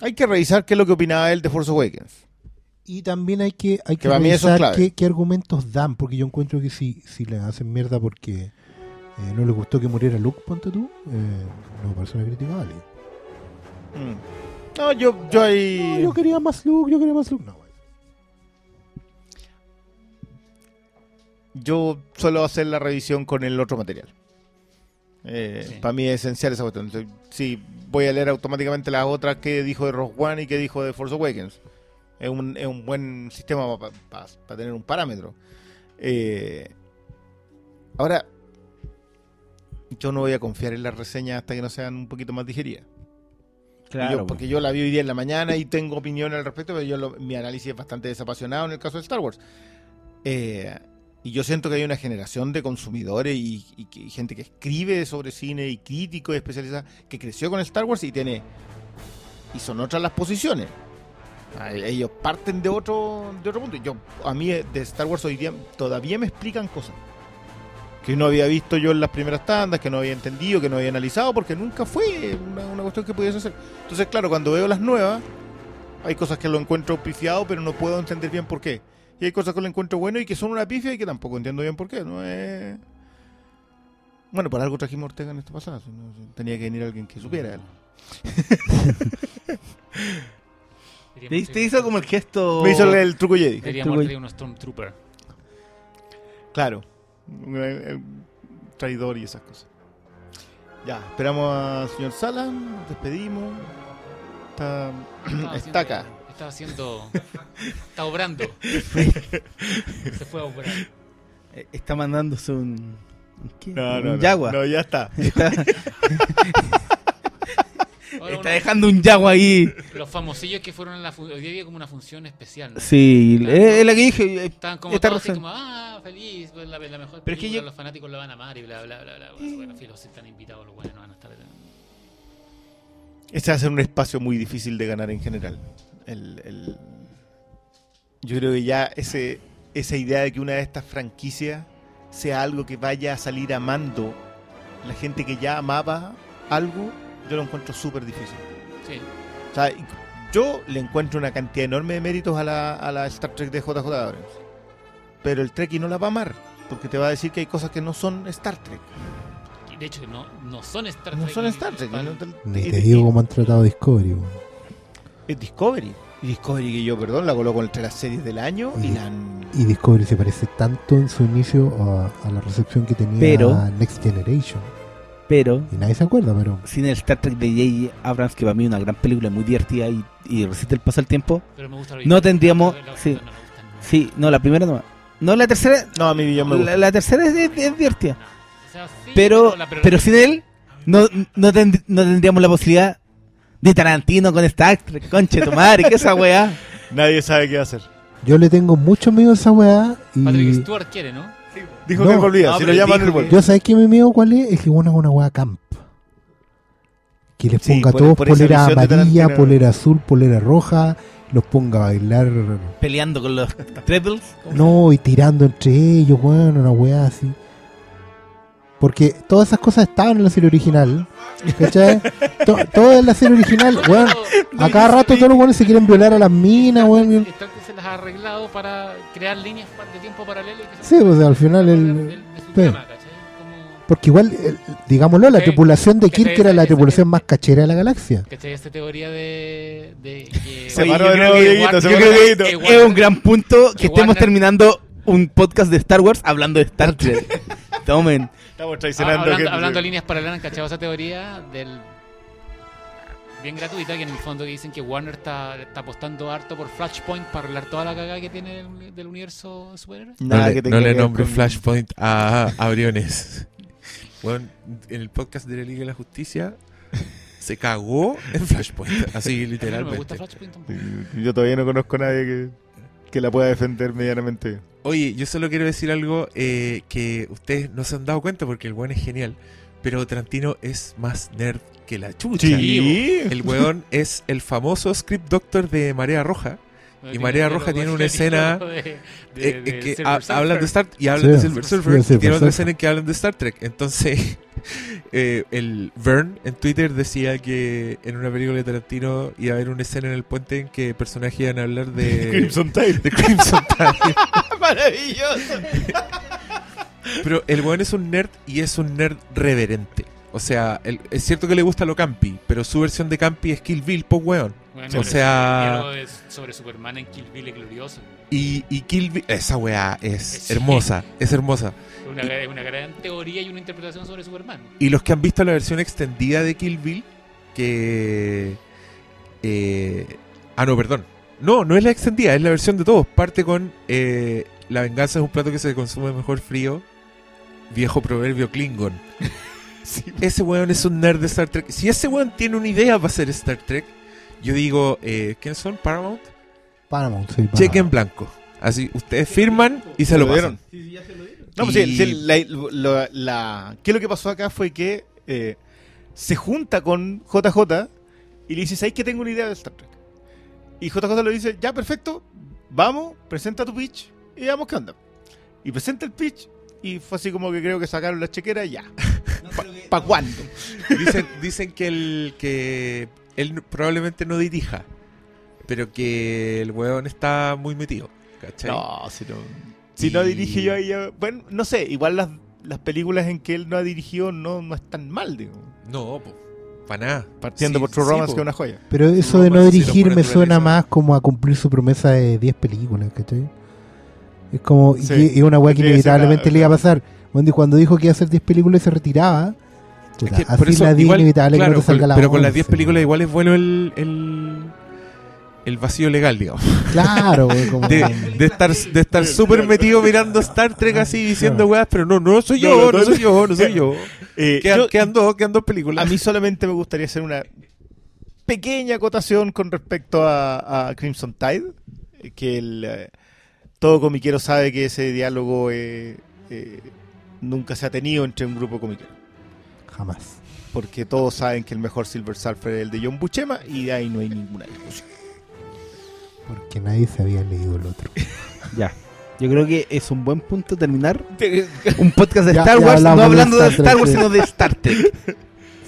Hay que revisar qué es lo que opinaba él de Force Awakens. Y también hay que, hay que, Que revisar qué, qué argumentos dan, porque yo encuentro que si, si le hacen mierda porque eh, no les gustó que muriera Luke, ponte tú, eh, no parece una crítica válida. Mm. No, yo, yo ahí... No, yo quería más Luke, yo quería más Luke. No, yo suelo hacer la revisión con el otro material. Eh, Sí. Para mí es esencial esa cuestión. Entonces, sí, voy a leer automáticamente las otras que dijo de Rogue One y que dijo de Force Awakens. Es un, es un buen sistema para tener un parámetro. Eh, ahora, yo no voy a confiar en las reseñas hasta que no sean un poquito más digeridas. Yo- porque yo la vi hoy día en la mañana y tengo opinión al respecto, pero yo lo- mi análisis es bastante desapasionado en el caso de Star Wars. Eh, y yo siento que hay una generación de consumidores y, y gente que escribe sobre cine y críticos y especialistas que creció con Star Wars y tiene y son otras las posiciones. Ah, Ellos parten de otro de otro punto. Yo a mí eh, de Star Wars hoy día todavía me explican cosas que no había visto yo en las primeras tandas, que no había entendido, que no había analizado, porque nunca fue una, cuestión que pudiese hacer. Entonces, claro, cuando veo las nuevas, hay cosas que lo encuentro pifiado, pero no puedo entender bien por qué. Y hay cosas que lo encuentro bueno y que son una pifia y que tampoco entiendo bien por qué. No es... Bueno, por algo trajimos Ortega en esta pasada. tenía que venir alguien que supiera. Te, te hizo como el gesto. Me hizo el, el truco Jedi. Deberíamos Tú, traer un Stormtrooper. Claro. Un, eh, traidor y esas cosas. Ya, esperamos al señor Sala, nos despedimos. Está, Estaba está acá. Estaba haciendo. Está obrando. Se fue a obrar. Eh, Está mandándose un. ¿un ¿Qué? No, un no, no. yagua. No, ya está. Está, Ahora está dejando un yagua ahí. Los famosillos que fueron en la hoy día había como una función especial. ¿no? Sí, eh, es la que dije. eh, Estaban como Está todos así como, ah, feliz, pues la, la mejor Pero es que yo- los fanáticos la van a amar y bla, bla, bla, bla. Bueno, si están invitados los buenos no van a estar... Este va a ser un espacio muy difícil de ganar en general. El, el- Yo creo que ya ese, esa idea de que una de estas franquicias sea algo que vaya a salir amando la gente que ya amaba algo, yo lo encuentro súper difícil. Sí, O sea, yo le encuentro una cantidad enorme de méritos a la, a la Star Trek de JJ Abrams. Pero el Trekkie no la va a amar, porque te va a decir que hay cosas que no son Star Trek. de hecho no, no son Star No Trek. son y- Star Trek. no te- Ni te digo cómo han tratado Discovery. weón. Es Discovery. Y Discovery que yo, perdón, la coloco entre las series del año y Y- la han... Y Discovery se parece tanto en su inicio a, a la recepción que tenía Pero- Next Generation. Pero Y nadie se acuerda, pero sin el Star Trek de J.J. Abrams, que para mí es una gran película, muy divertida y, y resiste el paso del tiempo. Pero me gusta No tendríamos- la- la- sí. no. Sí, no, la primera no. No, la tercera. No, a mí yo me La, gusta. la tercera es, es- es divertida. No. O sea, sí, Pero, la- pero sin él, no, no, tend- no tendríamos la posibilidad de Tarantino con Star Trek. Conche tu madre, que esa weá. Nadie sabe qué hacer. yo le tengo mucho miedo a esa weá. Patrick Stewart quiere, ¿no? Dijo No. que volvía, No, si lo llaman el vuelve. yo sabes que mi miedo cuál es, es que una una weá camp. Que les ponga a todos por polera amarilla, polera azul, polera roja, los ponga a bailar, Peleando con los Trebles. no, y tirando entre ellos, bueno, una weá así. Porque todas esas cosas estaban en la serie original. ¿Cachai? To- todo en la serie original, weón. A cada rato todos los weones se quieren violar a las minas, weón. Se las ha arreglado para crear líneas de tiempo paralelo. y que Sí, pues al final de- el. de- de Porque igual, el- digámoslo, la tripulación de Kirk era la tripulación más cachera de la galaxia. ¿Cachai? Esta teoría de, de que... Se paró de nuevo, Dieguito, se paró que es un gran punto que que estemos Warner- terminando un podcast de Star Wars hablando de Star Trek. Tomen. Estamos Ah, traicionando hablando, de líneas paralelas, ¿han cachado esa teoría del bien gratuita que en el fondo que dicen que Warner está, está apostando harto por Flashpoint para arreglar toda la cagada que tiene del, del universo superhéroe? No Nada le, que tenga no le que ver nombre con- Flashpoint a, a Briones. Bueno, en el podcast de la Liga de la Justicia se cagó en Flashpoint. Así A mí no me literalmente. gusta Flashpoint tampoco. Yo todavía no conozco a nadie que, que la pueda defender medianamente. Oye, yo solo quiero decir algo eh, que ustedes no se han dado cuenta porque el weón es genial. Pero Tarantino es más nerd que la chucha. El weón es el famoso script doctor de Marea Roja. Y Marea Roja tiene una escena, de, de- eh, de eh, que Silver ha- Surfer. hablan de Star y hablan de Sí, Silver sí, Surfer y Silver tiene otra escena en que hablan de Star Trek. Entonces, eh, el Vern en Twitter decía que en una película de Tarantino iba a haber una escena en el puente en que personajes iban a hablar de Crimson Tide. de Crimson Tide. Maravilloso. Pero el weón es un nerd y es un nerd reverente. O sea, el- es cierto que le gusta lo campi, pero su versión de campi es Kill Bill, po weón. Bueno, O sea- de- sobre Superman en Kill Bill es glorioso. Y, y Kill Bill, esa weá es Sí. hermosa, es hermosa. Es una, es una gran teoría y una interpretación sobre Superman. Y los que han visto la versión extendida de Kill Bill, que... eh, ah, no, perdón. No, no es la extendida, es la versión de todos. Parte con eh, La venganza es un plato que se consume mejor frío. Viejo proverbio Klingon. Ese weón es un nerd de Star Trek. Si ese weón tiene una idea para hacer Star Trek, yo digo, eh, ¿quiénes son? Paramount. Paramount, sí. Paramount. Cheque en blanco. Así, ustedes firman y se lo dieron. pasan. No, pues Y- sí, sí, la, la- la- ¿qué es lo que pasó acá? Fue que eh, se junta con JJ y le dice, ¿sabes que tengo una idea de Star Trek? Y JJ le dice, ya, perfecto, vamos, presenta tu pitch y veamos qué onda. Y presenta el pitch y fue así como que creo que sacaron la chequera y ya. ¿Para cuándo? Dicen, dicen que, el, que él probablemente no dirija, pero que el weón está muy metido. ¿cachai? No, si no, si no Y- dirige yo ahí, ya- bueno, no sé, igual las, las películas en que él no ha dirigido no, no están mal, digo. No, para nada. Partiendo Sí, por True sí, Romance, po. que es una joya. Pero eso de no dirigir me suena más como a cumplir su promesa de 10 películas, ¿cachai? Es como, y Sí. que- y una weá que inevitablemente le iba a pasar. Cuando, cuando dijo que iba a hacer 10 películas y se retiraba, puta, Es que por así eso, igual, inevitable claro, que no te salga con- la pero con las 10 once, películas igual es bueno el, el, el vacío legal, digamos. Claro, weón, como... De, de estar de estar súper metido mirando Star Trek así diciendo weas, pero no, no soy yo, No, no, no, soy yo, no soy yo. Eh, Quedan, yo- quedan dos, quedan dos películas. A mí solamente me gustaría hacer una pequeña acotación con respecto a, a Crimson Tide, que el, eh, todo comiquero sabe que ese diálogo eh, eh, nunca se ha tenido entre un grupo comiquero. Jamás. Porque todos saben que el mejor Silver Surfer es el de John Buscema y de ahí no hay ninguna discusión. Porque nadie se había leído el otro. Ya. Yo creo que es un buen punto terminar un podcast de Ya- Star Wars, no de hablando de Star Wars, sino de Star Trek.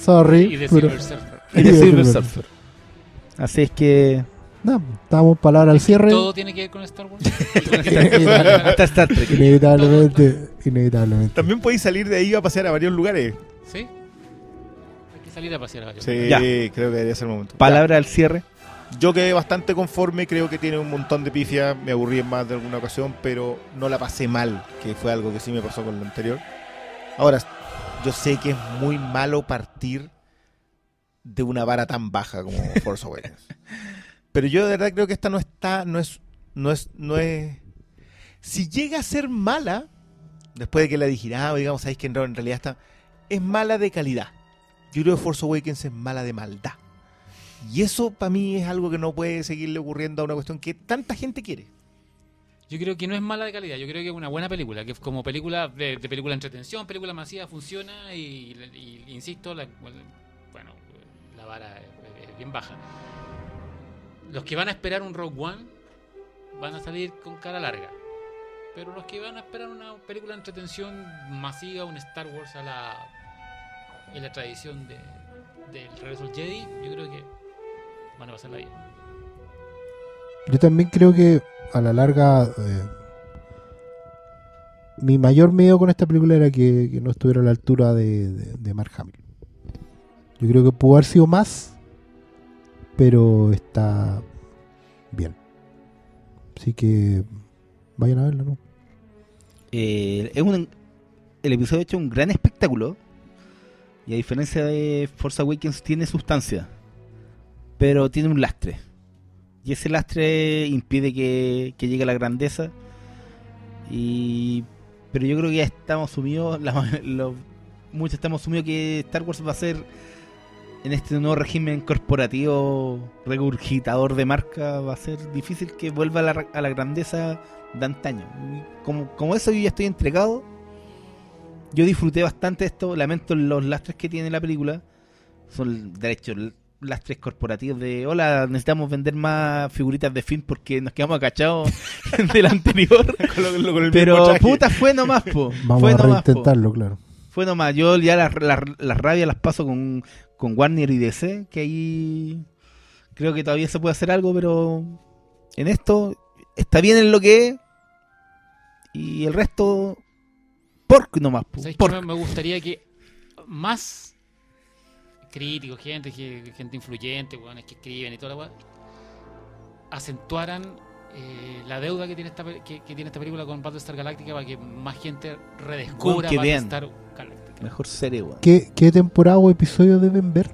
Sorry. Y de pero- Silver Surfer. y de Silver Surfer. Así es que. No, estábamos palabra al cierre. Todo tiene que ver con Star Wars. Hasta Star Trek. Inevitablemente, inevitablemente. También podéis salir de ahí a pasear a varios lugares. ¿Sí? Hay que salir a pasear a varios. Sí, Ya. creo que debería ser el momento. Palabra al cierre. Yo quedé bastante conforme, creo que tiene un montón de pifias, me aburrí en más de alguna ocasión, pero no la pasé mal, que fue algo que sí me pasó con lo anterior. Ahora, yo sé que es muy malo partir de una vara tan baja como Force Awakens. Pero yo de verdad creo que esta no está, no es, no es, no es... Si llega a ser mala, después de que la digiramos, digamos, sabéis que en en realidad está, es mala de calidad. Yo creo que Force Awakens es mala de maldad. Y eso para mí es algo que no puede seguirle ocurriendo a una cuestión que tanta gente quiere. Yo creo que no es mala de calidad, yo creo que es una buena película, que como película de, película de entretención, película masiva, funciona y, y- insisto, la, bueno, la vara es, es bien baja. Los que van a esperar un Rogue One van a salir con cara larga, pero los que van a esperar una película de entretención masiva, un Star Wars a la, en la tradición de, del regreso del Jedi, yo creo que van a pasarla bien. Yo también creo que a la larga eh, mi mayor miedo con esta película era que, que no estuviera a la altura de, de- de Mark Hamill. Yo creo que pudo haber sido más, pero está bien. Así que vayan a verla, ¿no? Eh, es un, el episodio ha hecho un gran espectáculo. Y a diferencia de Force Awakens, tiene sustancia. Pero tiene un lastre. Y ese lastre impide que, que llegue a la grandeza. Y, pero yo creo que ya estamos sumidos. muchos estamos sumidos que Star Wars va a ser. En este nuevo régimen corporativo regurgitador de marca, va a ser difícil que vuelva a la, a la grandeza de antaño. Como, como eso yo ya estoy entregado. Yo disfruté bastante esto. Lamento los lastres que tiene la película. Son de hecho lastres corporativos de hola, necesitamos vender más figuritas de film porque nos quedamos agachados del anterior. Con lo- con el Pero puta fue nomás, po. Vamos fue a nomás, po. reintentarlo, claro. Fue nomás. Yo ya las las- las rabias las paso con, con Warner y DC, que ahí creo que todavía se puede hacer algo, pero en esto está bien en lo que es. Y el resto, pork nomás. po, ¿Sabes qué? pork. Me- gustaría que más críticos, gente, que- gente influyente, weones que escriben y toda la weá, acentuaran eh, la deuda que tiene, esta, que, que tiene esta película con Battlestar Galactica para que más gente redescubra. Battlestar Galactica. Mejor serie, weón. ¿Qué, ¿Qué temporada o episodio deben ver?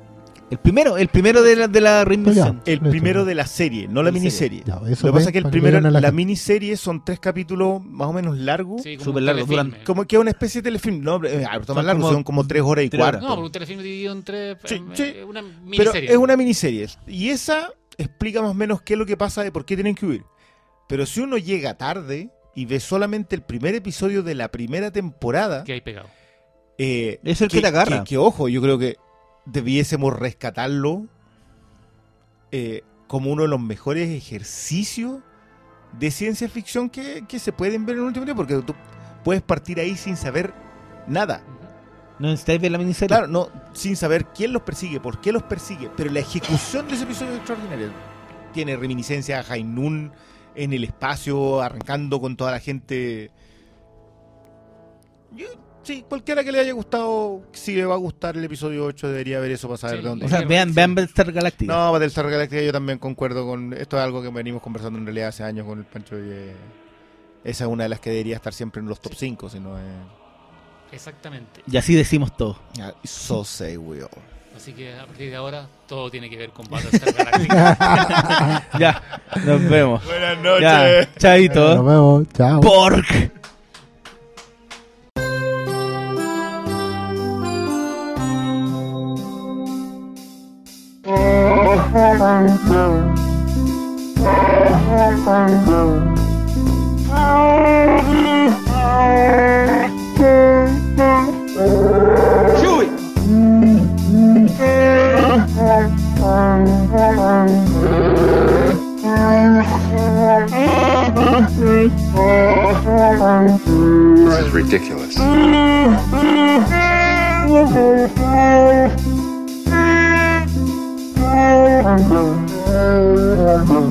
El primero, el primero de la, de la reinvención. El primero de la serie, no la Miniserie. miniserie. Ya, eso Lo que pasa es que el primero, la, la miniserie son tres capítulos más o menos largos. Sí, Súper un largo, telefilme. duran- Como que es una especie de telefilm. No, eh, Son más largo, como son como tres horas y tres cuarto. No, pero un telefilme dividido en tres. Sí, em, sí. eh, Una Pero miniserie. es una miniserie. Y esa explica más o menos qué es lo que pasa de por qué tienen que huir. Pero si uno llega tarde y ve solamente el primer episodio de la primera temporada, que hay pegado. eh, Es el que te agarra. Que, que, ojo, yo creo que debiésemos rescatarlo eh, como uno de los mejores ejercicios de ciencia ficción que, que se pueden ver en el último tiempo, porque tú puedes partir ahí sin saber nada. No necesitáis ver la miniserie. Claro, no, sin saber quién los persigue, por qué los persigue, pero la ejecución de ese episodio es extraordinaria. Tiene reminiscencia a Hainun en el espacio, arrancando con toda la gente. Yo, sí, cualquiera que le haya gustado, si le va a gustar el episodio 8, debería ver eso para saber Sí. de dónde. O sea, Sí. vean, vean Battlestar Galactica. no, Battlestar Galactica yo también concuerdo con. Esto es algo que venimos conversando en realidad hace años con el Pancho. Y, eh, esa es una de las que debería estar siempre en los top 5, si no es. Exactamente. Y así decimos todo. So say we all. Así que a partir de ahora todo tiene que ver con Battlestar Galactica. ya, nos vemos. Buenas Ya, chaito. Nos vemos. Chao. Pork. This is ridiculous. Thank you.